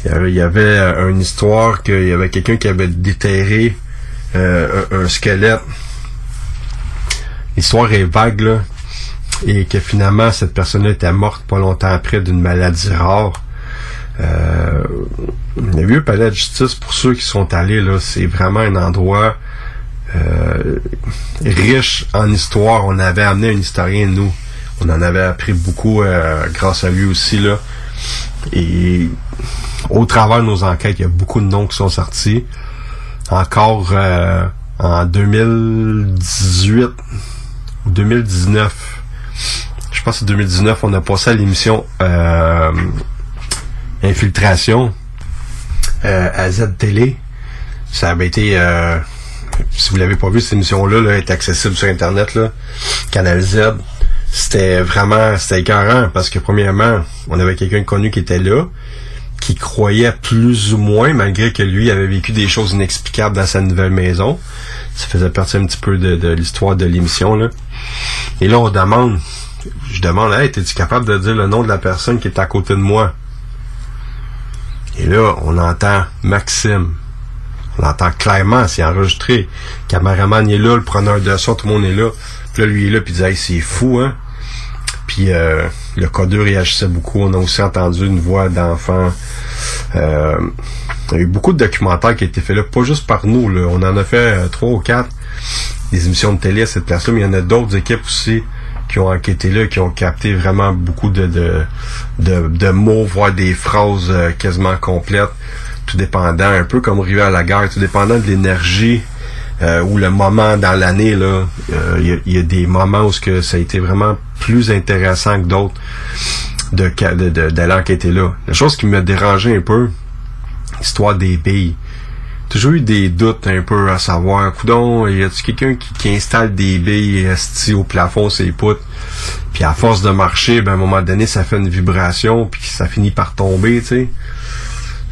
Il y avait, euh, une histoire qu'il y avait quelqu'un qui avait déterré euh, un, squelette. L'histoire est vague, là. Et que finalement, cette personne-là était morte pas longtemps après d'une maladie rare. Le vieux palais de justice, pour ceux qui sont allés, là, c'est vraiment un endroit euh, riche en histoire. On avait amené un historien, nous. On en avait appris beaucoup euh, grâce à lui aussi, là. Et au travers de nos enquêtes, il y a beaucoup de noms qui sont sortis. Encore euh, en 2018 ou 2019, je pense que c'est 2019, on a passé à l'émission Infiltration à Z Télé. Ça avait été, si vous l'avez pas vu, cette émission-là là, est accessible sur Internet, Canal Z. C'était vraiment, c'était écœurant parce que premièrement, on avait quelqu'un connu qui était là, qui croyait plus ou moins, malgré que lui avait vécu des choses inexplicables dans sa nouvelle maison. Ça faisait partie un petit peu de, l'histoire de l'émission. Et là, on demande, je demande, hey, es-tu capable de dire le nom de la personne qui est à côté de moi? Et là, on entend Maxime. On entend clairement, c'est enregistré. Le caméraman est là, le preneur de son, tout le monde est là. Puis là, lui est là, puis il dit, hey, c'est fou, hein? Puis euh, le codeur réagissait beaucoup. On a aussi entendu une voix d'enfant. Euh, il y a eu beaucoup de documentaires qui ont été faits là, pas juste par nous. Là. On en a fait euh, trois ou quatre des émissions de télé à cette place-là, mais il y en a d'autres équipes aussi qui ont enquêté là, qui ont capté vraiment beaucoup de, de, de, de mots, voire des phrases euh, quasiment complètes, tout dépendant, un peu comme Rivière à la gare, tout dépendant de l'énergie euh, ou le moment dans l'année, là, euh, il y, a- il y a des moments où que ça a été vraiment plus intéressant que d'autres de, de, de, d'aller enquêter là. La chose qui me dérangeait un peu, l'histoire des billes. Toujours eu des doutes un peu à savoir, coudon, y a-tu quelqu'un qui, installe des billes esti au plafond, ses poutres, puis à force de marcher, ben à un moment donné, ça fait une vibration, puis ça finit par tomber, tu sais.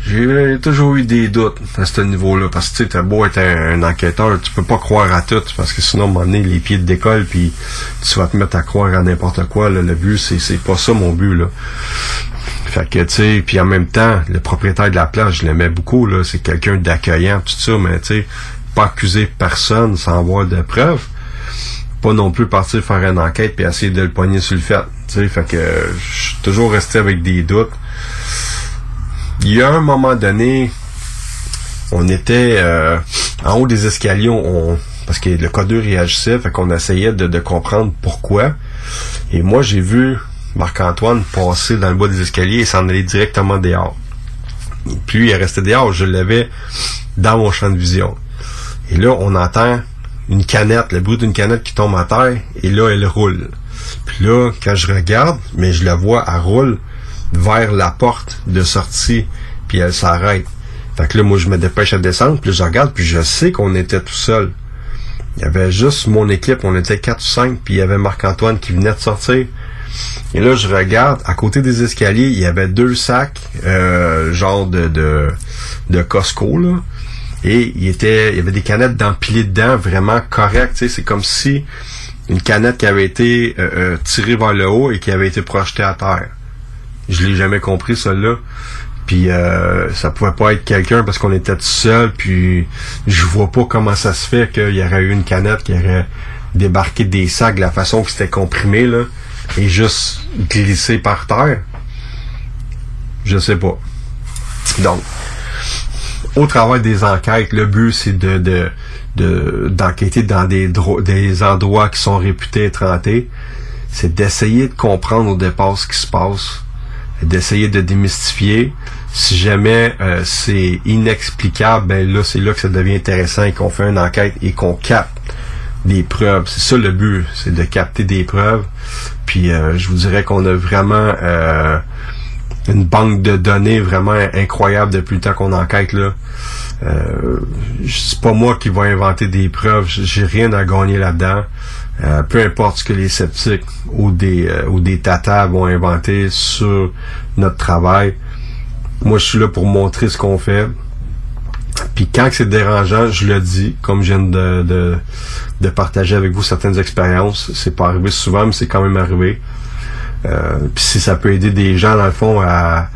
J'ai toujours eu des doutes à ce niveau-là, parce que tu sais, t'as beau être un, enquêteur, tu peux pas croire à tout, parce que sinon, à un moment donné, les pieds te décollent, puis tu vas te mettre à croire à n'importe quoi. là. Le but, c'est pas ça mon but, là. Fait que, tu sais, puis en même temps, le propriétaire de la place, je l'aimais beaucoup, là. C'est quelqu'un d'accueillant, tout ça, mais tu sais, pas accuser personne sans avoir de preuves. Pas non plus partir faire une enquête puis essayer de le poigner sur le fait. Tu sais, fait que je suis toujours resté avec des doutes. Il y a un moment donné, on était euh, en haut des escaliers, parce que le codeur réagissait, fait qu'on essayait de, comprendre pourquoi. Et moi, j'ai vu Marc-Antoine passer dans le bas des escaliers et s'en aller directement dehors. Puis il est resté dehors, je l'avais dans mon champ de vision. Et là, on entend une canette, le bruit d'une canette qui tombe à terre, et là, elle roule. Puis là, quand je regarde, mais je la vois, elle roule vers la porte de sortie, puis elle s'arrête. Fait que là, moi, je me dépêche à descendre, puis je regarde, puis je sais qu'on était tout seul. Il y avait juste mon équipe, on était 4 ou 5, puis il y avait Marc-Antoine qui venait de sortir. Et là, je regarde, à côté des escaliers, il y avait deux sacs, euh, genre de, de, de Costco, là. Et il y avait des canettes d'empilées dedans, vraiment correctes. C'est comme si une canette qui avait été euh, euh, tirée vers le haut et qui avait été projetée à terre. Je l'ai jamais compris, celle-là. Puis euh, ça pouvait pas être quelqu'un parce qu'on était tout seul. Puis je vois pas comment ça se fait qu'il y aurait eu une canette qui aurait débarqué des sacs de la façon que c'était comprimé là et juste glissé par terre. Je sais pas. Donc, au travail des enquêtes, le but c'est de, de, de- d'enquêter dans des, des endroits qui sont réputés être hantés. C'est d'essayer de comprendre au départ ce qui se passe, d'essayer de démystifier. Si jamais euh, c'est inexplicable, ben là c'est là que ça devient intéressant et qu'on fait une enquête et qu'on capte des preuves. C'est ça le but, c'est de capter des preuves. Puis euh, je vous dirais qu'on a vraiment euh, une banque de données vraiment incroyable depuis le temps qu'on enquête là. C'est pas moi qui vais inventer des preuves, j'ai rien à gagner là-dedans. Euh, peu importe ce que les sceptiques ou des euh, ou des tatas vont inventer sur notre travail. Moi, je suis là pour montrer ce qu'on fait. Puis quand c'est dérangeant, je le dis, comme je viens de, partager avec vous certaines expériences. C'est pas arrivé souvent, mais c'est quand même arrivé. Euh, puis si ça peut aider des gens, dans le fond, à,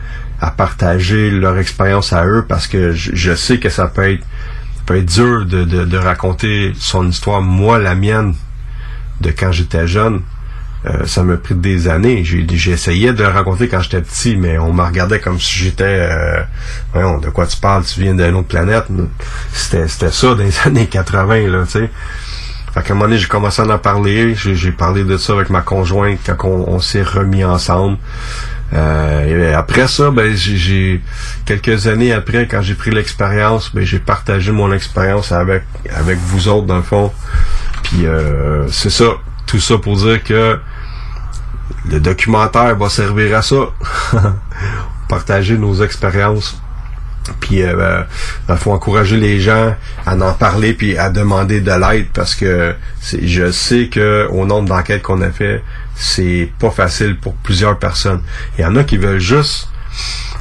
partager leur expérience à eux, parce que je, sais que ça peut être, dur de raconter son histoire, moi, la mienne, de quand j'étais jeune. Euh, ça m'a pris des années. J'ai essayé de le raconter quand j'étais petit, mais on me regardait comme si j'étais... Euh, voyons, de quoi tu parles? Tu viens d'une autre planète? C'était ça dans les années 80, là, tu sais. Fait qu'à un moment donné, j'ai commencé à en parler. J'ai parlé de ça avec ma conjointe quand on, s'est remis ensemble. Euh, et après ça, ben j'ai- j'ai quelques années après, quand j'ai pris l'expérience, ben j'ai partagé mon expérience avec avec vous autres dans le fond. Puis euh, c'est ça, tout ça pour dire que le documentaire va servir à ça, partager nos expériences. Puis euh, il faut encourager les gens à en parler puis à demander de l'aide parce que je sais que au nombre d'enquêtes qu'on a fait, c'est pas facile pour plusieurs personnes. Il y en a qui veulent juste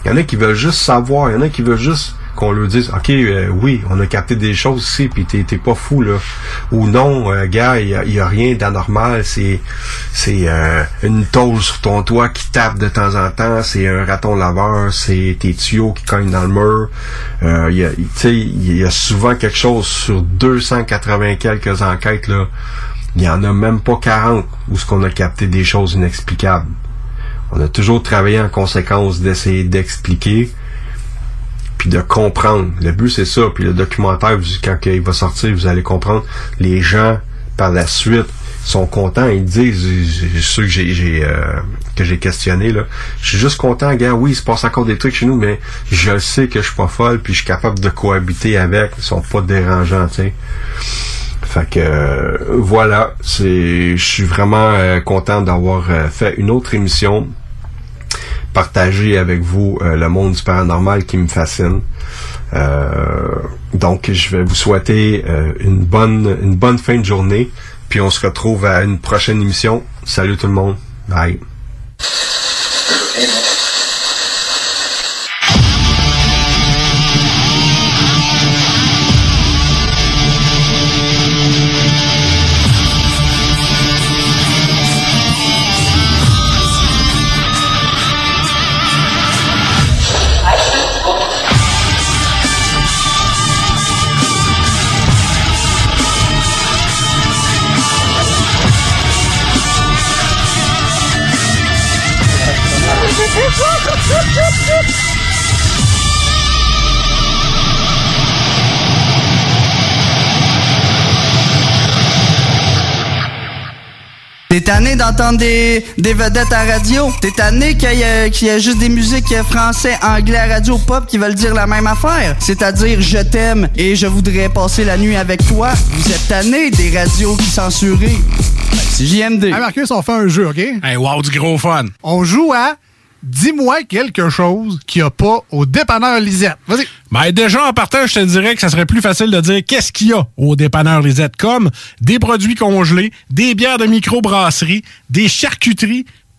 il y en a qui veulent juste savoir, il y en a qui veulent juste qu'on leur dise OK euh, oui, on a capté des choses ici puis t'es pas fou là ou non euh, gars, il y a, rien d'anormal, c'est c'est euh, une tôle sur ton toit qui tape de temps en temps, c'est un raton laveur, c'est tes tuyaux qui cognent dans le mur. Euh, il y a souvent quelque chose sur 280 quelques enquêtes là. Il y en a même pas 40 où ce qu'on a capté des choses inexplicables. On a toujours travaillé en conséquence d'essayer d'expliquer puis de comprendre. Le but, c'est ça. Puis le documentaire, quand il va sortir, vous allez comprendre. Les gens, par la suite, sont contents. Ils disent, ceux que j'ai, euh, que j'ai questionné là, je suis juste content, gars. Oui, il se passe encore des trucs chez nous, mais je sais que je suis pas folle, puis je suis capable de cohabiter avec. Ils sont pas dérangeants, tu. Fait que euh, voilà, c'est, je suis vraiment euh, content d'avoir fait une autre émission partager avec vous euh, le monde du paranormal qui me fascine. Euh, donc, je vais vous souhaiter euh, une bonne une bonne fin de journée. Puis on se retrouve à une prochaine émission. Salut tout le monde. Bye. T'es tanné d'entendre des, des vedettes à radio? T'es tanné qu'il y, ait- qu'il y ait juste des musiques français, anglais à radio pop qui veulent dire la même affaire? C'est-à-dire je t'aime et je voudrais passer la nuit avec toi. Vous êtes tanné des radios qui censurées. Ben, C'est JMD. Hey Marcus, on fait un jeu, OK? Hey, wow, du gros fun. On joue à dis-moi quelque chose qu'il n'y a pas au dépanneur Lisette. Vas-y. Ben déjà, en partant, je te dirais que ça serait plus facile de dire qu'est-ce qu'il y a au dépanneur Lisette, comme des produits congelés, des bières de microbrasserie, des charcuteries,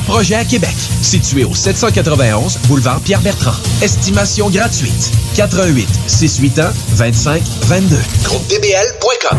projets à Québec. Situé au 791 boulevard Pierre-Bertrand. Estimation gratuite. 88 681 25 22. GroupeDBL.com.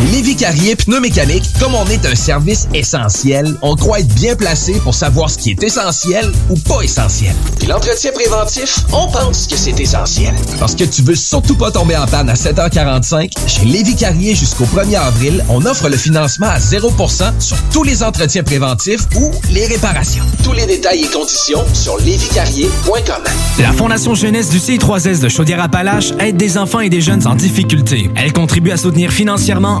Chez Lévi Carrier Pneumécanique, comme on est un service essentiel, on croit être bien placé pour savoir ce qui est essentiel ou pas essentiel. Puis l'entretien préventif, on pense que c'est essentiel. Parce que tu veux surtout pas tomber en panne à 7h45, chez Lévi Carrier jusqu'au 1er avril, on offre le financement à 0% sur tous les entretiens préventifs ou les réparations. Tous les détails et conditions sur lévicarrier.com. La Fondation Jeunesse du CI3S de Chaudière-Appalaches aide des enfants et des jeunes en difficulté. Elle contribue à soutenir financièrement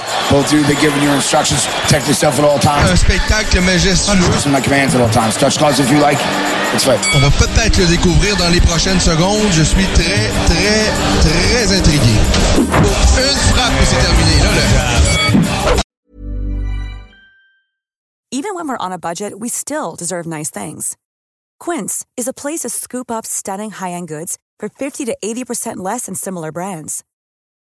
Both of you, they're giving you instructions. Protect yourself at all times. Un spectacle majestueux. Listen my commands at all times. Touch gloves if you like. It's fine. On va peut-être le découvrir dans les prochaines secondes. Je suis très, très, très intrigué. Une frappe et c'est terminé. Là, le... Even when we're on a budget, we still deserve nice things. Quince is a place to scoop up stunning high-end goods for 50 to 80% less than similar brands.